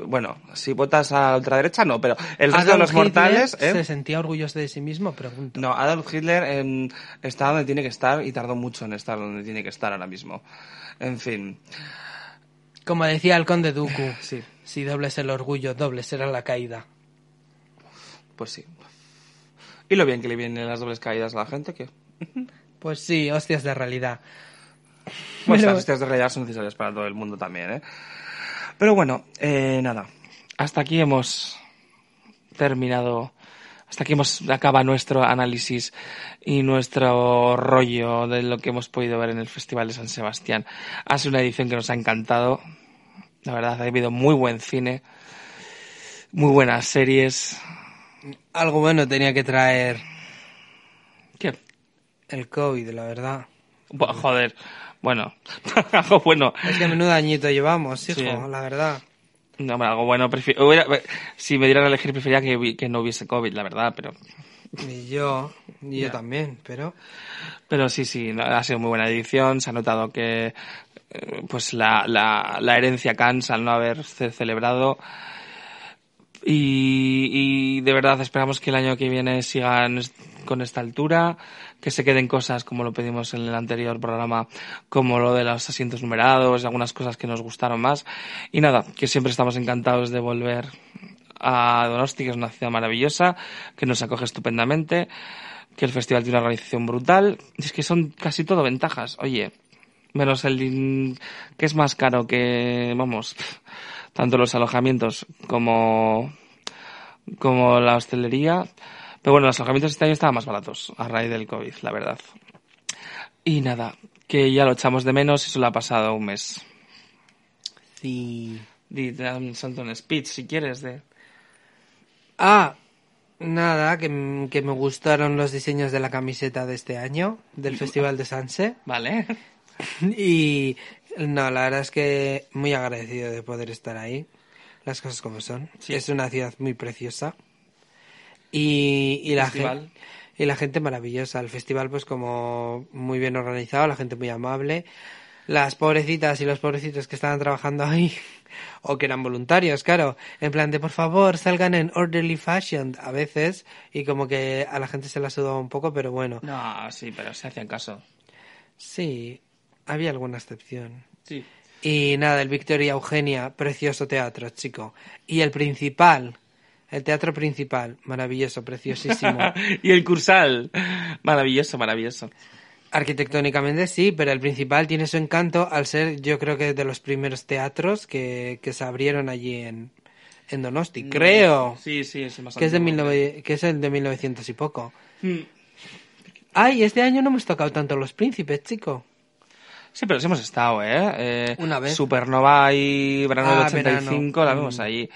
Bueno, si votas a la ultraderecha, no, pero el resto de los Hitler mortales... ¿eh? ¿Se sentía orgulloso de sí mismo? Pregunto. No, Adolf Hitler em, está donde tiene que estar y tardó mucho en estar donde tiene que estar ahora mismo. En fin, Como decía el conde sí, si doble es el orgullo, doble será la caída. Pues sí. Y lo bien que le vienen las dobles caídas a la gente, que... Pues sí, hostias de realidad. Pues Pero- las hostias de realidad son necesarias para todo el mundo también, ¿eh? Pero bueno, eh, nada. Hasta aquí hemos terminado. Hasta aquí hemos acaba nuestro análisis y nuestro rollo de lo que hemos podido ver en el Festival de San Sebastián. Ha sido una edición que nos ha encantado. La verdad, ha habido muy buen cine, muy buenas series. Algo bueno tenía que traer ¿Qué? el COVID, la verdad. Bu- Joder, bueno, algo bueno. Es que menudo añito llevamos, hijo, Sí. la verdad. No, algo bueno. prefi- hubiera- si me dieran a elegir, preferiría que, que no hubiese COVID, la verdad, pero, Y yo, y yo también, pero... pero sí, sí, ha sido muy buena edición. Se ha notado que, eh, pues, la, la, la herencia cansa al no haberse celebrado. Y, y de verdad esperamos que el año que viene sigan con esta altura, que se queden cosas como lo pedimos en el anterior programa, como lo de los asientos numerados, algunas cosas que nos gustaron más. Y nada, que siempre estamos encantados de volver a Donosti, que es una ciudad maravillosa, que nos acoge estupendamente, que el festival tiene una organización brutal. Es que son casi todo ventajas. Oye, menos el que es más caro que, vamos, tanto los alojamientos como, como la hostelería. Pero bueno, los alojamientos este año estaban más baratos a raíz del COVID, la verdad. Y nada, que ya lo echamos de menos y solo ha pasado un mes. Sí. Santo un speech si quieres de... Ah, nada, que, que me gustaron los diseños de la camiseta de este año, del Festival de Sanse. Vale. Y no, la verdad es que muy agradecido de poder estar ahí. Las cosas como son. Sí. Es una ciudad muy preciosa. Y, y la gente y la gente maravillosa. El festival pues como muy bien organizado, la gente muy amable. Las pobrecitas y los pobrecitos que estaban trabajando ahí o que eran voluntarios, claro, en plan de por favor salgan en orderly fashion a veces y como que a la gente se la sudaba un poco, pero bueno, No, sí, pero se hacían caso. sí, había alguna excepción. Sí. Y nada, el Victoria Eugenia, precioso teatro, chico. Y el principal, el teatro principal, maravilloso, preciosísimo. y el Cursal. Maravilloso, maravilloso. Arquitectónicamente sí, pero el principal tiene su encanto al ser, yo creo que de los primeros teatros que, que se abrieron allí en, en Donosti. Creo Sí, sí, es más que es, de antiguo. 19 que es el de 1900 y poco. Mm. Ay, este año no hemos tocado tanto los príncipes, chico. Sí, pero sí hemos estado, ¿eh? Eh, Una vez. Supernova y Verano Ah, del 85, verano. la vimos ahí.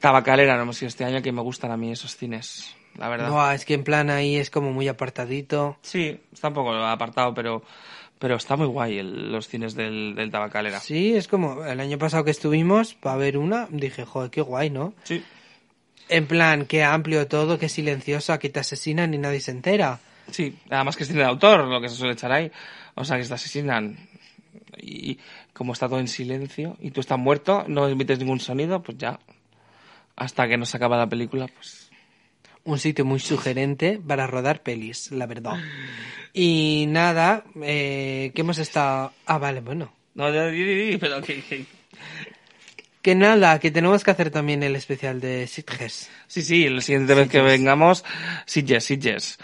Tabacalera no hemos ido este año, que me gustan a mí esos cines, la verdad. Buah, es que en plan ahí es como muy apartadito. Sí, está un poco apartado, pero, pero está muy guay el- los cines del, del Tabacalera. Sí, es como el año pasado que estuvimos para ver una, dije, joder, qué guay, ¿no? Sí. En plan, qué amplio todo, qué silencioso, aquí te asesinan y nadie se entera. Sí, además que es cine de autor, lo que se suele echar ahí. O sea, que te asesinan. Y como está todo en silencio y tú estás muerto, no emites ningún sonido, pues ya. Hasta que no se acaba la película, pues. Un sitio muy sugerente para rodar pelis, la verdad. Y nada, eh, que hemos estado... Ah, vale, bueno. No, di, pero que, que- Que nada, que tenemos que hacer también el especial de Sitges. Sí, sí, la siguiente vez que vengamos, Sitges, Sitges.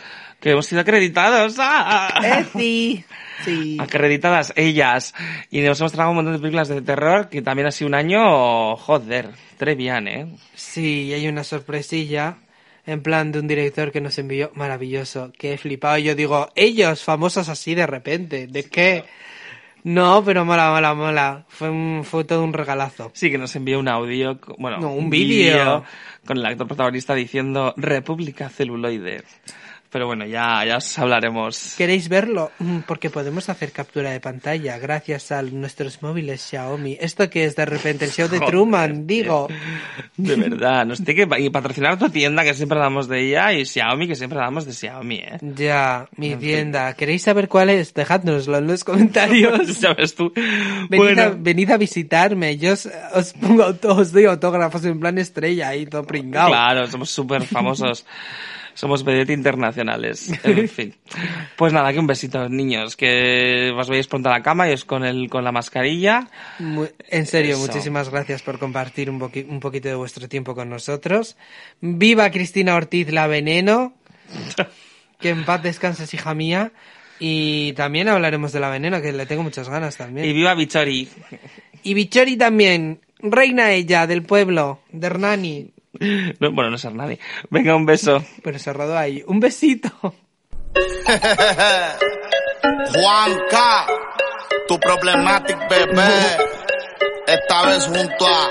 Que hemos sido acreditados. ¡ah! sí! Sí. Acreditadas ellas. Y nos hemos tragado un montón de películas de terror que también ha sido un año, joder, tres bien, ¿eh? Sí, y hay una sorpresilla en plan de un director que nos envió maravilloso, que he flipado. Yo digo, ellos, famosos así de repente, ¿de qué? No, pero mola, mola, mola. Fue, un, fue todo un regalazo. Sí, que nos envió un audio, bueno, No, un vídeo. con el actor protagonista diciendo República Celuloide. Pero bueno, ya, ya os hablaremos. ¿Queréis verlo? Mm, Porque podemos hacer captura de pantalla gracias a nuestros móviles Xiaomi. Esto que es de repente el show de Joder, Truman, digo. De verdad, nos tiene que y patrocinar tu tienda, que siempre hablamos de ella, y Xiaomi, que siempre hablamos de Xiaomi, ¿eh? Ya, mi tienda. ¿Queréis saber cuál es? Dejádnoslo en los comentarios. ¿Sabes tú? Venid, a, Bueno, venid a visitarme. Yo os, os pongo os doy autógrafos en plan estrella ahí, todo pringao. claro, somos súper famosos. Somos vedette internacionales. En fin. Pues nada, que un besito, niños. Que os vayáis pronto a la cama y os con, el, con la mascarilla. En serio, Eso. muchísimas gracias por compartir un, poqui- un poquito de vuestro tiempo con nosotros. Viva Cristina Ortiz la Veneno. Que en paz descanses, hija mía. Y también hablaremos de la Veneno, que le tengo muchas ganas Y también. viva Bichori. Y Bichori también. Reina ella, del pueblo, de Hernani. No, bueno, no es nadie. Venga, un beso. Pero se rodó ahí. Un besito. Juanca, tu problematic bebé, esta vez junto a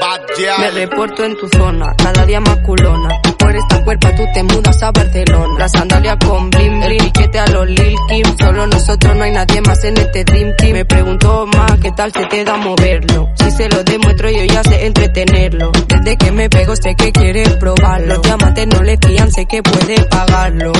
Bad Me reporto en tu zona, cada día más culona. Por esta cuerpa tú te mudas a Barcelona. La sandalia con blim, el piquete a los Lil Kim. Solo nosotros no hay nadie más en este Dream Team. Me preguntó más qué tal se te da moverlo. Si se lo demuestro yo ya sé entretenerlo. Desde que me pego sé que quiere probarlo. Los diamantes no le fían, sé que puede pagarlo.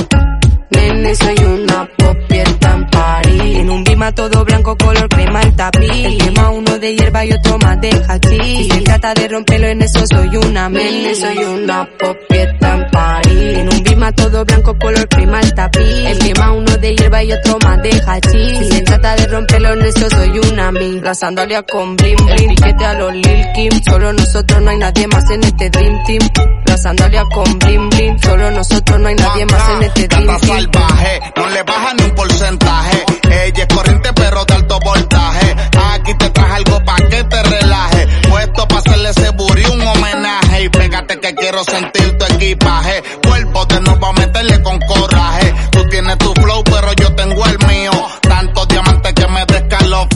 Nene, soy una popierta en París. En un bima todo blanco, color crema el tapiz. El quema uno de hierba y otro más de hachís. Si se trata de romperlo en eso, soy una nene, soy una popierta en París. En un bima todo blanco, color crema el tapiz. El quema uno de hierba y otro más de hachís. Si se trata de romperlo en eso, soy una mi. La sandalia con blim blim. Piquete a los Lil Kim. Solo nosotros, no hay nadie más en este Dream Team. La sandalia con blim blim. Solo nosotros, no hay nadie más en este Dream Team. Salvaje, no le baja ni un porcentaje. Ella es corriente pero de alto voltaje. Aquí te traje algo pa' que te relaje. Puesto pa' hacerle ese buri un homenaje. Y pégate que quiero sentir tu equipaje. Cuerpo de nuevo a meterle con coraje.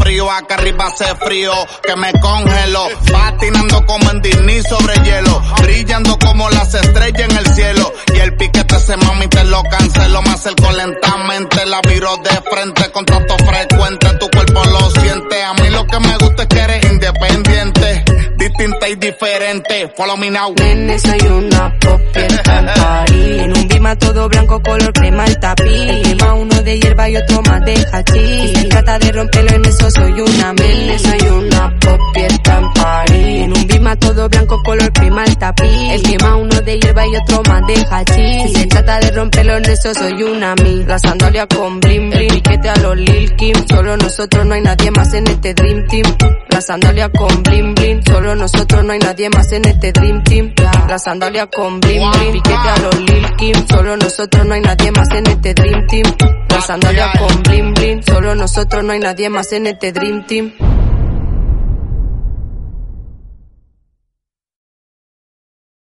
Descalofrío. Acá arriba hace frío que me congelo. Patinando como en Disney sobre hielo. Brillando como las estrellas en el cielo. Y el piquete ese mami te lo cancelo. Me acerco lentamente. La miro de frente con trato frecuente. Tu cuerpo lo siente. A mí lo que me gusta es que eres independiente. Distinta y diferente. Follow me now. Nene, soy una popierta en. En un bima todo blanco, color crema el tapiz. El uno de hierba y otro más de hachís. Si trata de romperlo en eso, soy una nene, soy una popierta en un bima todo blanco, color crema el tapiz. El quema uno de hierba y otro más de hachís. Si se trata de romperlo en eso, soy una mi. La sandalia con blim blim. El piquete a los Lil Kim. Solo nosotros, no hay nadie más en este Dream Team. La sandalia con blim blim. Solo nosotros, no hay nadie más en este Dream Team. La sandalia con blim blim. Piquete a los Lil Kim. Solo nosotros, no hay nadie más en este Dream Team. La sandalia con blim blim. Solo nosotros, no hay nadie más en este Dream Team.